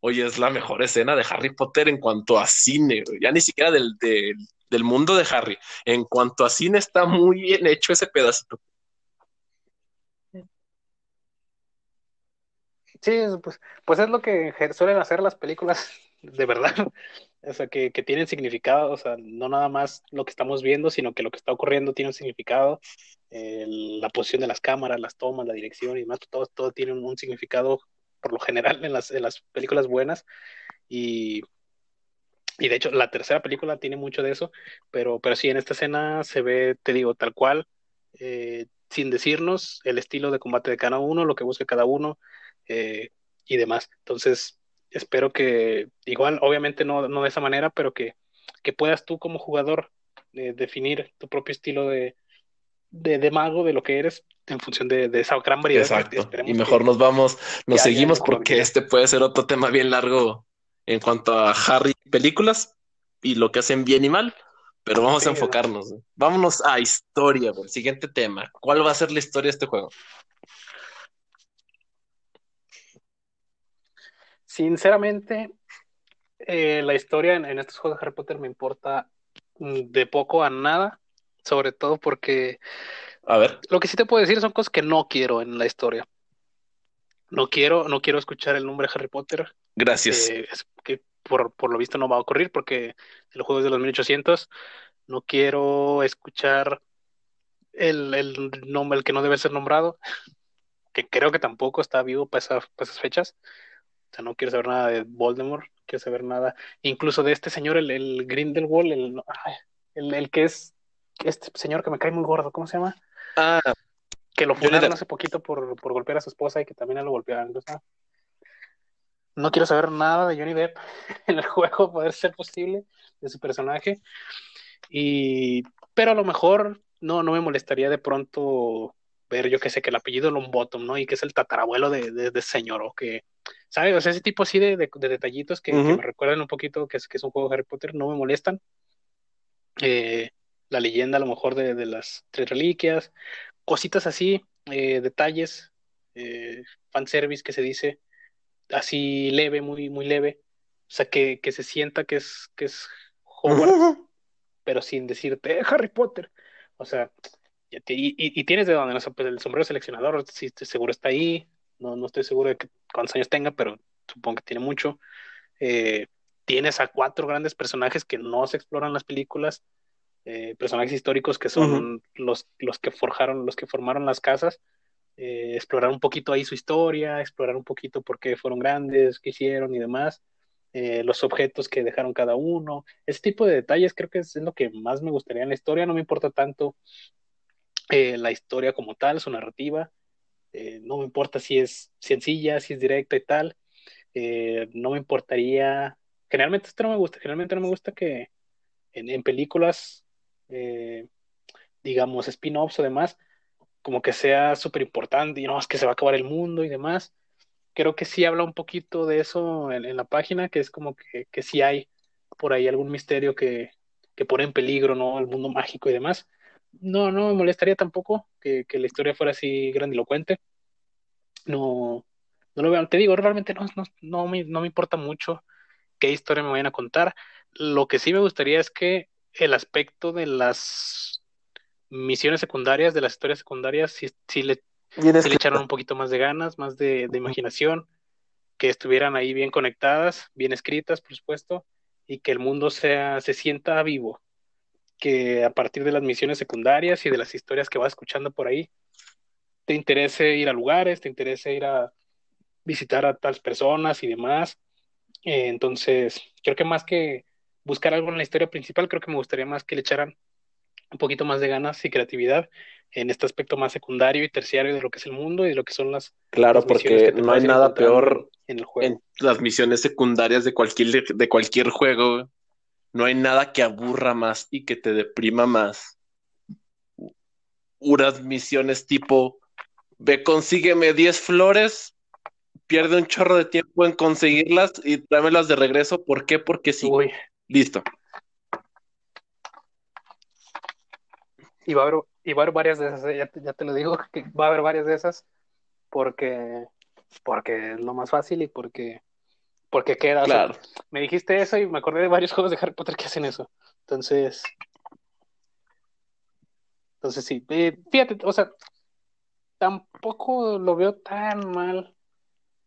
oye, es la mejor escena de Harry Potter en cuanto a cine, ya ni siquiera del, del mundo de Harry, en cuanto a cine está muy bien hecho ese pedacito. Sí, pues, pues es lo que suelen hacer las películas de verdad, o sea, que, que, tienen significado, o sea, no nada más lo que estamos viendo, sino que lo que está ocurriendo tiene un significado, la posición de las cámaras, las tomas, la dirección y demás, todo, todo tiene un, significado por lo general en las, en las películas buenas y, y de hecho la tercera película tiene mucho de eso, pero, pero sí, en esta escena se ve, te digo, tal cual, eh, sin decirnos el estilo de combate de cada uno, lo que busca cada uno, eh, y demás. Entonces, espero que, igual, obviamente no, no de esa manera, pero que, que puedas tú como jugador eh, definir tu propio estilo de, de, mago, de lo que eres, en función de, esa gran variedad. Exacto. Y mejor nos vamos, nos seguimos porque este puede ser otro tema bien largo en cuanto a Harry películas y lo que hacen bien y mal. Pero vamos a enfocarnos. Vámonos a historia, el siguiente tema. ¿Cuál va a ser la historia de este juego? Sinceramente, eh, la historia en, estos juegos de Harry Potter me importa mm, de poco a nada, sobre todo porque... A ver. Lo que sí te puedo decir son cosas que no quiero en la historia. No quiero, no quiero escuchar el nombre Harry Potter. Gracias. Eh, que por, por, lo visto no va a ocurrir porque el juego es de los 1800. No quiero escuchar el, el nombre, el que no debe ser nombrado, que creo que tampoco está vivo para, para esas fechas no quiero saber nada de Voldemort, no quiero saber nada, incluso de este señor, el, el Grindelwald, el, el, el, que es este señor que me cae muy gordo, ¿cómo se llama? Ah, que lo funaron hace poquito por, por, golpear a su esposa y que también lo golpearon. no quiero saber nada de Johnny Depp en el juego, poder ser posible, de su personaje. Y, pero a lo mejor no, no me molestaría de pronto ver, yo que sé, que el apellido Longbottom, ¿no? Y que es el tatarabuelo de, de, de señor, o que ¿sabes? O sea, ese tipo así de, detallitos que, me recuerdan un poquito que es, que es un juego de Harry Potter no me molestan. Eh, la leyenda a lo mejor de, las tres reliquias, cositas así, eh, detalles, eh, fanservice que se dice, así leve, muy, muy leve. O sea, que, se sienta que es, que es Hogwarts, pero sin decirte Harry Potter. O sea, y, y, tienes de dónde, no pues el sombrero seleccionador, si seguro está ahí, no, no estoy seguro de cuántos años tenga, pero supongo que tiene mucho. Eh, tienes a cuatro grandes personajes que no se exploran en las películas, eh, personajes históricos que son los, los que forjaron, los que formaron las casas, eh, explorar un poquito ahí su historia, explorar un poquito por qué fueron grandes, qué hicieron y demás, los objetos que dejaron cada uno, ese tipo de detalles creo que es, lo que más me gustaría en la historia, no me importa tanto la historia como tal, su narrativa, eh, no me importa si es sencilla, si es directa y tal, eh, no me importaría, generalmente esto no me gusta, generalmente no me gusta que en, películas, eh, digamos, spin-offs o demás, como que sea súper importante y no, es que se va a acabar el mundo y demás. Creo que sí habla un poquito de eso en, la página, que es como que, que sí hay por ahí algún misterio que, que pone en peligro, ¿no? El mundo mágico y demás no, no me molestaría tampoco que, la historia fuera así grandilocuente. No, no lo veo. Te digo, realmente no, no, no, me, no me importa mucho qué historia me vayan a contar. Lo que sí me gustaría es que el aspecto de las misiones secundarias, de las historias secundarias, si, le, le echaron un poquito más de ganas, más de, de, imaginación, que estuvieran ahí bien conectadas, bien escritas, por supuesto, y que el mundo sea, se sienta vivo, que a partir de las misiones secundarias y de las historias que vas escuchando por ahí, te interese ir a lugares, te interese ir a visitar a tales personas y demás. Eh, entonces, creo que más que buscar algo en la historia principal, creo que me gustaría más que le echaran un poquito más de ganas y creatividad en este aspecto más secundario y terciario de lo que es el mundo y de lo que son las. Claro, porque no hay nada peor en, el juego. en las misiones secundarias de cualquier, de cualquier juego no hay nada que aburra más y que te deprima más. Unas misiones tipo ve, consígueme 10 flores, pierde un chorro de tiempo en conseguirlas y tráemelas de regreso. ¿Por qué? Porque. Uy, Listo. y va a haber, y va a haber varias de esas, eh, ya, te- ya te lo digo, que va a haber varias de esas porque, porque es lo más fácil y porque, porque queda. o sea, Claro. me dijiste eso y me acordé de varios juegos de Harry Potter que hacen eso. Entonces, entonces sí, Eh, fíjate, o sea, tampoco lo veo tan mal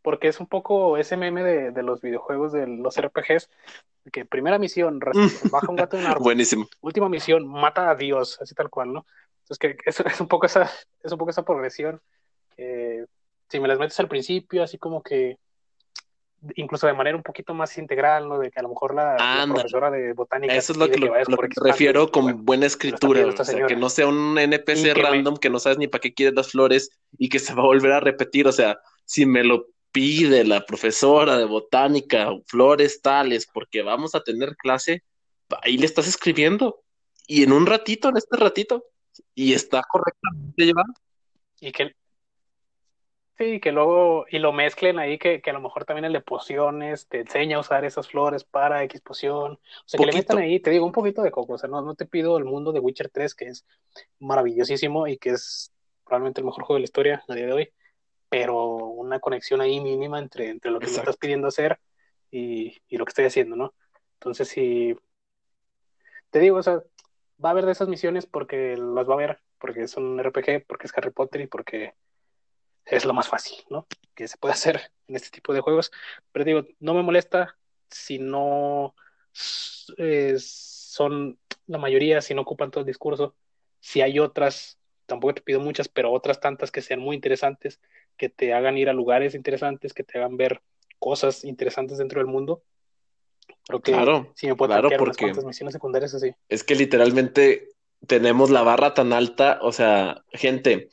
porque es un poco ese meme de, de los videojuegos, de los RPGs, que primera misión, baja un gato de un árbol, Buenísimo. última misión, mata a Dios, así tal cual, ¿no? Entonces que es, es un poco esa, es un poco esa progresión. si me las metes al principio, así como que incluso de manera un poquito más integral, ¿no? De que a lo mejor la, profesora de botánica Eso es lo que, lo, que refiero con bueno, buena escritura, o sea, que no sea un NPC me- random que no sabes ni para qué quieres las flores y que se va a volver a repetir, o sea, si me lo pide la profesora de botánica, flores tales, porque vamos a tener clase, ahí le estás escribiendo y en un ratito, en este ratito, y está correctamente llevado. Y que sí, que luego, y lo mezclen ahí, que, que a lo mejor también el de pociones te enseña a usar esas flores para X poción. O sea, que le metan ahí, te digo, un poquito de coco. O sea, no, no te pido el mundo de Witcher 3, que es maravillosísimo y que es probablemente el mejor juego de la historia a día de hoy, pero una conexión ahí mínima entre, entre lo que me estás pidiendo hacer y, y lo que estoy haciendo, ¿no? Entonces, si te digo, o sea, va a haber de esas misiones porque las va a haber, porque son un RPG, porque es Harry Potter y porque es lo más fácil, ¿no? Que se puede hacer en este tipo de juegos. Pero digo, no me molesta si no eh, son la mayoría, si no ocupan todo el discurso. Si hay otras, tampoco te pido muchas, pero otras tantas que sean muy interesantes, que te hagan ir a lugares interesantes, que te hagan ver cosas interesantes dentro del mundo. Creo que Claro, si me puedo claro, unas porque- misiones secundarias así. Es que literalmente tenemos la barra tan alta, o sea, gente,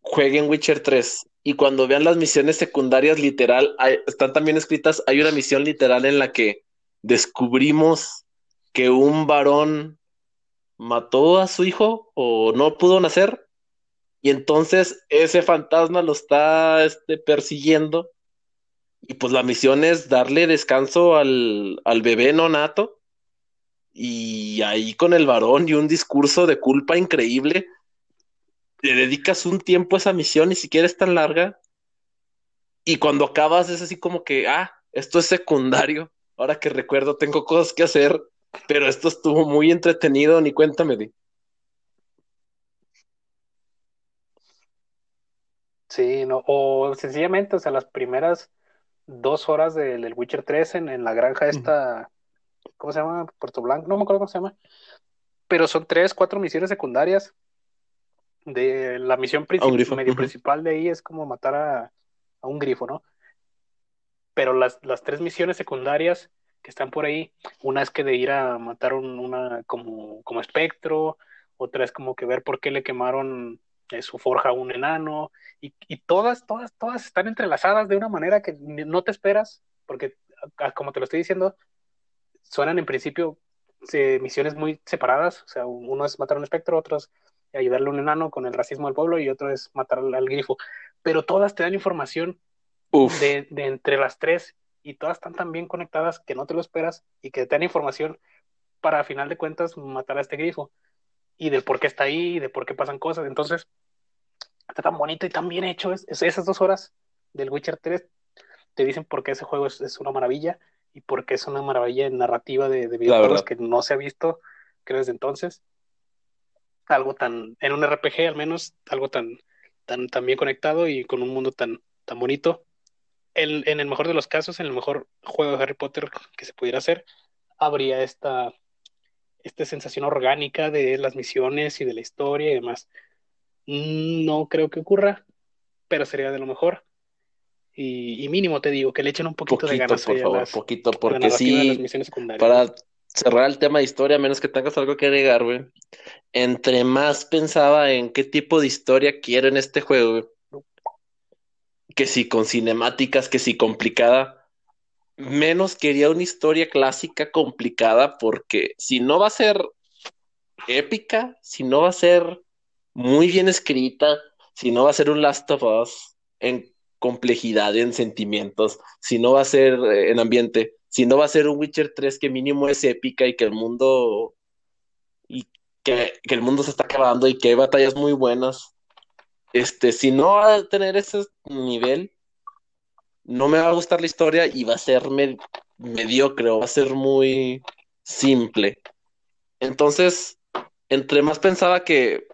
jueguen Witcher 3 y cuando vean las misiones secundarias, literal, hay- están también escritas, hay una misión literal en la que descubrimos que un varón mató a su hijo o no pudo nacer y entonces ese fantasma lo está este, persiguiendo y pues la misión es darle descanso al, al bebé no nato y ahí con el varón y un discurso de culpa increíble, le dedicas un tiempo a esa misión, ni siquiera es tan larga, y cuando acabas es así como que, ah, esto es secundario, ahora que recuerdo tengo cosas que hacer, pero esto estuvo muy entretenido, ni cuéntame de. Sí, no, o sencillamente, o sea, las primeras dos horas del, del Witcher 3 en, en la granja esta, ¿cómo se llama? Puerto Blanco, no me acuerdo cómo se llama, pero son tres, cuatro misiones secundarias. De la misión principal, medio principal de ahí es como matar a, a un grifo, ¿no? Pero las, las tres misiones secundarias que están por ahí, una es que de ir a matar un, una como, como espectro, otra es como que ver por qué le quemaron su forja a un enano, y, y todas, todas, todas están entrelazadas de una manera que no te esperas, porque a- como te lo estoy diciendo, suenan en principio eh, misiones muy separadas, o sea, uno es matar a un espectro, otro es ayudarle a un enano con el racismo del pueblo y otro es matar al, al grifo, pero todas te dan información de entre las tres y todas están tan bien conectadas que no te lo esperas y que te dan información para a final de cuentas matar a este grifo y del por qué está ahí y de por qué pasan cosas. Entonces, está tan bonito y tan bien hecho. Es, es- esas dos horas del Witcher 3 te dicen por qué ese juego es, es una maravilla y por qué es una maravilla en narrativa de, de videojuegos que no se ha visto, creo, desde entonces. Algo tan, en un RPG al menos, algo tan, tan, tan bien conectado y con un mundo tan, tan bonito el- en el mejor de los casos, en el mejor juego de Harry Potter que se pudiera hacer, habría esta, esta sensación orgánica de las misiones y de la historia y demás. Mm, No creo que ocurra, pero sería de lo mejor. Y, y mínimo te digo, que le echen un poquito de ganas por favor, las- poquito, porque sí, para cerrar el tema de historia, a menos que tengas algo que agregar, güey. Entre más pensaba en qué tipo de historia quiero en este juego, güey, que si con cinemáticas, que si complicada, menos quería una historia clásica complicada, porque si no va a ser épica, si no va a ser muy bien escrita, si no va a ser un Last of Us en complejidad, en sentimientos, si no va a ser eh, en ambiente, si no va a ser un Witcher 3 que mínimo es épica y que el mundo y que, que el mundo se está acabando y que hay batallas muy buenas. Este, si no va a tener ese nivel, no me va a gustar la historia y va a ser mediocre va a ser muy simple. Entonces, entre más pensaba que,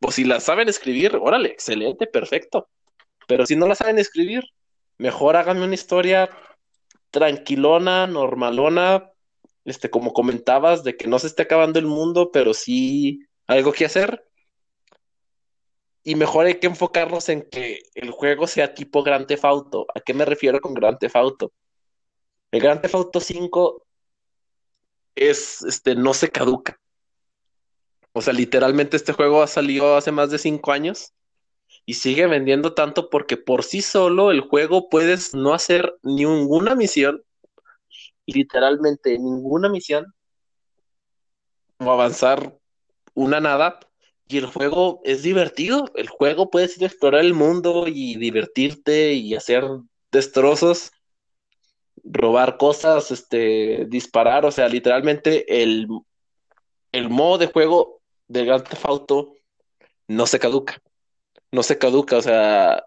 pues si la saben escribir, órale, excelente, perfecto. Pero si no la saben escribir, mejor háganme una historia tranquilona, normalona, este, como comentabas, de que no se esté acabando el mundo, pero sí algo que hacer. Y mejor hay que enfocarnos en que el juego sea tipo Grand Theft Auto. ¿A qué me refiero con Grand Theft Auto? El Grand Theft Auto 5 es, este, no se caduca. O sea, literalmente este juego ha salido hace más de cinco años y sigue vendiendo tanto porque por sí solo el juego puedes no hacer ninguna misión, literalmente ninguna misión, o avanzar una nada, y el juego es divertido. El juego puedes ir a explorar el mundo y divertirte y hacer destrozos, robar cosas, este, disparar, o sea, literalmente el, el modo de juego de Grand Theft no se caduca. No se caduca, o sea,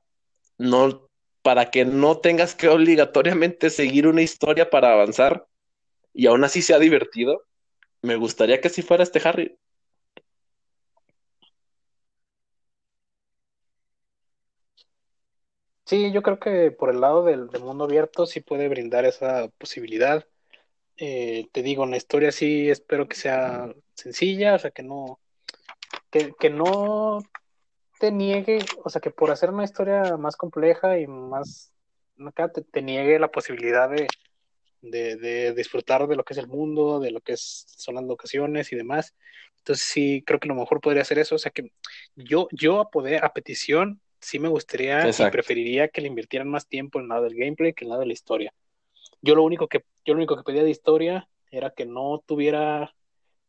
no para que no tengas que obligatoriamente seguir una historia para avanzar y aún así sea divertido. Me gustaría que así fuera este Harry. Sí, yo creo que por el lado del, mundo abierto sí puede brindar esa posibilidad. Eh, te digo, la historia sí espero que sea sencilla, o sea, que no, que, no te niegue, o sea, que por hacer una historia más compleja y más, te, te niegue la posibilidad de, de, disfrutar de lo que es el mundo, de lo que es, son las locaciones y demás. Entonces sí, creo que lo mejor podría ser eso. O sea que yo, yo a poder, a petición, sí me gustaría y preferiría que le invirtieran más tiempo en el lado del gameplay que en el lado de la historia. Yo lo único que, yo lo único que pedía de historia era que no tuviera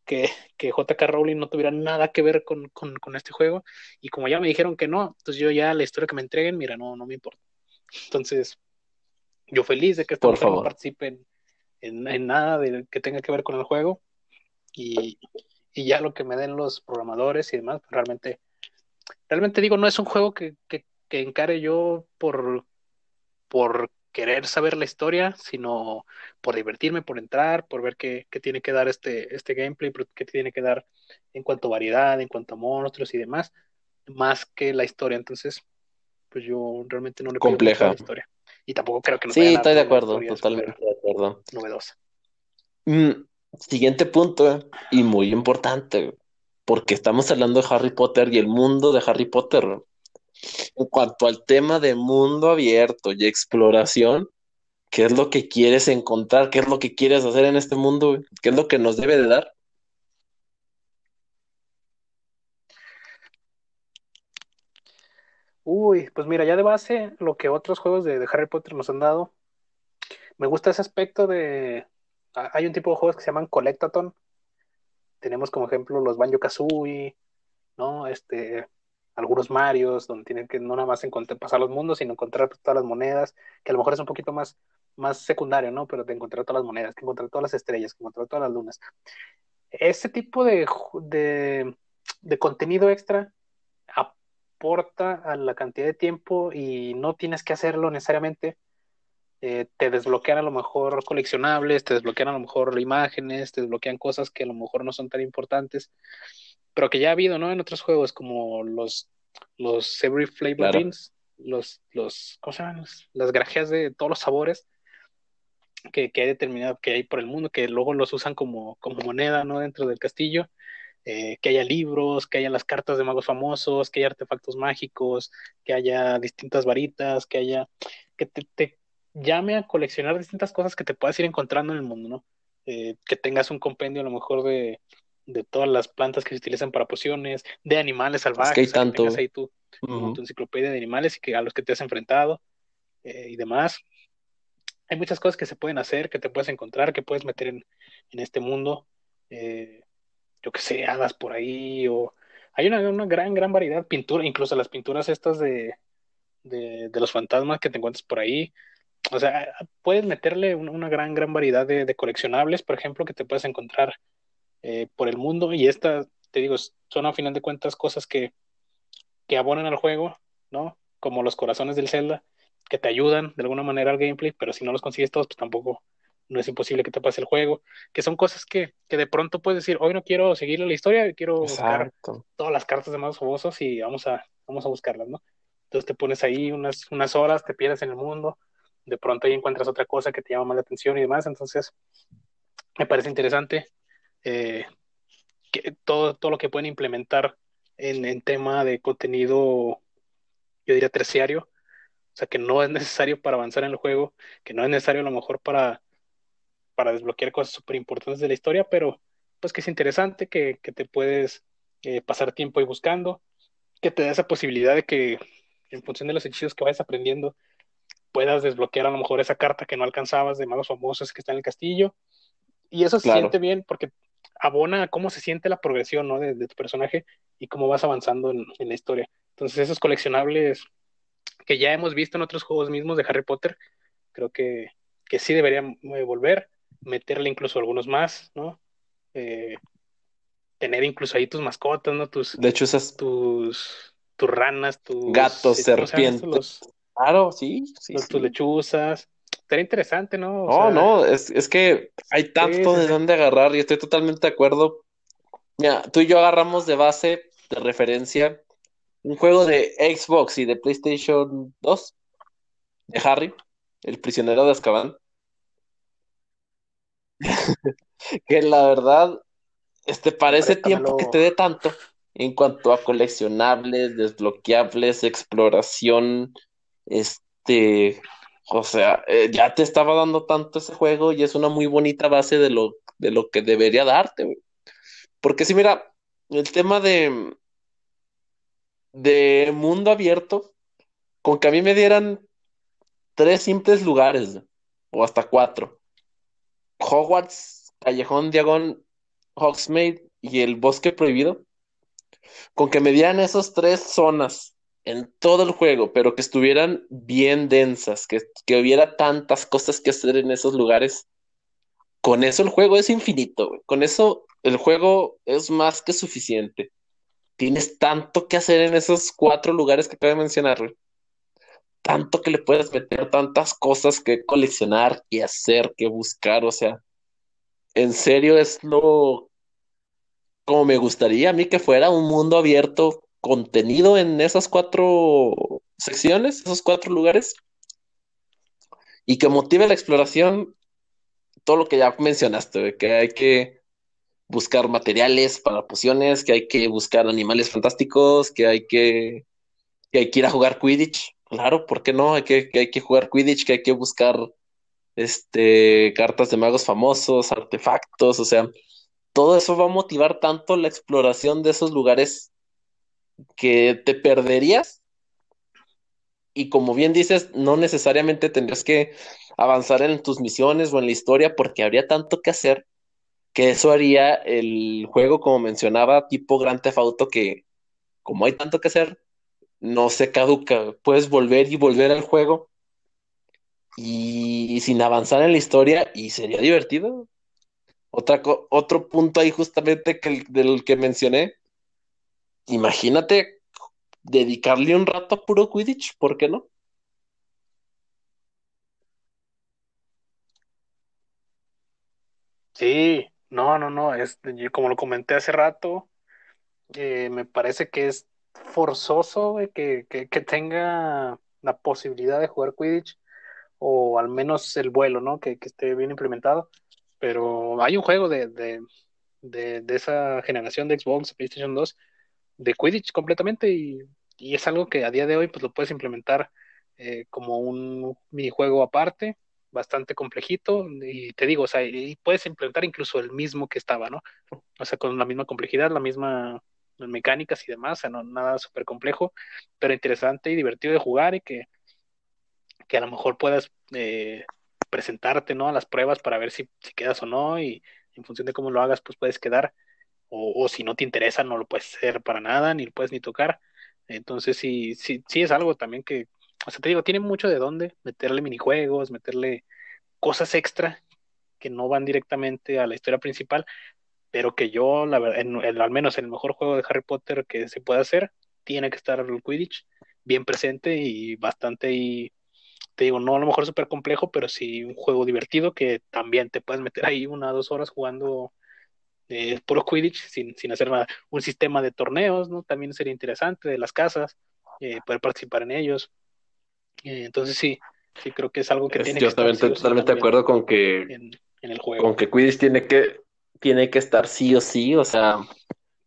que, que JK Rowling no tuviera nada que ver con, este juego. Y como ya me dijeron que no, entonces yo ya la historia que me entreguen, mira, no, no me importa. Entonces, yo feliz de que esta no participe en, nada de, que tenga que ver con el juego. Y, ya lo que me den los programadores y demás, pues realmente, realmente digo, no es un juego que, que, que encare yo por, por querer saber la historia, sino por divertirme, por entrar, por ver qué, tiene que dar este, este gameplay, qué tiene que dar en cuanto a variedad, en cuanto a monstruos y demás, más que la historia. Entonces, pues yo realmente no le Compleja. la historia. Y tampoco creo que no Sí, estoy de acuerdo, totalmente de acuerdo. Novedosa. Mm, siguiente punto, y muy importante, porque estamos hablando de Harry Potter y el mundo de Harry Potter en cuanto al tema de mundo abierto y exploración, ¿qué es lo que quieres encontrar? ¿Qué es lo que quieres hacer en este mundo? ¿Qué es lo que nos debe de dar? Uy, pues mira, ya de base, lo que otros juegos de, Harry Potter nos han dado, me gusta ese aspecto de... Hay un tipo de juegos que se llaman Collectathon. Tenemos como ejemplo los Banjo Kazooie, ¿no? Este, algunos Marios, donde tienen que no nada más encontrar, pasar los mundos, sino encontrar todas las monedas, que a lo mejor es un poquito más, más secundario, ¿no? Pero de encontrar todas las monedas, que encontrar todas las estrellas, que encontrar todas las lunas. Ese tipo de, de, contenido extra aporta a la cantidad de tiempo y no tienes que hacerlo necesariamente. Eh, te desbloquean a lo mejor coleccionables, te desbloquean a lo mejor imágenes, te desbloquean cosas que a lo mejor no son tan importantes pero que ya ha habido, ¿no? En otros juegos como los, los Every Flavor Beans, los, los, ¿cómo se llaman? Las grajeas de todos los sabores que, que hay determinado, que hay por el mundo, que luego los usan como, como moneda, ¿no? Dentro del castillo. Eh, que haya libros, que haya las cartas de magos famosos, que haya artefactos mágicos, que haya distintas varitas, que haya, que te, te llame a coleccionar distintas cosas que te puedas ir encontrando en el mundo, ¿no? Eh, que tengas un compendio a lo mejor de, de todas las plantas que se utilizan para pociones, de animales salvajes. que hay tanto. ahí tu, enciclopedia de animales y que a los que te has enfrentado eh, y demás. Hay muchas cosas que se pueden hacer, que te puedes encontrar, que puedes meter en, en este mundo. Eh, yo que sé, hadas por ahí o, hay una, una gran, gran variedad de pintura, incluso las pinturas estas de, de, de, los fantasmas que te encuentras por ahí. O sea, puedes meterle una, una gran, gran variedad de, de, coleccionables, por ejemplo, que te puedes encontrar eh, por el mundo. Y estas, te digo, son a final de cuentas cosas que, que abonan al juego, ¿no? Como los corazones del Zelda, que te ayudan de alguna manera al gameplay, pero si no los consigues todos, pues tampoco no es imposible que te pase el juego, que son cosas que, que de pronto puedes decir, hoy no quiero seguir la historia, quiero Exacto. buscar todas las cartas de más famosos y vamos a, vamos a buscarlas, ¿no? Entonces te pones ahí unas, unas horas, te pierdes en el mundo, de pronto ahí encuentras otra cosa que te llama más la atención y demás, entonces me parece interesante eh, que todo, todo lo que pueden implementar en, en tema de contenido, yo diría terciario, o sea, que no es necesario para avanzar en el juego, que no es necesario a lo mejor para, para desbloquear cosas súper importantes de la historia, pero pues que es interesante, que, que te puedes eh, pasar tiempo ahí buscando, que te da esa posibilidad de que en función de los hechizos que vayas aprendiendo, puedas desbloquear a lo mejor esa carta que no alcanzabas de magos famosos que está en el castillo. Y eso se Claro. siente bien porque abona a cómo se siente la progresión ¿no? de, de tu personaje y cómo vas avanzando en, en la historia. Entonces esos coleccionables que ya hemos visto en otros juegos mismos de Harry Potter, creo que, que sí deberían eh, volver, meterle incluso algunos más, ¿no? Eh, tener incluso ahí tus mascotas, ¿no? Tus, De hecho, esas tus, tus ranas, tus gatos, eh, ¿cómo se llaman estos? serpientes. Claro, sí, sí, los- sí. tus lechuzas. Estaría interesante, ¿no? O No, sea, no, es, es que hay tanto sí, de sí. dónde agarrar y estoy totalmente de acuerdo. Mira, tú y yo agarramos de base, de referencia, un juego de Xbox y de PlayStation 2 de Harry, el prisionero de Azkaban, que la verdad, este, para ese tiempo que te dé tanto, en cuanto a coleccionables, desbloqueables, exploración, este, o sea, eh, ya te estaba dando tanto ese juego y es una muy bonita base de lo, de lo que debería darte. Porque si mira, el tema de, de mundo abierto, con que a mí me dieran tres simples lugares, o hasta cuatro. Hogwarts, Callejón Diagon, Hogsmeade y el Bosque Prohibido, con que me dieran esas tres zonas en todo el juego, pero que estuvieran bien densas, que, que hubiera tantas cosas que hacer en esos lugares, con eso el juego es infinito. Con eso el juego es más que suficiente. Tienes tanto que hacer en esos cuatro lugares que acabo de mencionar, güey. Tanto que le puedes meter, tantas cosas que coleccionar, que hacer, que buscar, o sea, en serio es lo como me gustaría a mí que fuera un mundo abierto contenido en esas cuatro secciones, esos cuatro lugares, y que motive la exploración, todo lo que ya mencionaste, que hay que buscar materiales para pociones, que hay que buscar animales fantásticos, que hay que, que hay que ir a jugar Quidditch. Claro, ¿por qué no? Hay que, que hay que jugar Quidditch, que hay que buscar este, cartas de magos famosos, artefactos, o sea, todo eso va a motivar tanto la exploración de esos lugares que te perderías y como bien dices, no necesariamente tendrías que avanzar en tus misiones o en la historia porque habría tanto que hacer que eso haría el juego, como mencionaba, tipo Grand Theft que como hay tanto que hacer, no se caduca, puedes volver y volver al juego y, sin avanzar en la historia y sería divertido. Otra otro punto ahí justamente que el- del que mencioné, imagínate dedicarle un rato a puro Quidditch, ¿por qué no? Sí, no, no, no, es, como lo comenté hace rato, eh, me parece que es forzoso que, que, tenga la posibilidad de jugar Quidditch o al menos el vuelo, ¿no? Que, que esté bien implementado. Pero hay un juego de, de, de, de esa generación de Xbox, PlayStation 2, de Quidditch completamente y, y es algo que a día de hoy pues lo puedes implementar eh, como un minijuego aparte, bastante complejito y te digo, o sea, y puedes implementar incluso el mismo que estaba, ¿no? O sea, con la misma complejidad, la misma mecánicas y demás, o sea, no nada súper complejo, pero interesante y divertido de jugar y que, que a lo mejor puedas eh, presentarte, ¿no? A las pruebas para ver si, si quedas o no y en función de cómo lo hagas, pues puedes quedar o, si no te interesa no lo puedes hacer para nada, ni lo puedes ni tocar. Entonces sí, sí, sí es algo también que, o sea, te digo, tiene mucho de dónde meterle minijuegos, meterle cosas extra que no van directamente a la historia principal, pero que yo, la verdad, al menos en el mejor juego de Harry Potter que se puede hacer, tiene que estar el Quidditch bien presente y bastante y te digo, no a lo mejor súper complejo, pero sí un juego divertido que también te puedes meter ahí una o dos horas jugando eh, puro Quidditch sin, sin hacer nada. Un sistema de torneos, ¿no? También sería interesante, de las casas, eh, poder participar en ellos. Eh, entonces sí, sí creo que es algo que tiene yo que estar. Yo totalmente de acuerdo con que, en, en, el juego. Con que Quidditch tiene que, tiene que estar sí o sí, o sea,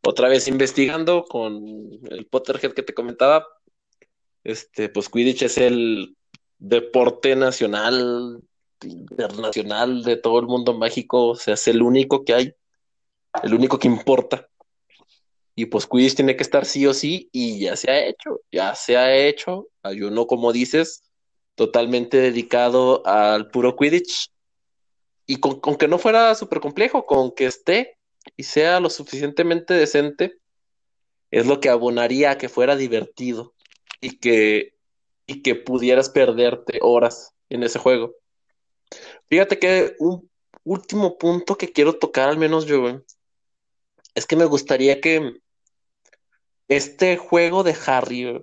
otra vez investigando con el Potterhead que te comentaba, este, pues Quidditch es el deporte nacional, internacional de todo el mundo mágico, o sea, es el único que hay, el único que importa. Y pues Quidditch tiene que estar sí o sí, y ya se ha hecho, ya se ha hecho. Hay uno, como dices, totalmente dedicado al puro Quidditch, y con, que no fuera súper complejo, con que esté y sea lo suficientemente decente, es lo que abonaría a que fuera divertido y que, y que pudieras perderte horas en ese juego. Fíjate que un último punto que quiero tocar, al menos yo, es que me gustaría que este juego de Harry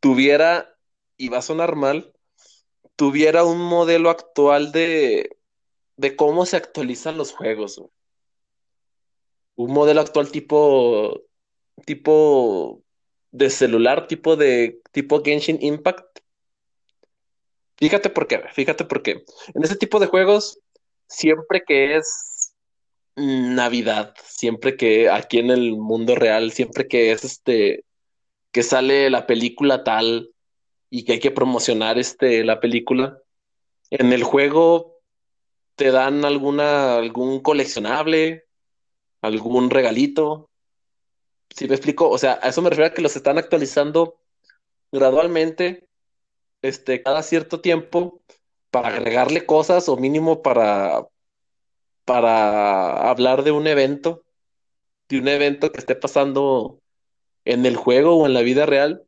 tuviera, y va a sonar mal, tuviera un modelo actual de, de cómo se actualizan los juegos. Un modelo actual tipo, tipo de celular, tipo de tipo Genshin Impact. Fíjate por qué, fíjate por qué. En ese tipo de juegos, siempre que es Navidad, siempre que aquí en el mundo real, siempre que es este, que sale la película tal, y que hay que promocionar este, la película. En el juego te dan alguna, algún coleccionable, algún regalito. ¿Sí me explico? O sea, a eso me refiero a que los están actualizando gradualmente, este, cada cierto tiempo, para agregarle cosas o mínimo para, para hablar de un evento, de un evento que esté pasando en el juego o en la vida real.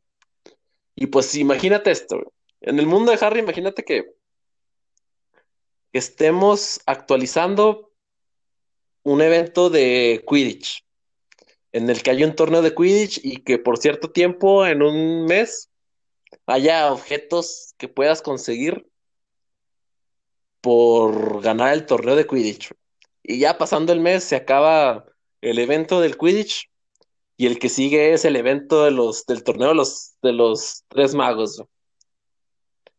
Y pues imagínate esto, en el mundo de Harry, imagínate que estemos actualizando un evento de Quidditch, en el que hay un torneo de Quidditch y que por cierto tiempo, en un mes, haya objetos que puedas conseguir por ganar el torneo de Quidditch. Y ya pasando el mes se acaba el evento del Quidditch y el que sigue es el evento de los, del torneo de los, de los tres magos.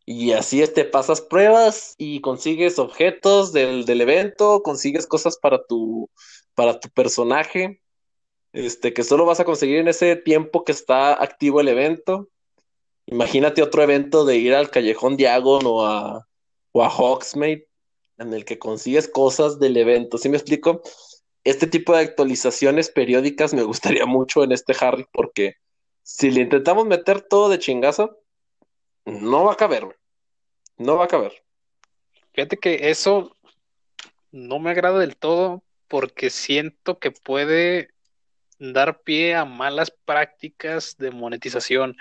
Y así este, pasas pruebas y consigues objetos del, evento, consigues cosas para tu, para tu personaje, este, que solo vas a conseguir en ese tiempo que está activo el evento. Imagínate otro evento de ir al Callejón Diagon o a, o a en el que consigues cosas del evento. ¿Sí me explico? este tipo de actualizaciones periódicas me gustaría mucho en este Harry, porque si le intentamos meter todo de chingazo, no va a caber, no va a caber. Fíjate que eso no me agrada del todo porque siento que puede dar pie a malas prácticas de monetización.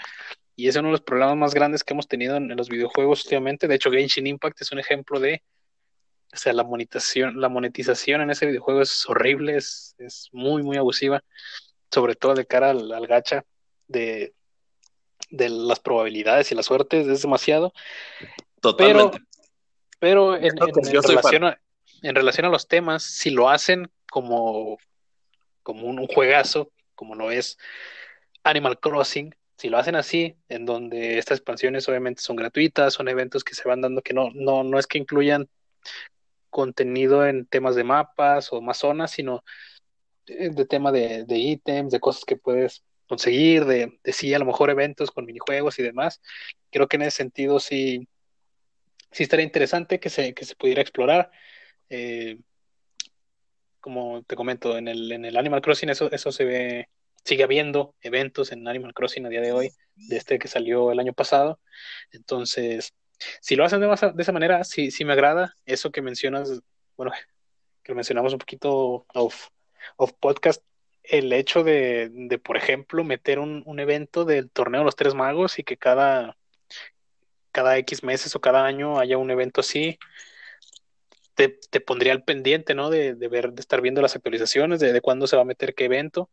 Y es uno de los problemas más grandes que hemos tenido en, los videojuegos últimamente. De hecho, Genshin Impact es un ejemplo de o sea, la monetización, la monetización en ese videojuego es horrible, es, muy, muy abusiva, sobre todo de cara al, gacha de, de, las probabilidades y la suerte, es demasiado. Totalmente. Pero, en, relación a, en, relación a, los temas, si lo hacen como, como un, juegazo, como lo es Animal Crossing, si lo hacen así, en donde estas expansiones obviamente son gratuitas, son eventos que se van dando que no, no, no es que incluyan contenido en temas de mapas o más zonas, sino de, tema de, ítems, de cosas que puedes conseguir, de, de sí, a lo mejor eventos con minijuegos y demás. Creo que en ese sentido sí, sí estaría interesante que se, que se pudiera explorar. Eh, como te comento, en el, en el Animal Crossing eso, eso se ve, sigue habiendo eventos en Animal Crossing a día de hoy, de este que salió el año pasado. Entonces, si lo hacen de, esa manera, sí, sí me agrada. Eso que mencionas, bueno, que mencionamos un poquito off, of podcast el hecho de, de por ejemplo, meter un, un, evento del torneo de los tres magos y que cada, cada X meses o cada año haya un evento así, te, te pondría al pendiente, ¿no? De, de, ver, de estar viendo las actualizaciones, de, de cuándo se va a meter qué evento.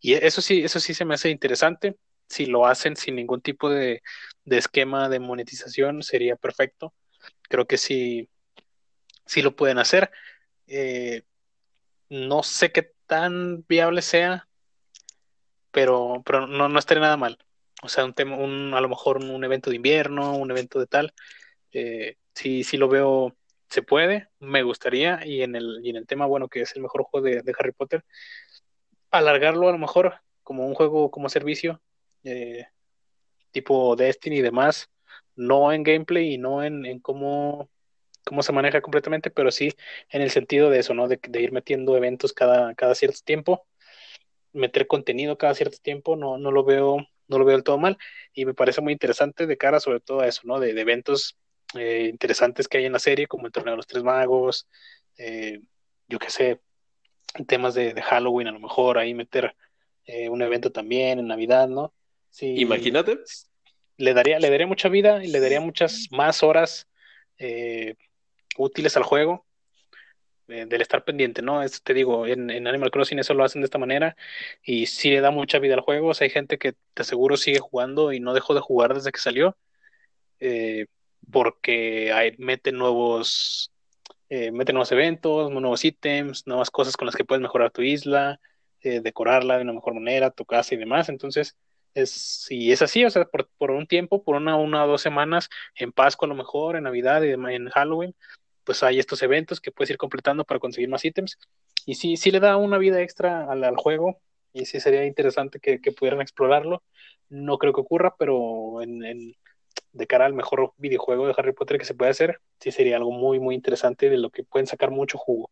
Y eso sí, eso sí se me hace interesante. Si lo hacen sin ningún tipo de, de esquema de monetización, sería perfecto. Creo que sí, lo pueden hacer. Eh, no sé qué tan viable sea, pero, pero no, no estaría nada mal. O sea, un tema, un, a lo mejor un, evento de invierno, un evento de tal. Eh, sí, sí lo veo, se puede, me gustaría. Y en el, y en el tema, bueno, que es el mejor juego de, de Harry Potter, alargarlo a lo mejor como un juego como servicio, eh, tipo Destiny y demás, no en gameplay y no en, en cómo cómo se maneja completamente, pero sí en el sentido de eso, ¿no? De, de, ir metiendo eventos cada, cada cierto tiempo, meter contenido cada cierto tiempo, no, no lo veo, no lo veo del todo mal, y me parece muy interesante de cara sobre todo a eso, ¿no? De, eventos eh, interesantes que hay en la serie, como el torneo de los tres magos, eh, yo qué sé, temas de, de, Halloween, a lo mejor ahí meter eh, un evento también en Navidad, ¿no? Sí, Imagínate. Le daría, le daría mucha vida y le daría muchas más horas eh, útiles al juego, eh, del estar pendiente, ¿no? Es, te digo, en, en, Animal Crossing eso lo hacen de esta manera y sí le da mucha vida al juego. O sea, hay gente que te aseguro sigue jugando y no dejó de jugar desde que salió eh, porque hay, mete nuevos. Eh, mete nuevos eventos, nuevos ítems, nuevas cosas con las que puedes mejorar tu isla, eh, decorarla de una mejor manera, tu casa y demás. Entonces, es, si es así, o sea, por, por un tiempo, por una, una o dos semanas, en Pascua a lo mejor, en Navidad y en Halloween, pues hay estos eventos que puedes ir completando para conseguir más ítems. Y sí, sí le da una vida extra al, al juego y sí sería interesante que, que, pudieran explorarlo. No creo que ocurra, pero en, en, de cara al mejor videojuego de Harry Potter que se puede hacer, sí sería algo muy, muy interesante de lo que pueden sacar mucho jugo.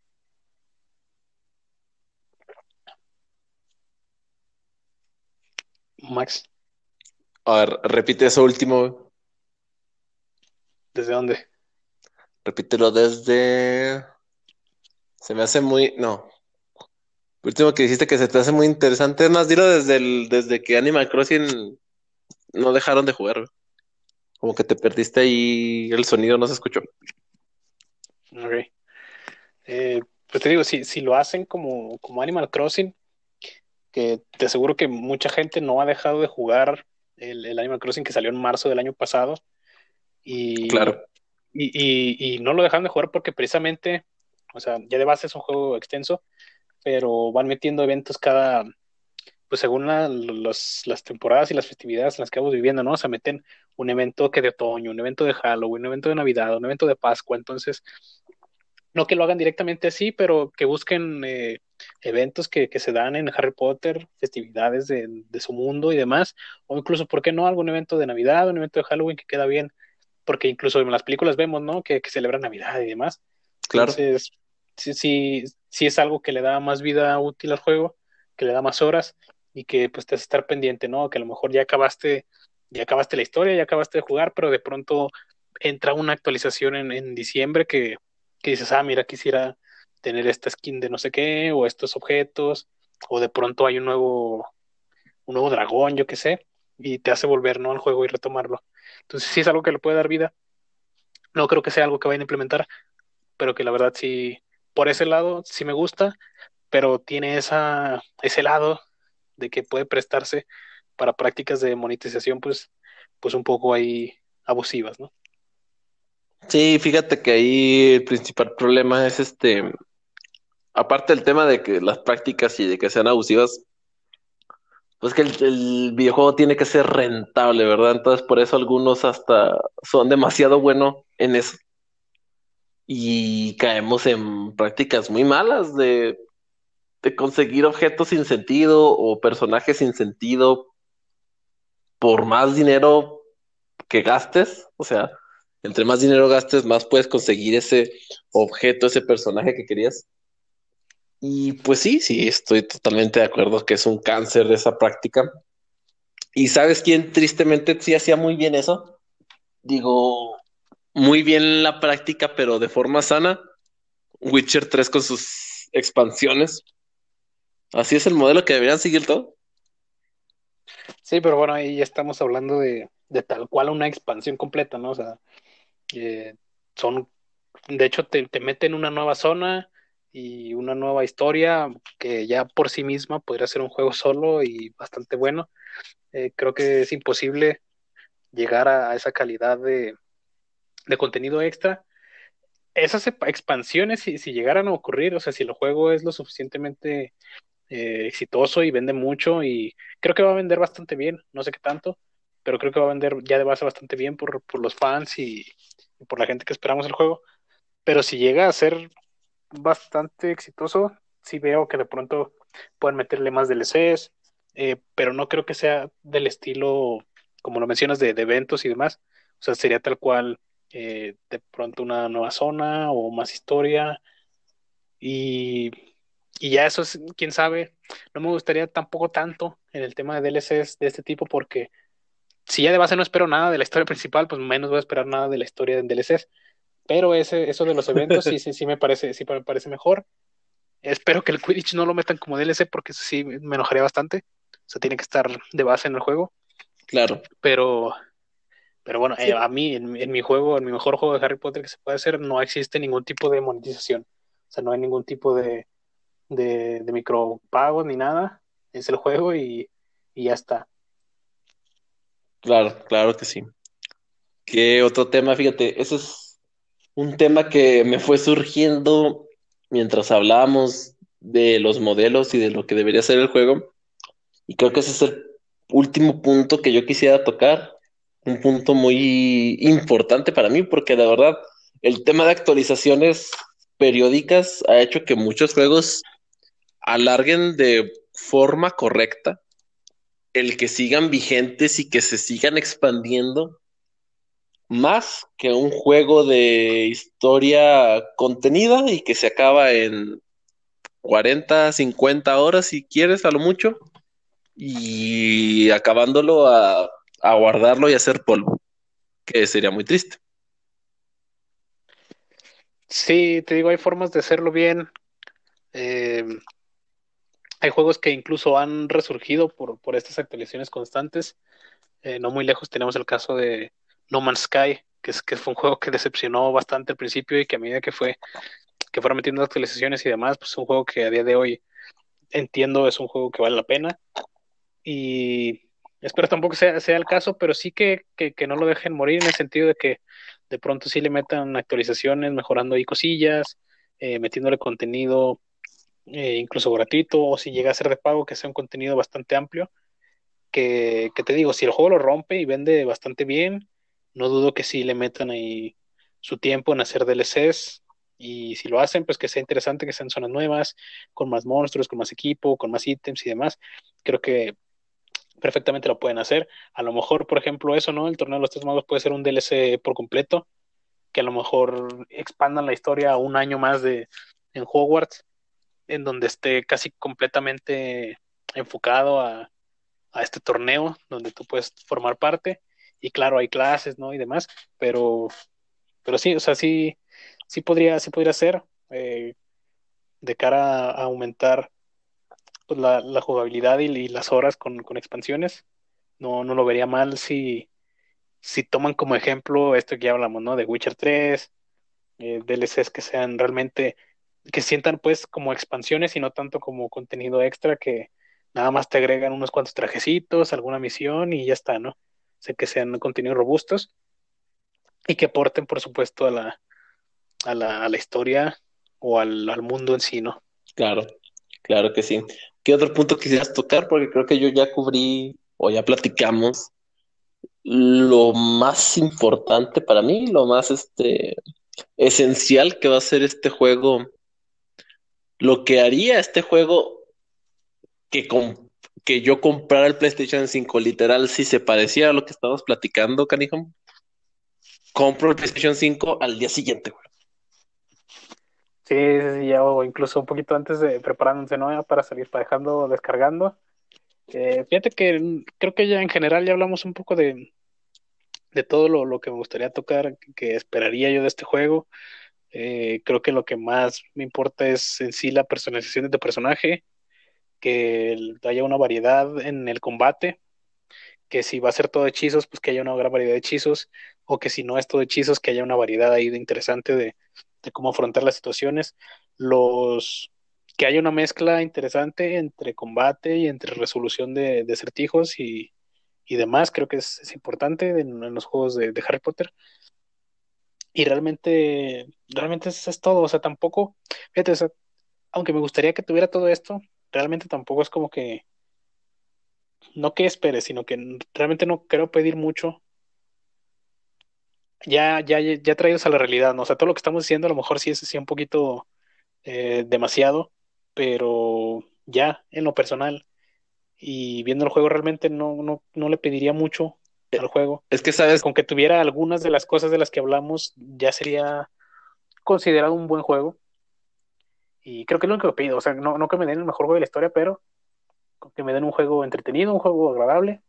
Max. A ver, repite eso último. ¿Desde dónde? Repítelo desde. Se me hace muy. No. último que dijiste que se te hace muy interesante. Es más, dilo desde el, desde que Animal Crossing no dejaron de jugar. Como que te perdiste ahí el sonido no se escuchó. Ok. Eh, pues te digo, si, si lo hacen como, como Animal Crossing, que te aseguro que mucha gente no ha dejado de jugar el, el Animal Crossing que salió en marzo del año pasado. Y, claro. Y, y, y, no lo dejan de jugar porque precisamente, o sea, ya de base es un juego extenso, pero van metiendo eventos cada, pues según la, los, las temporadas y las festividades en las que vamos viviendo, ¿no? O sea, meten un evento que de otoño, un evento de Halloween, un evento de Navidad, un evento de Pascua, entonces, no que lo hagan directamente así, pero que busquen eh, eventos que, que, se dan en Harry Potter, festividades de, de, su mundo y demás, o incluso, ¿por qué no? Algún evento de Navidad, un evento de Halloween que queda bien porque incluso en las películas vemos, ¿no? Que, que celebran Navidad y demás. Claro. Entonces, sí, sí, sí es algo que le da más vida útil al juego, que le da más horas y que pues te hace estar pendiente, ¿no? Que a lo mejor ya acabaste, ya acabaste la historia, ya acabaste de jugar, pero de pronto entra una actualización en, en diciembre que, que dices, ah, mira, quisiera tener esta skin de no sé qué, o estos objetos, o de pronto hay un nuevo, un nuevo dragón, yo qué sé, y te hace volver, ¿no? Al juego y retomarlo. Entonces sí es algo que le puede dar vida. No creo que sea algo que vayan a implementar, pero que la verdad sí, por ese lado sí me gusta, pero tiene esa, ese lado de que puede prestarse para prácticas de monetización, pues, pues un poco ahí abusivas, ¿no? Sí, fíjate que ahí el principal problema es este, aparte del tema de que las prácticas y de que sean abusivas, pues que el, el, videojuego tiene que ser rentable, ¿verdad? Entonces por eso algunos hasta son demasiado buenos en eso. Y caemos en prácticas muy malas de, de conseguir objetos sin sentido o personajes sin sentido por más dinero que gastes. O sea, entre más dinero gastes, más puedes conseguir ese objeto, ese personaje que querías. Y pues sí, sí, estoy totalmente de acuerdo que es un cáncer de esa práctica. ¿Y sabes quién tristemente sí hacía muy bien eso? Digo, muy bien la práctica, pero de forma sana. Witcher 3 con sus expansiones. Así es el modelo que deberían seguir todo. Sí, pero bueno, ahí ya estamos hablando de, de tal cual una expansión completa, ¿no? O sea, eh, son, de hecho, te, te meten una nueva zona y una nueva historia que ya por sí misma podría ser un juego solo y bastante bueno. Eh, creo que es imposible llegar a, esa calidad de, de, contenido extra. Esas expansiones, si, si, llegaran a ocurrir, o sea, si el juego es lo suficientemente eh, exitoso y vende mucho y creo que va a vender bastante bien, no sé qué tanto, pero creo que va a vender ya de base bastante bien por, por los fans y por la gente que esperamos el juego. Pero si llega a ser bastante exitoso, sí veo que de pronto pueden meterle más DLCs, eh, pero no creo que sea del estilo, como lo mencionas, de, de eventos y demás. O sea, sería tal cual eh, de pronto una nueva zona o más historia. Y, y ya eso es, quién sabe, no me gustaría tampoco tanto en el tema de DLCs de este tipo porque si ya de base no espero nada de la historia principal, pues menos voy a esperar nada de la historia en DLCs. Pero ese, eso de los eventos sí, sí, sí me parece, sí me parece mejor. Espero que el Quidditch no lo metan como DLC porque sí me enojaría bastante. O sea, tiene que estar de base en el juego. Claro. Pero, pero bueno, sí. eh, a mí, en, en, mi juego, en mi mejor juego de Harry Potter que se puede hacer, no existe ningún tipo de monetización. O sea, no hay ningún tipo de, de, de micropagos ni nada. Es el juego y, y ya está. Claro, claro que sí. ¿Qué otro tema? Fíjate, ese es un tema que me fue surgiendo mientras hablábamos de los modelos y de lo que debería ser el juego. Y creo que ese es el último punto que yo quisiera tocar. Un punto muy importante para mí, porque la verdad, el tema de actualizaciones periódicas ha hecho que muchos juegos alarguen de forma correcta el que sigan vigentes y que se sigan expandiendo más que un juego de historia contenida y que se acaba en 40, 50 horas si quieres a lo mucho y acabándolo a, guardarlo y hacer polvo, que sería muy triste. Sí, te digo, hay formas de hacerlo bien. Eh, hay juegos que incluso han resurgido por, por estas actualizaciones constantes. Eh, no muy lejos tenemos el caso de No Man's Sky, que, es, que fue un juego que decepcionó bastante al principio y que a medida que fue que fueron metiendo actualizaciones y demás, pues es un juego que a día de hoy entiendo es un juego que vale la pena. Y espero tampoco sea, sea el caso, pero sí que, que, no lo dejen morir en el sentido de que de pronto sí le metan actualizaciones, mejorando ahí cosillas, eh, metiéndole contenido eh, incluso gratuito, o si llega a ser de pago, que sea un contenido bastante amplio. Que, que, te digo, si el juego lo rompe y vende bastante bien, no dudo que sí le metan ahí su tiempo en hacer DLCs. Y si lo hacen, pues que sea interesante, que sean zonas nuevas, con más monstruos, con más equipo, con más ítems y demás. Creo que perfectamente lo pueden hacer. A lo mejor, por ejemplo, eso, ¿no? El torneo de los tres magos puede ser un DLC por completo, que a lo mejor expandan la historia un año más de en Hogwarts en donde esté casi completamente enfocado a, a, este torneo, donde tú puedes formar parte. Y claro, hay clases, ¿no? Y demás, pero, pero sí, o sea, sí, sí podría, sí podría ser eh, de cara a aumentar pues, la, jugabilidad y, y, las horas con, con expansiones. No, no lo vería mal si, si toman como ejemplo esto que ya hablamos, ¿no? De Witcher 3, eh, DLCs que sean realmente que sientan pues como expansiones y no tanto como contenido extra que nada más te agregan unos cuantos trajecitos, alguna misión y ya está, ¿no? Que sean contenidos robustos y que aporten, por supuesto, a la, a la, a la historia o al, al, mundo en sí, ¿no? Claro, claro que sí. ¿Qué otro punto quisieras tocar? Porque creo que yo ya cubrí o ya platicamos lo más importante para mí, lo más este esencial que va a ser este juego lo que haría este juego que, con, que yo comprara el PlayStation 5 literal si se parecía a lo que estábamos platicando, canijo, compro el PlayStation 5 al día siguiente, güey. Sí, sí, sí, o incluso un poquito antes de preparándose, ¿no? Para salir, para dejando, descargando. Eh, fíjate que creo que ya en general ya hablamos un poco de, de todo lo, lo que me gustaría tocar, que esperaría yo de este juego. Eh, creo que lo que más me importa es en sí la personalización de tu personaje. Que haya una variedad en el combate, que si va a ser todo hechizos, pues que haya una gran variedad de hechizos, o que si no es todo hechizos, que haya una variedad ahí de interesante de, cómo afrontar las situaciones. Los que haya una mezcla interesante entre combate y entre resolución de, de acertijos y, demás, creo que es, importante en, los juegos de, Harry Potter. Y realmente, realmente es, es todo, o sea, tampoco, fíjate, aunque me gustaría que tuviera todo esto, realmente tampoco es como que, no que espere, sino que realmente no quiero pedir mucho. Ya, ya, ya traídos a la realidad, ¿no? O sea, todo lo que estamos diciendo a lo mejor sí es sí, un poquito eh, demasiado, pero ya en lo personal y viendo el juego realmente no, no, no le pediría mucho al juego. Es que sabes. Con que tuviera algunas de las cosas de las que hablamos, ya sería considerado un buen juego. Y creo que es lo único que pido. O sea, no, no que me den el mejor juego de la historia, pero que me den un juego entretenido, un juego agradable,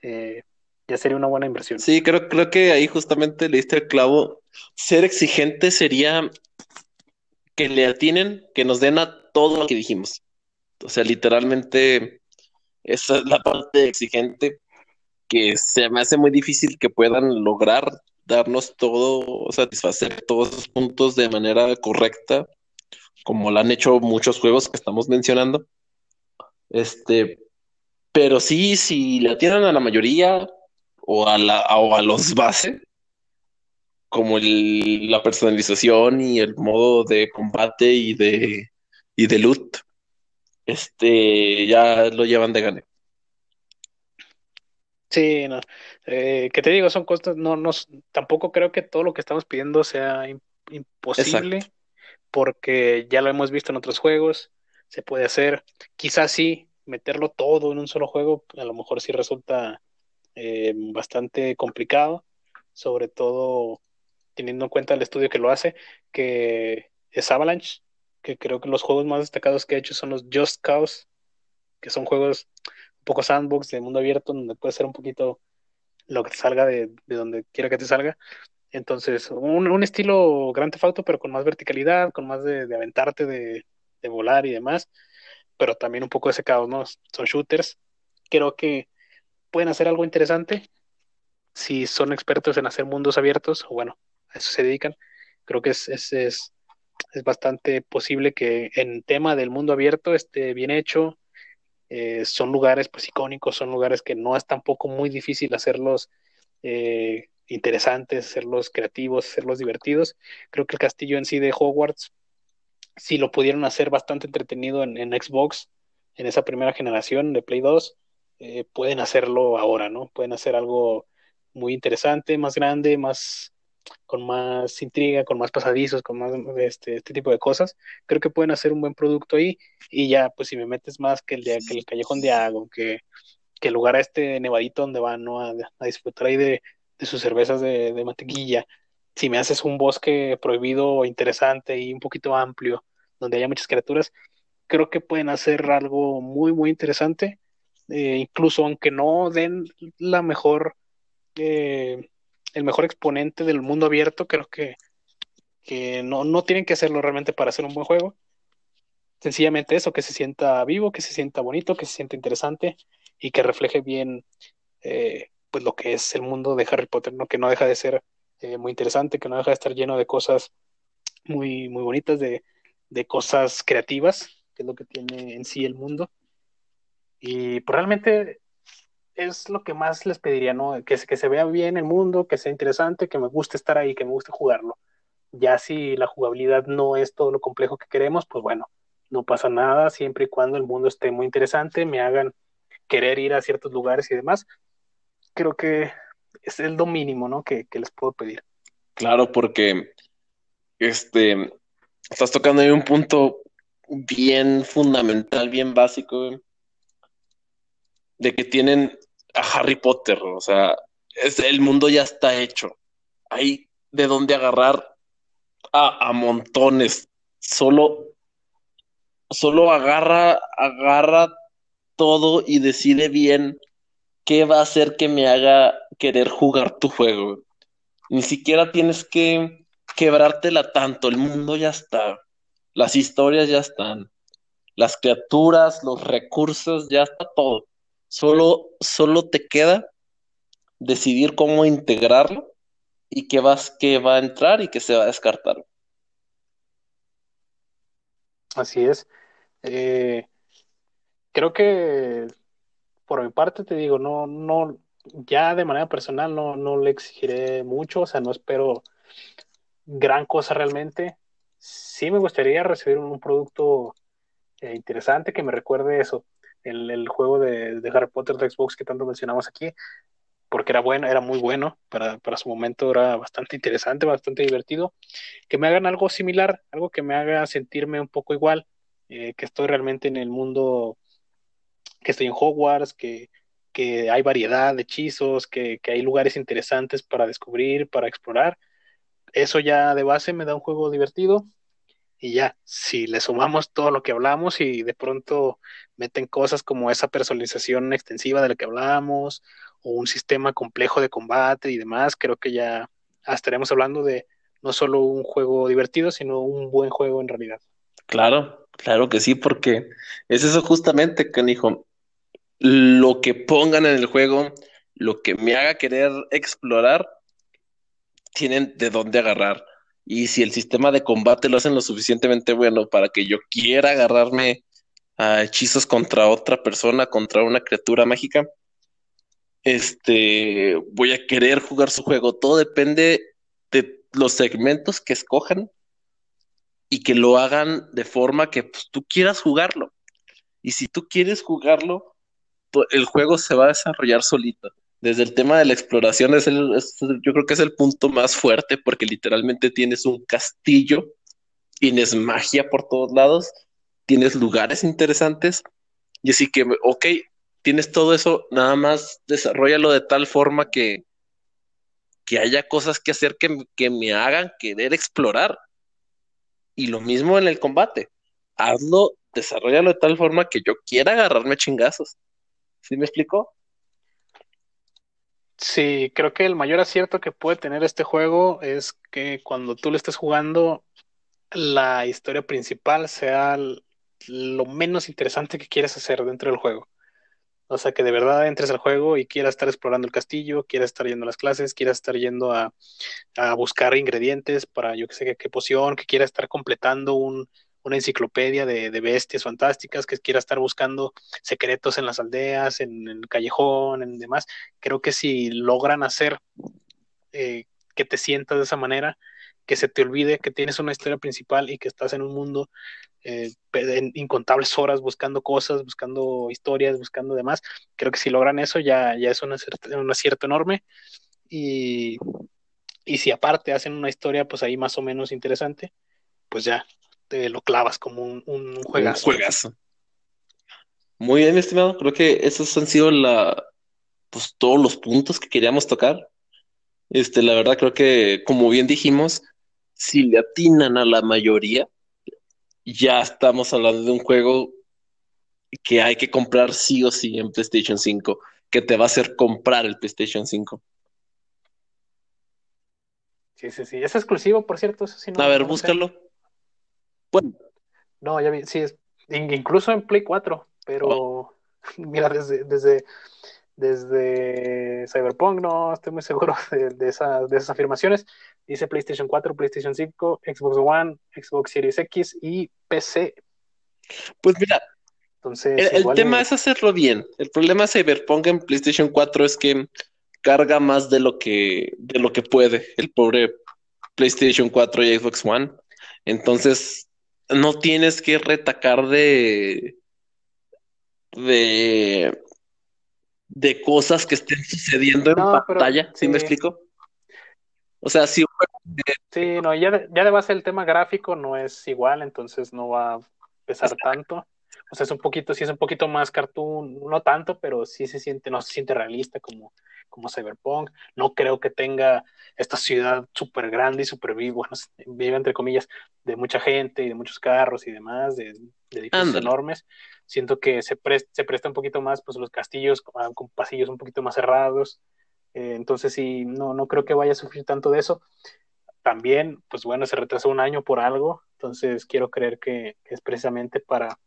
eh, ya sería una buena inversión. Sí, creo, creo que ahí justamente le diste el clavo. Ser exigente sería que le atinen, que nos den a todo lo que dijimos. O sea, literalmente, esa es la parte exigente que se me hace muy difícil que puedan lograr darnos todo, satisfacer todos esos puntos de manera correcta, como lo han hecho muchos juegos que estamos mencionando. Este, pero sí, si le atienden a la mayoría o a, la, o a los base, como el, la personalización y el modo de combate y de, y de loot, este, ya lo llevan de gane. Sí, no. Eh, que te digo, son cosas, no, no, tampoco creo que todo lo que estamos pidiendo sea imposible, porque ya lo hemos visto en otros juegos se puede hacer. Quizás sí, meterlo todo en un solo juego, a lo mejor sí resulta eh, bastante complicado, sobre todo teniendo en cuenta el estudio que lo hace, que es Avalanche, que creo que los juegos más destacados que ha hecho son los Just Cause, que son juegos un poco sandbox de mundo abierto, donde puede ser un poquito lo que te salga de, donde quiera que te salga. Entonces, un, estilo Grand Theft Auto, pero con más verticalidad, con más de aventarte, de, de volar y demás, pero también un poco de ese caos, ¿no? Son shooters. Creo que pueden hacer algo interesante si son expertos en hacer mundos abiertos, o bueno, a eso se dedican. Creo que es, es, es, es bastante posible que en tema del mundo abierto esté bien hecho. Eh, son lugares pues icónicos, son lugares que no es tampoco muy difícil hacerlos eh, interesantes, hacerlos creativos, hacerlos divertidos. Creo que el castillo en sí de Hogwarts si lo pudieron hacer bastante entretenido en, Xbox, en esa primera generación de Play 2, eh, pueden hacerlo ahora, ¿no? Pueden hacer algo muy interesante, más grande, más con más intriga, con más pasadizos, con más este, este tipo de cosas. Creo que pueden hacer un buen producto ahí y ya, pues si me metes más que el, de, que el Callejón de Ago, que, que el lugar a este nevadito donde van ¿no? a, disfrutar ahí de, sus cervezas de, mantequilla, si me haces un bosque prohibido interesante y un poquito amplio, donde haya muchas criaturas, creo que pueden hacer algo muy, muy interesante. Eh, incluso aunque no den la mejor, eh, el mejor exponente del mundo abierto, creo que, que no, no tienen que hacerlo realmente para hacer un buen juego. Sencillamente eso, que se sienta vivo, que se sienta bonito, que se sienta interesante y que refleje bien eh, pues lo que es el mundo de Harry Potter, ¿no? que no deja de ser eh, muy interesante, que no deja de estar lleno de cosas muy, muy bonitas, de, cosas creativas, que es lo que tiene en sí el mundo. Y pues, realmente es lo que más les pediría, ¿no? Que, que se vea bien el mundo, que sea interesante, que me guste estar ahí, que me guste jugarlo. Ya si la jugabilidad no es todo lo complejo que queremos, pues bueno, no pasa nada, siempre y cuando el mundo esté muy interesante, me hagan querer ir a ciertos lugares y demás. Creo que es lo mínimo, ¿no? Que, les puedo pedir. Claro, porque este estás tocando ahí un punto bien fundamental, bien básico, de que tienen a Harry Potter, o sea, es, el mundo ya está hecho. Hay de dónde agarrar a, a montones. Solo, solo agarra, agarra todo y decide bien qué va a hacer que me haga querer jugar tu juego. Ni siquiera tienes que quebrártela tanto, el mundo ya está, las historias ya están, las criaturas, los recursos, ya está todo. Solo, solo te queda decidir cómo integrarlo y qué vas, qué va a entrar y qué se va a descartar. Así es. Eh, creo que por mi parte te digo, no, no, ya de manera personal no, no le exigiré mucho, o sea, no espero gran cosa realmente. Sí me gustaría recibir un, producto eh, interesante que me recuerde eso, el, el juego de, de, Harry Potter de Xbox que tanto mencionamos aquí, porque era bueno, era muy bueno, para, para su momento era bastante interesante, bastante divertido. Que me hagan algo similar, algo que me haga sentirme un poco igual, eh, que estoy realmente en el mundo, que estoy en Hogwarts, que, que hay variedad de hechizos, que, que, hay lugares interesantes para descubrir, para explorar. Eso ya de base me da un juego divertido. Y ya, si le sumamos todo lo que hablamos y de pronto meten cosas como esa personalización extensiva de la que hablamos, o un sistema complejo de combate y demás, creo que ya estaremos hablando de no solo un juego divertido, sino un buen juego en realidad. Claro, claro que sí, porque es eso justamente, canijo. Lo que pongan en el juego, lo que me haga querer explorar, tienen de dónde agarrar. Y si el sistema de combate lo hacen lo suficientemente bueno para que yo quiera agarrarme a hechizos contra otra persona, contra una criatura mágica, este, voy a querer jugar su juego. Todo depende de los segmentos que escojan y que lo hagan de forma que pues, tú quieras jugarlo. Y si tú quieres jugarlo, el juego se va a desarrollar solito. Desde el tema de la exploración, es el, yo creo que es el punto más fuerte porque literalmente tienes un castillo, tienes magia por todos lados, tienes lugares interesantes. Y así que, ok, tienes todo eso, nada más desarrollalo de tal forma que, que haya cosas que hacer que, que me hagan querer explorar. Y lo mismo en el combate. Hazlo, desarrollalo de tal forma que yo quiera agarrarme chingazos. ¿Sí me explicó? Sí, creo que el mayor acierto que puede tener este juego es que cuando tú lo estés jugando, la historia principal sea lo menos interesante que quieres hacer dentro del juego. O sea, que de verdad entres al juego y quieras estar explorando el castillo, quieras estar yendo a las clases, quieras estar yendo a, a buscar ingredientes para yo que sé qué poción, que quieras estar completando un, una enciclopedia de, bestias fantásticas, que quiera estar buscando secretos en las aldeas, en, en el callejón, en demás. Creo que si logran hacer eh, que te sientas de esa manera, que se te olvide que tienes una historia principal y que estás en un mundo eh, en incontables horas buscando cosas, buscando historias, buscando demás. Creo que si logran eso ya, ya es un acierto, un acierto enorme. Y, y si aparte hacen una historia pues ahí más o menos interesante, pues ya te lo clavas como un, un juegazo. Un juegazo. Muy bien, estimado. Creo que esos han sido la, pues, todos los puntos que queríamos tocar. Este, la verdad, creo que, como bien dijimos, si le atinan a la mayoría, ya estamos hablando de un juego que hay que comprar sí o sí en PlayStation 5, que te va a hacer comprar el PlayStation 5. Sí, sí, sí. Es exclusivo, por cierto. Eso sí no, a ver, búscalo. Bueno. No, ya vi, sí, es, incluso en Play 4, pero oh. mira, desde, desde, desde Cyberpunk no estoy muy seguro de, de, esa, de esas afirmaciones. Dice PlayStation 4, PlayStation 5, Xbox One, Xbox Series X y PC. Pues mira, Entonces, el, el tema es... es hacerlo bien. El problema de Cyberpunk en PlayStation 4 es que carga más de lo que, de lo que puede el pobre PlayStation 4 y Xbox One. Entonces, no tienes que retacar de, de, de cosas que estén sucediendo en no, pantalla, pero, ¿sí, sí me explico? O sea, si... Sí, no, ya, ya de base el tema gráfico no es igual, entonces no va a pesar tanto. O sea, es un poquito, sí es un poquito más cartoon, no tanto, pero sí se siente, no se siente realista como, como Cyberpunk. No creo que tenga esta ciudad súper grande y súper viva, bueno, viva entre comillas, de mucha gente y de muchos carros y demás, de, de edificios enormes. Siento que se, pre se presta un poquito más, pues los castillos con, con pasillos un poquito más cerrados. Eh, entonces sí, no, no creo que vaya a sufrir tanto de eso. También, pues bueno, se retrasó un año por algo, entonces quiero creer que, que es precisamente para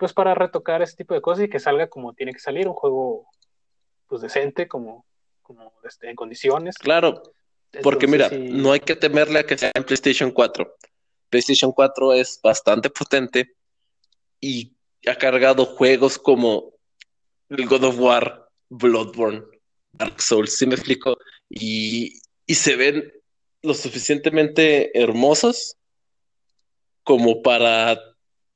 pues para retocar ese tipo de cosas y que salga como tiene que salir, un juego pues decente, como, como este, en condiciones. Claro, porque mira, no hay que temerle a que sea en PlayStation 4. PlayStation 4 es bastante potente y ha cargado juegos como el God of War, Bloodborne, Dark Souls, ¿sí me explico? Y, y se ven lo suficientemente hermosos como para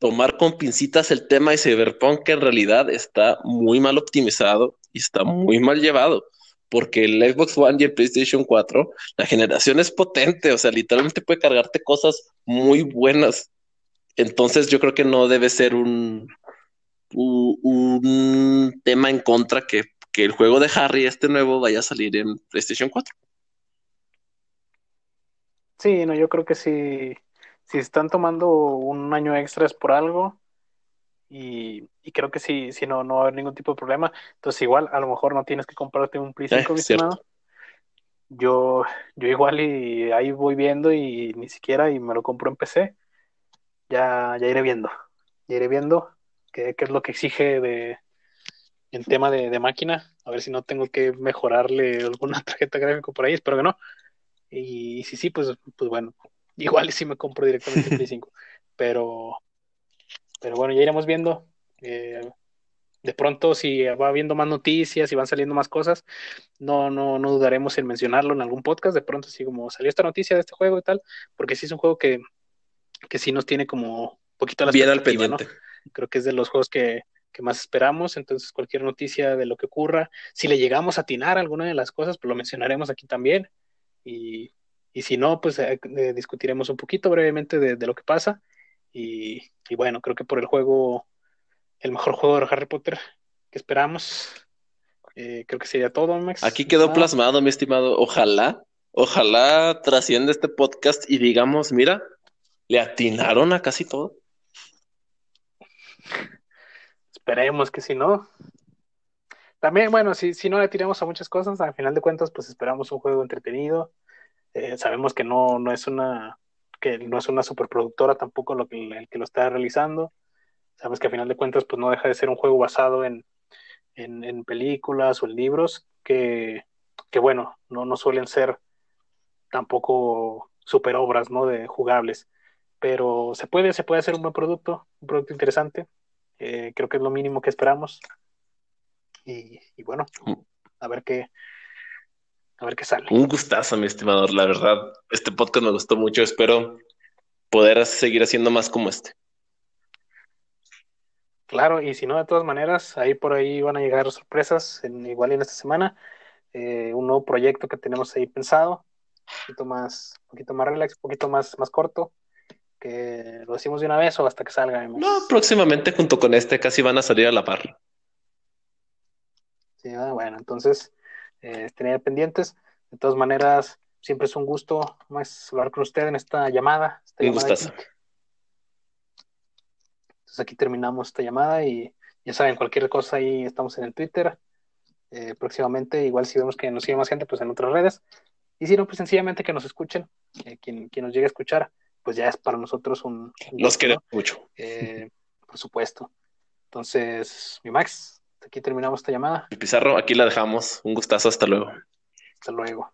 tomar con pincitas el tema de Cyberpunk que en realidad está muy mal optimizado y está muy mal llevado. Porque el Xbox One y el PlayStation 4, la generación es potente, o sea, literalmente puede cargarte cosas muy buenas. Entonces yo creo que no debe ser un, un, tema en contra que, que el juego de Harry, este nuevo, vaya a salir en PlayStation 4. Sí, no, yo creo que sí si están tomando un año extra es por algo. Y, creo que si, si no, no va a haber ningún tipo de problema. Entonces, igual, a lo mejor no tienes que comprarte un Play 5, eh, Yo, yo igual y ahí voy viendo y ni siquiera y me lo compro en PC. Ya, ya iré viendo. Ya iré viendo qué, es lo que exige de en tema de, de, máquina. A ver si no tengo que mejorarle alguna tarjeta gráfica por ahí. Espero que no. Y, si sí, pues, pues bueno, Igual si me compro directamente el Play 5. Pero, pero bueno, ya iremos viendo. Eh, de pronto, si va habiendo más noticias y van saliendo más cosas, no, no, no dudaremos en mencionarlo en algún podcast. De pronto, así como salió esta noticia de este juego y tal, porque sí es un juego que, que sí nos tiene como un poquito la Bien al pendiente. Creo que es de los juegos que, que más esperamos. Entonces, cualquier noticia de lo que ocurra, si le llegamos a atinar alguna de las cosas, pues lo mencionaremos aquí también. Y, y si no, pues eh, eh, discutiremos un poquito brevemente de, lo que pasa. Y, bueno, creo que por el juego, el mejor juego de Harry Potter que esperamos, eh, creo que sería todo, Max. Aquí quedó plasmado, mi estimado. Ojalá, ojalá trascienda este podcast y digamos, mira, le atinaron a casi todo. Esperemos que si no. También, bueno, si, si no le tiramos a muchas cosas, al final de cuentas, pues esperamos un juego entretenido eh, sabemos que no, no es una que no es una superproductora tampoco lo que, el que lo está realizando. Sabemos que a final de cuentas pues no deja de ser un juego basado en, en, películas o en libros que, que bueno, no, no suelen ser tampoco super obras ¿no? de jugables. Pero se puede, se puede hacer un buen producto, un producto interesante. Eh, creo que es lo mínimo que esperamos. Y, y bueno, mm. a ver qué, a ver qué sale. Un gustazo, mi estimador. La verdad, este podcast me gustó mucho. Espero poder seguir haciendo más como este. Claro, y si no, de todas maneras, ahí por ahí van a llegar sorpresas, en, igual en esta semana. Eh, un nuevo proyecto que tenemos ahí pensado, un poquito más, un poquito más relax, un poquito más, más corto, que lo decimos de una vez o hasta que salga. No, próximamente junto con este casi van a salir a la par. Sí, ah, bueno, entonces eh, tener pendientes. De todas maneras, siempre es un gusto más hablar con usted en esta llamada. Esta Entonces aquí terminamos esta llamada y ya saben, cualquier cosa ahí estamos en el Twitter. Eh, próximamente, igual si vemos que nos sigue más gente, pues en otras redes. Y si no, pues sencillamente que nos escuchen. Eh, quien, quien, nos llegue a escuchar, pues ya es para nosotros un... Los queremos mucho. Eh, por supuesto. Entonces, mi Max, aquí terminamos esta llamada. Pizarro, aquí la dejamos. Un gustazo, hasta luego. Hasta luego.